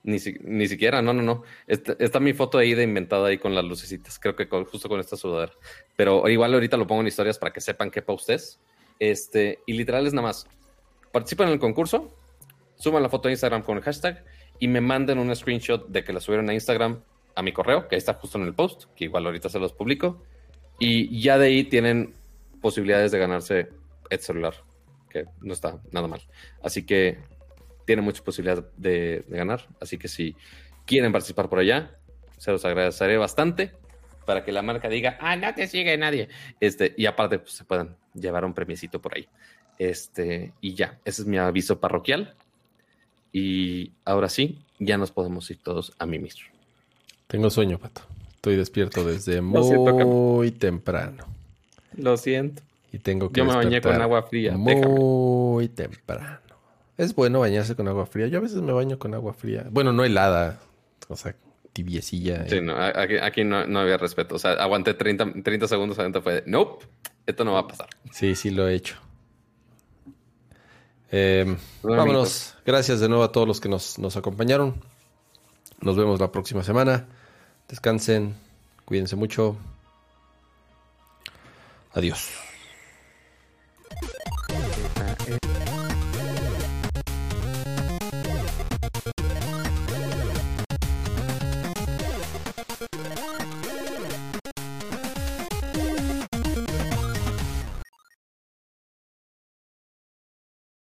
Ni, ni, siquiera, no, no, no. Está, está, mi foto ahí de inventada ahí con las lucecitas. Creo que con, justo con esta sudadera. Pero igual ahorita lo pongo en historias para que sepan qué post es. Este, y literal es nada más. Participan en el concurso, suban la foto a Instagram con el hashtag y me manden un screenshot de que la subieron a Instagram a mi correo, que ahí está justo en el post, que igual ahorita se los publico. Y ya de ahí tienen posibilidades de ganarse el celular, que no está nada mal. Así que tiene muchas posibilidades de, de, ganar. Así que si quieren participar por allá, se los agradeceré bastante para que la marca diga, ah, no te sigue nadie. Este, y aparte, pues, se puedan llevar un premiecito por ahí. Este, y ya, ese es mi aviso parroquial. Y ahora sí, ya nos podemos ir todos a mimir. Tengo sueño, Pato. Estoy despierto desde muy temprano. Lo siento. Y tengo que Yo me bañé con agua fría. Muy Déjame. temprano. Es bueno bañarse con agua fría. Yo a veces me baño con agua fría. Bueno, no helada. O sea, tibiecilla. Sí, no, aquí, aquí no, no, había respeto. O sea, aguanté 30, 30 segundos adentro. Fue de, nope, esto no va a pasar. Sí, sí, lo he hecho. Eh, vámonos. Gracias de nuevo a todos los que nos, nos acompañaron. Nos vemos la próxima semana. Descansen. Cuídense mucho. Adiós.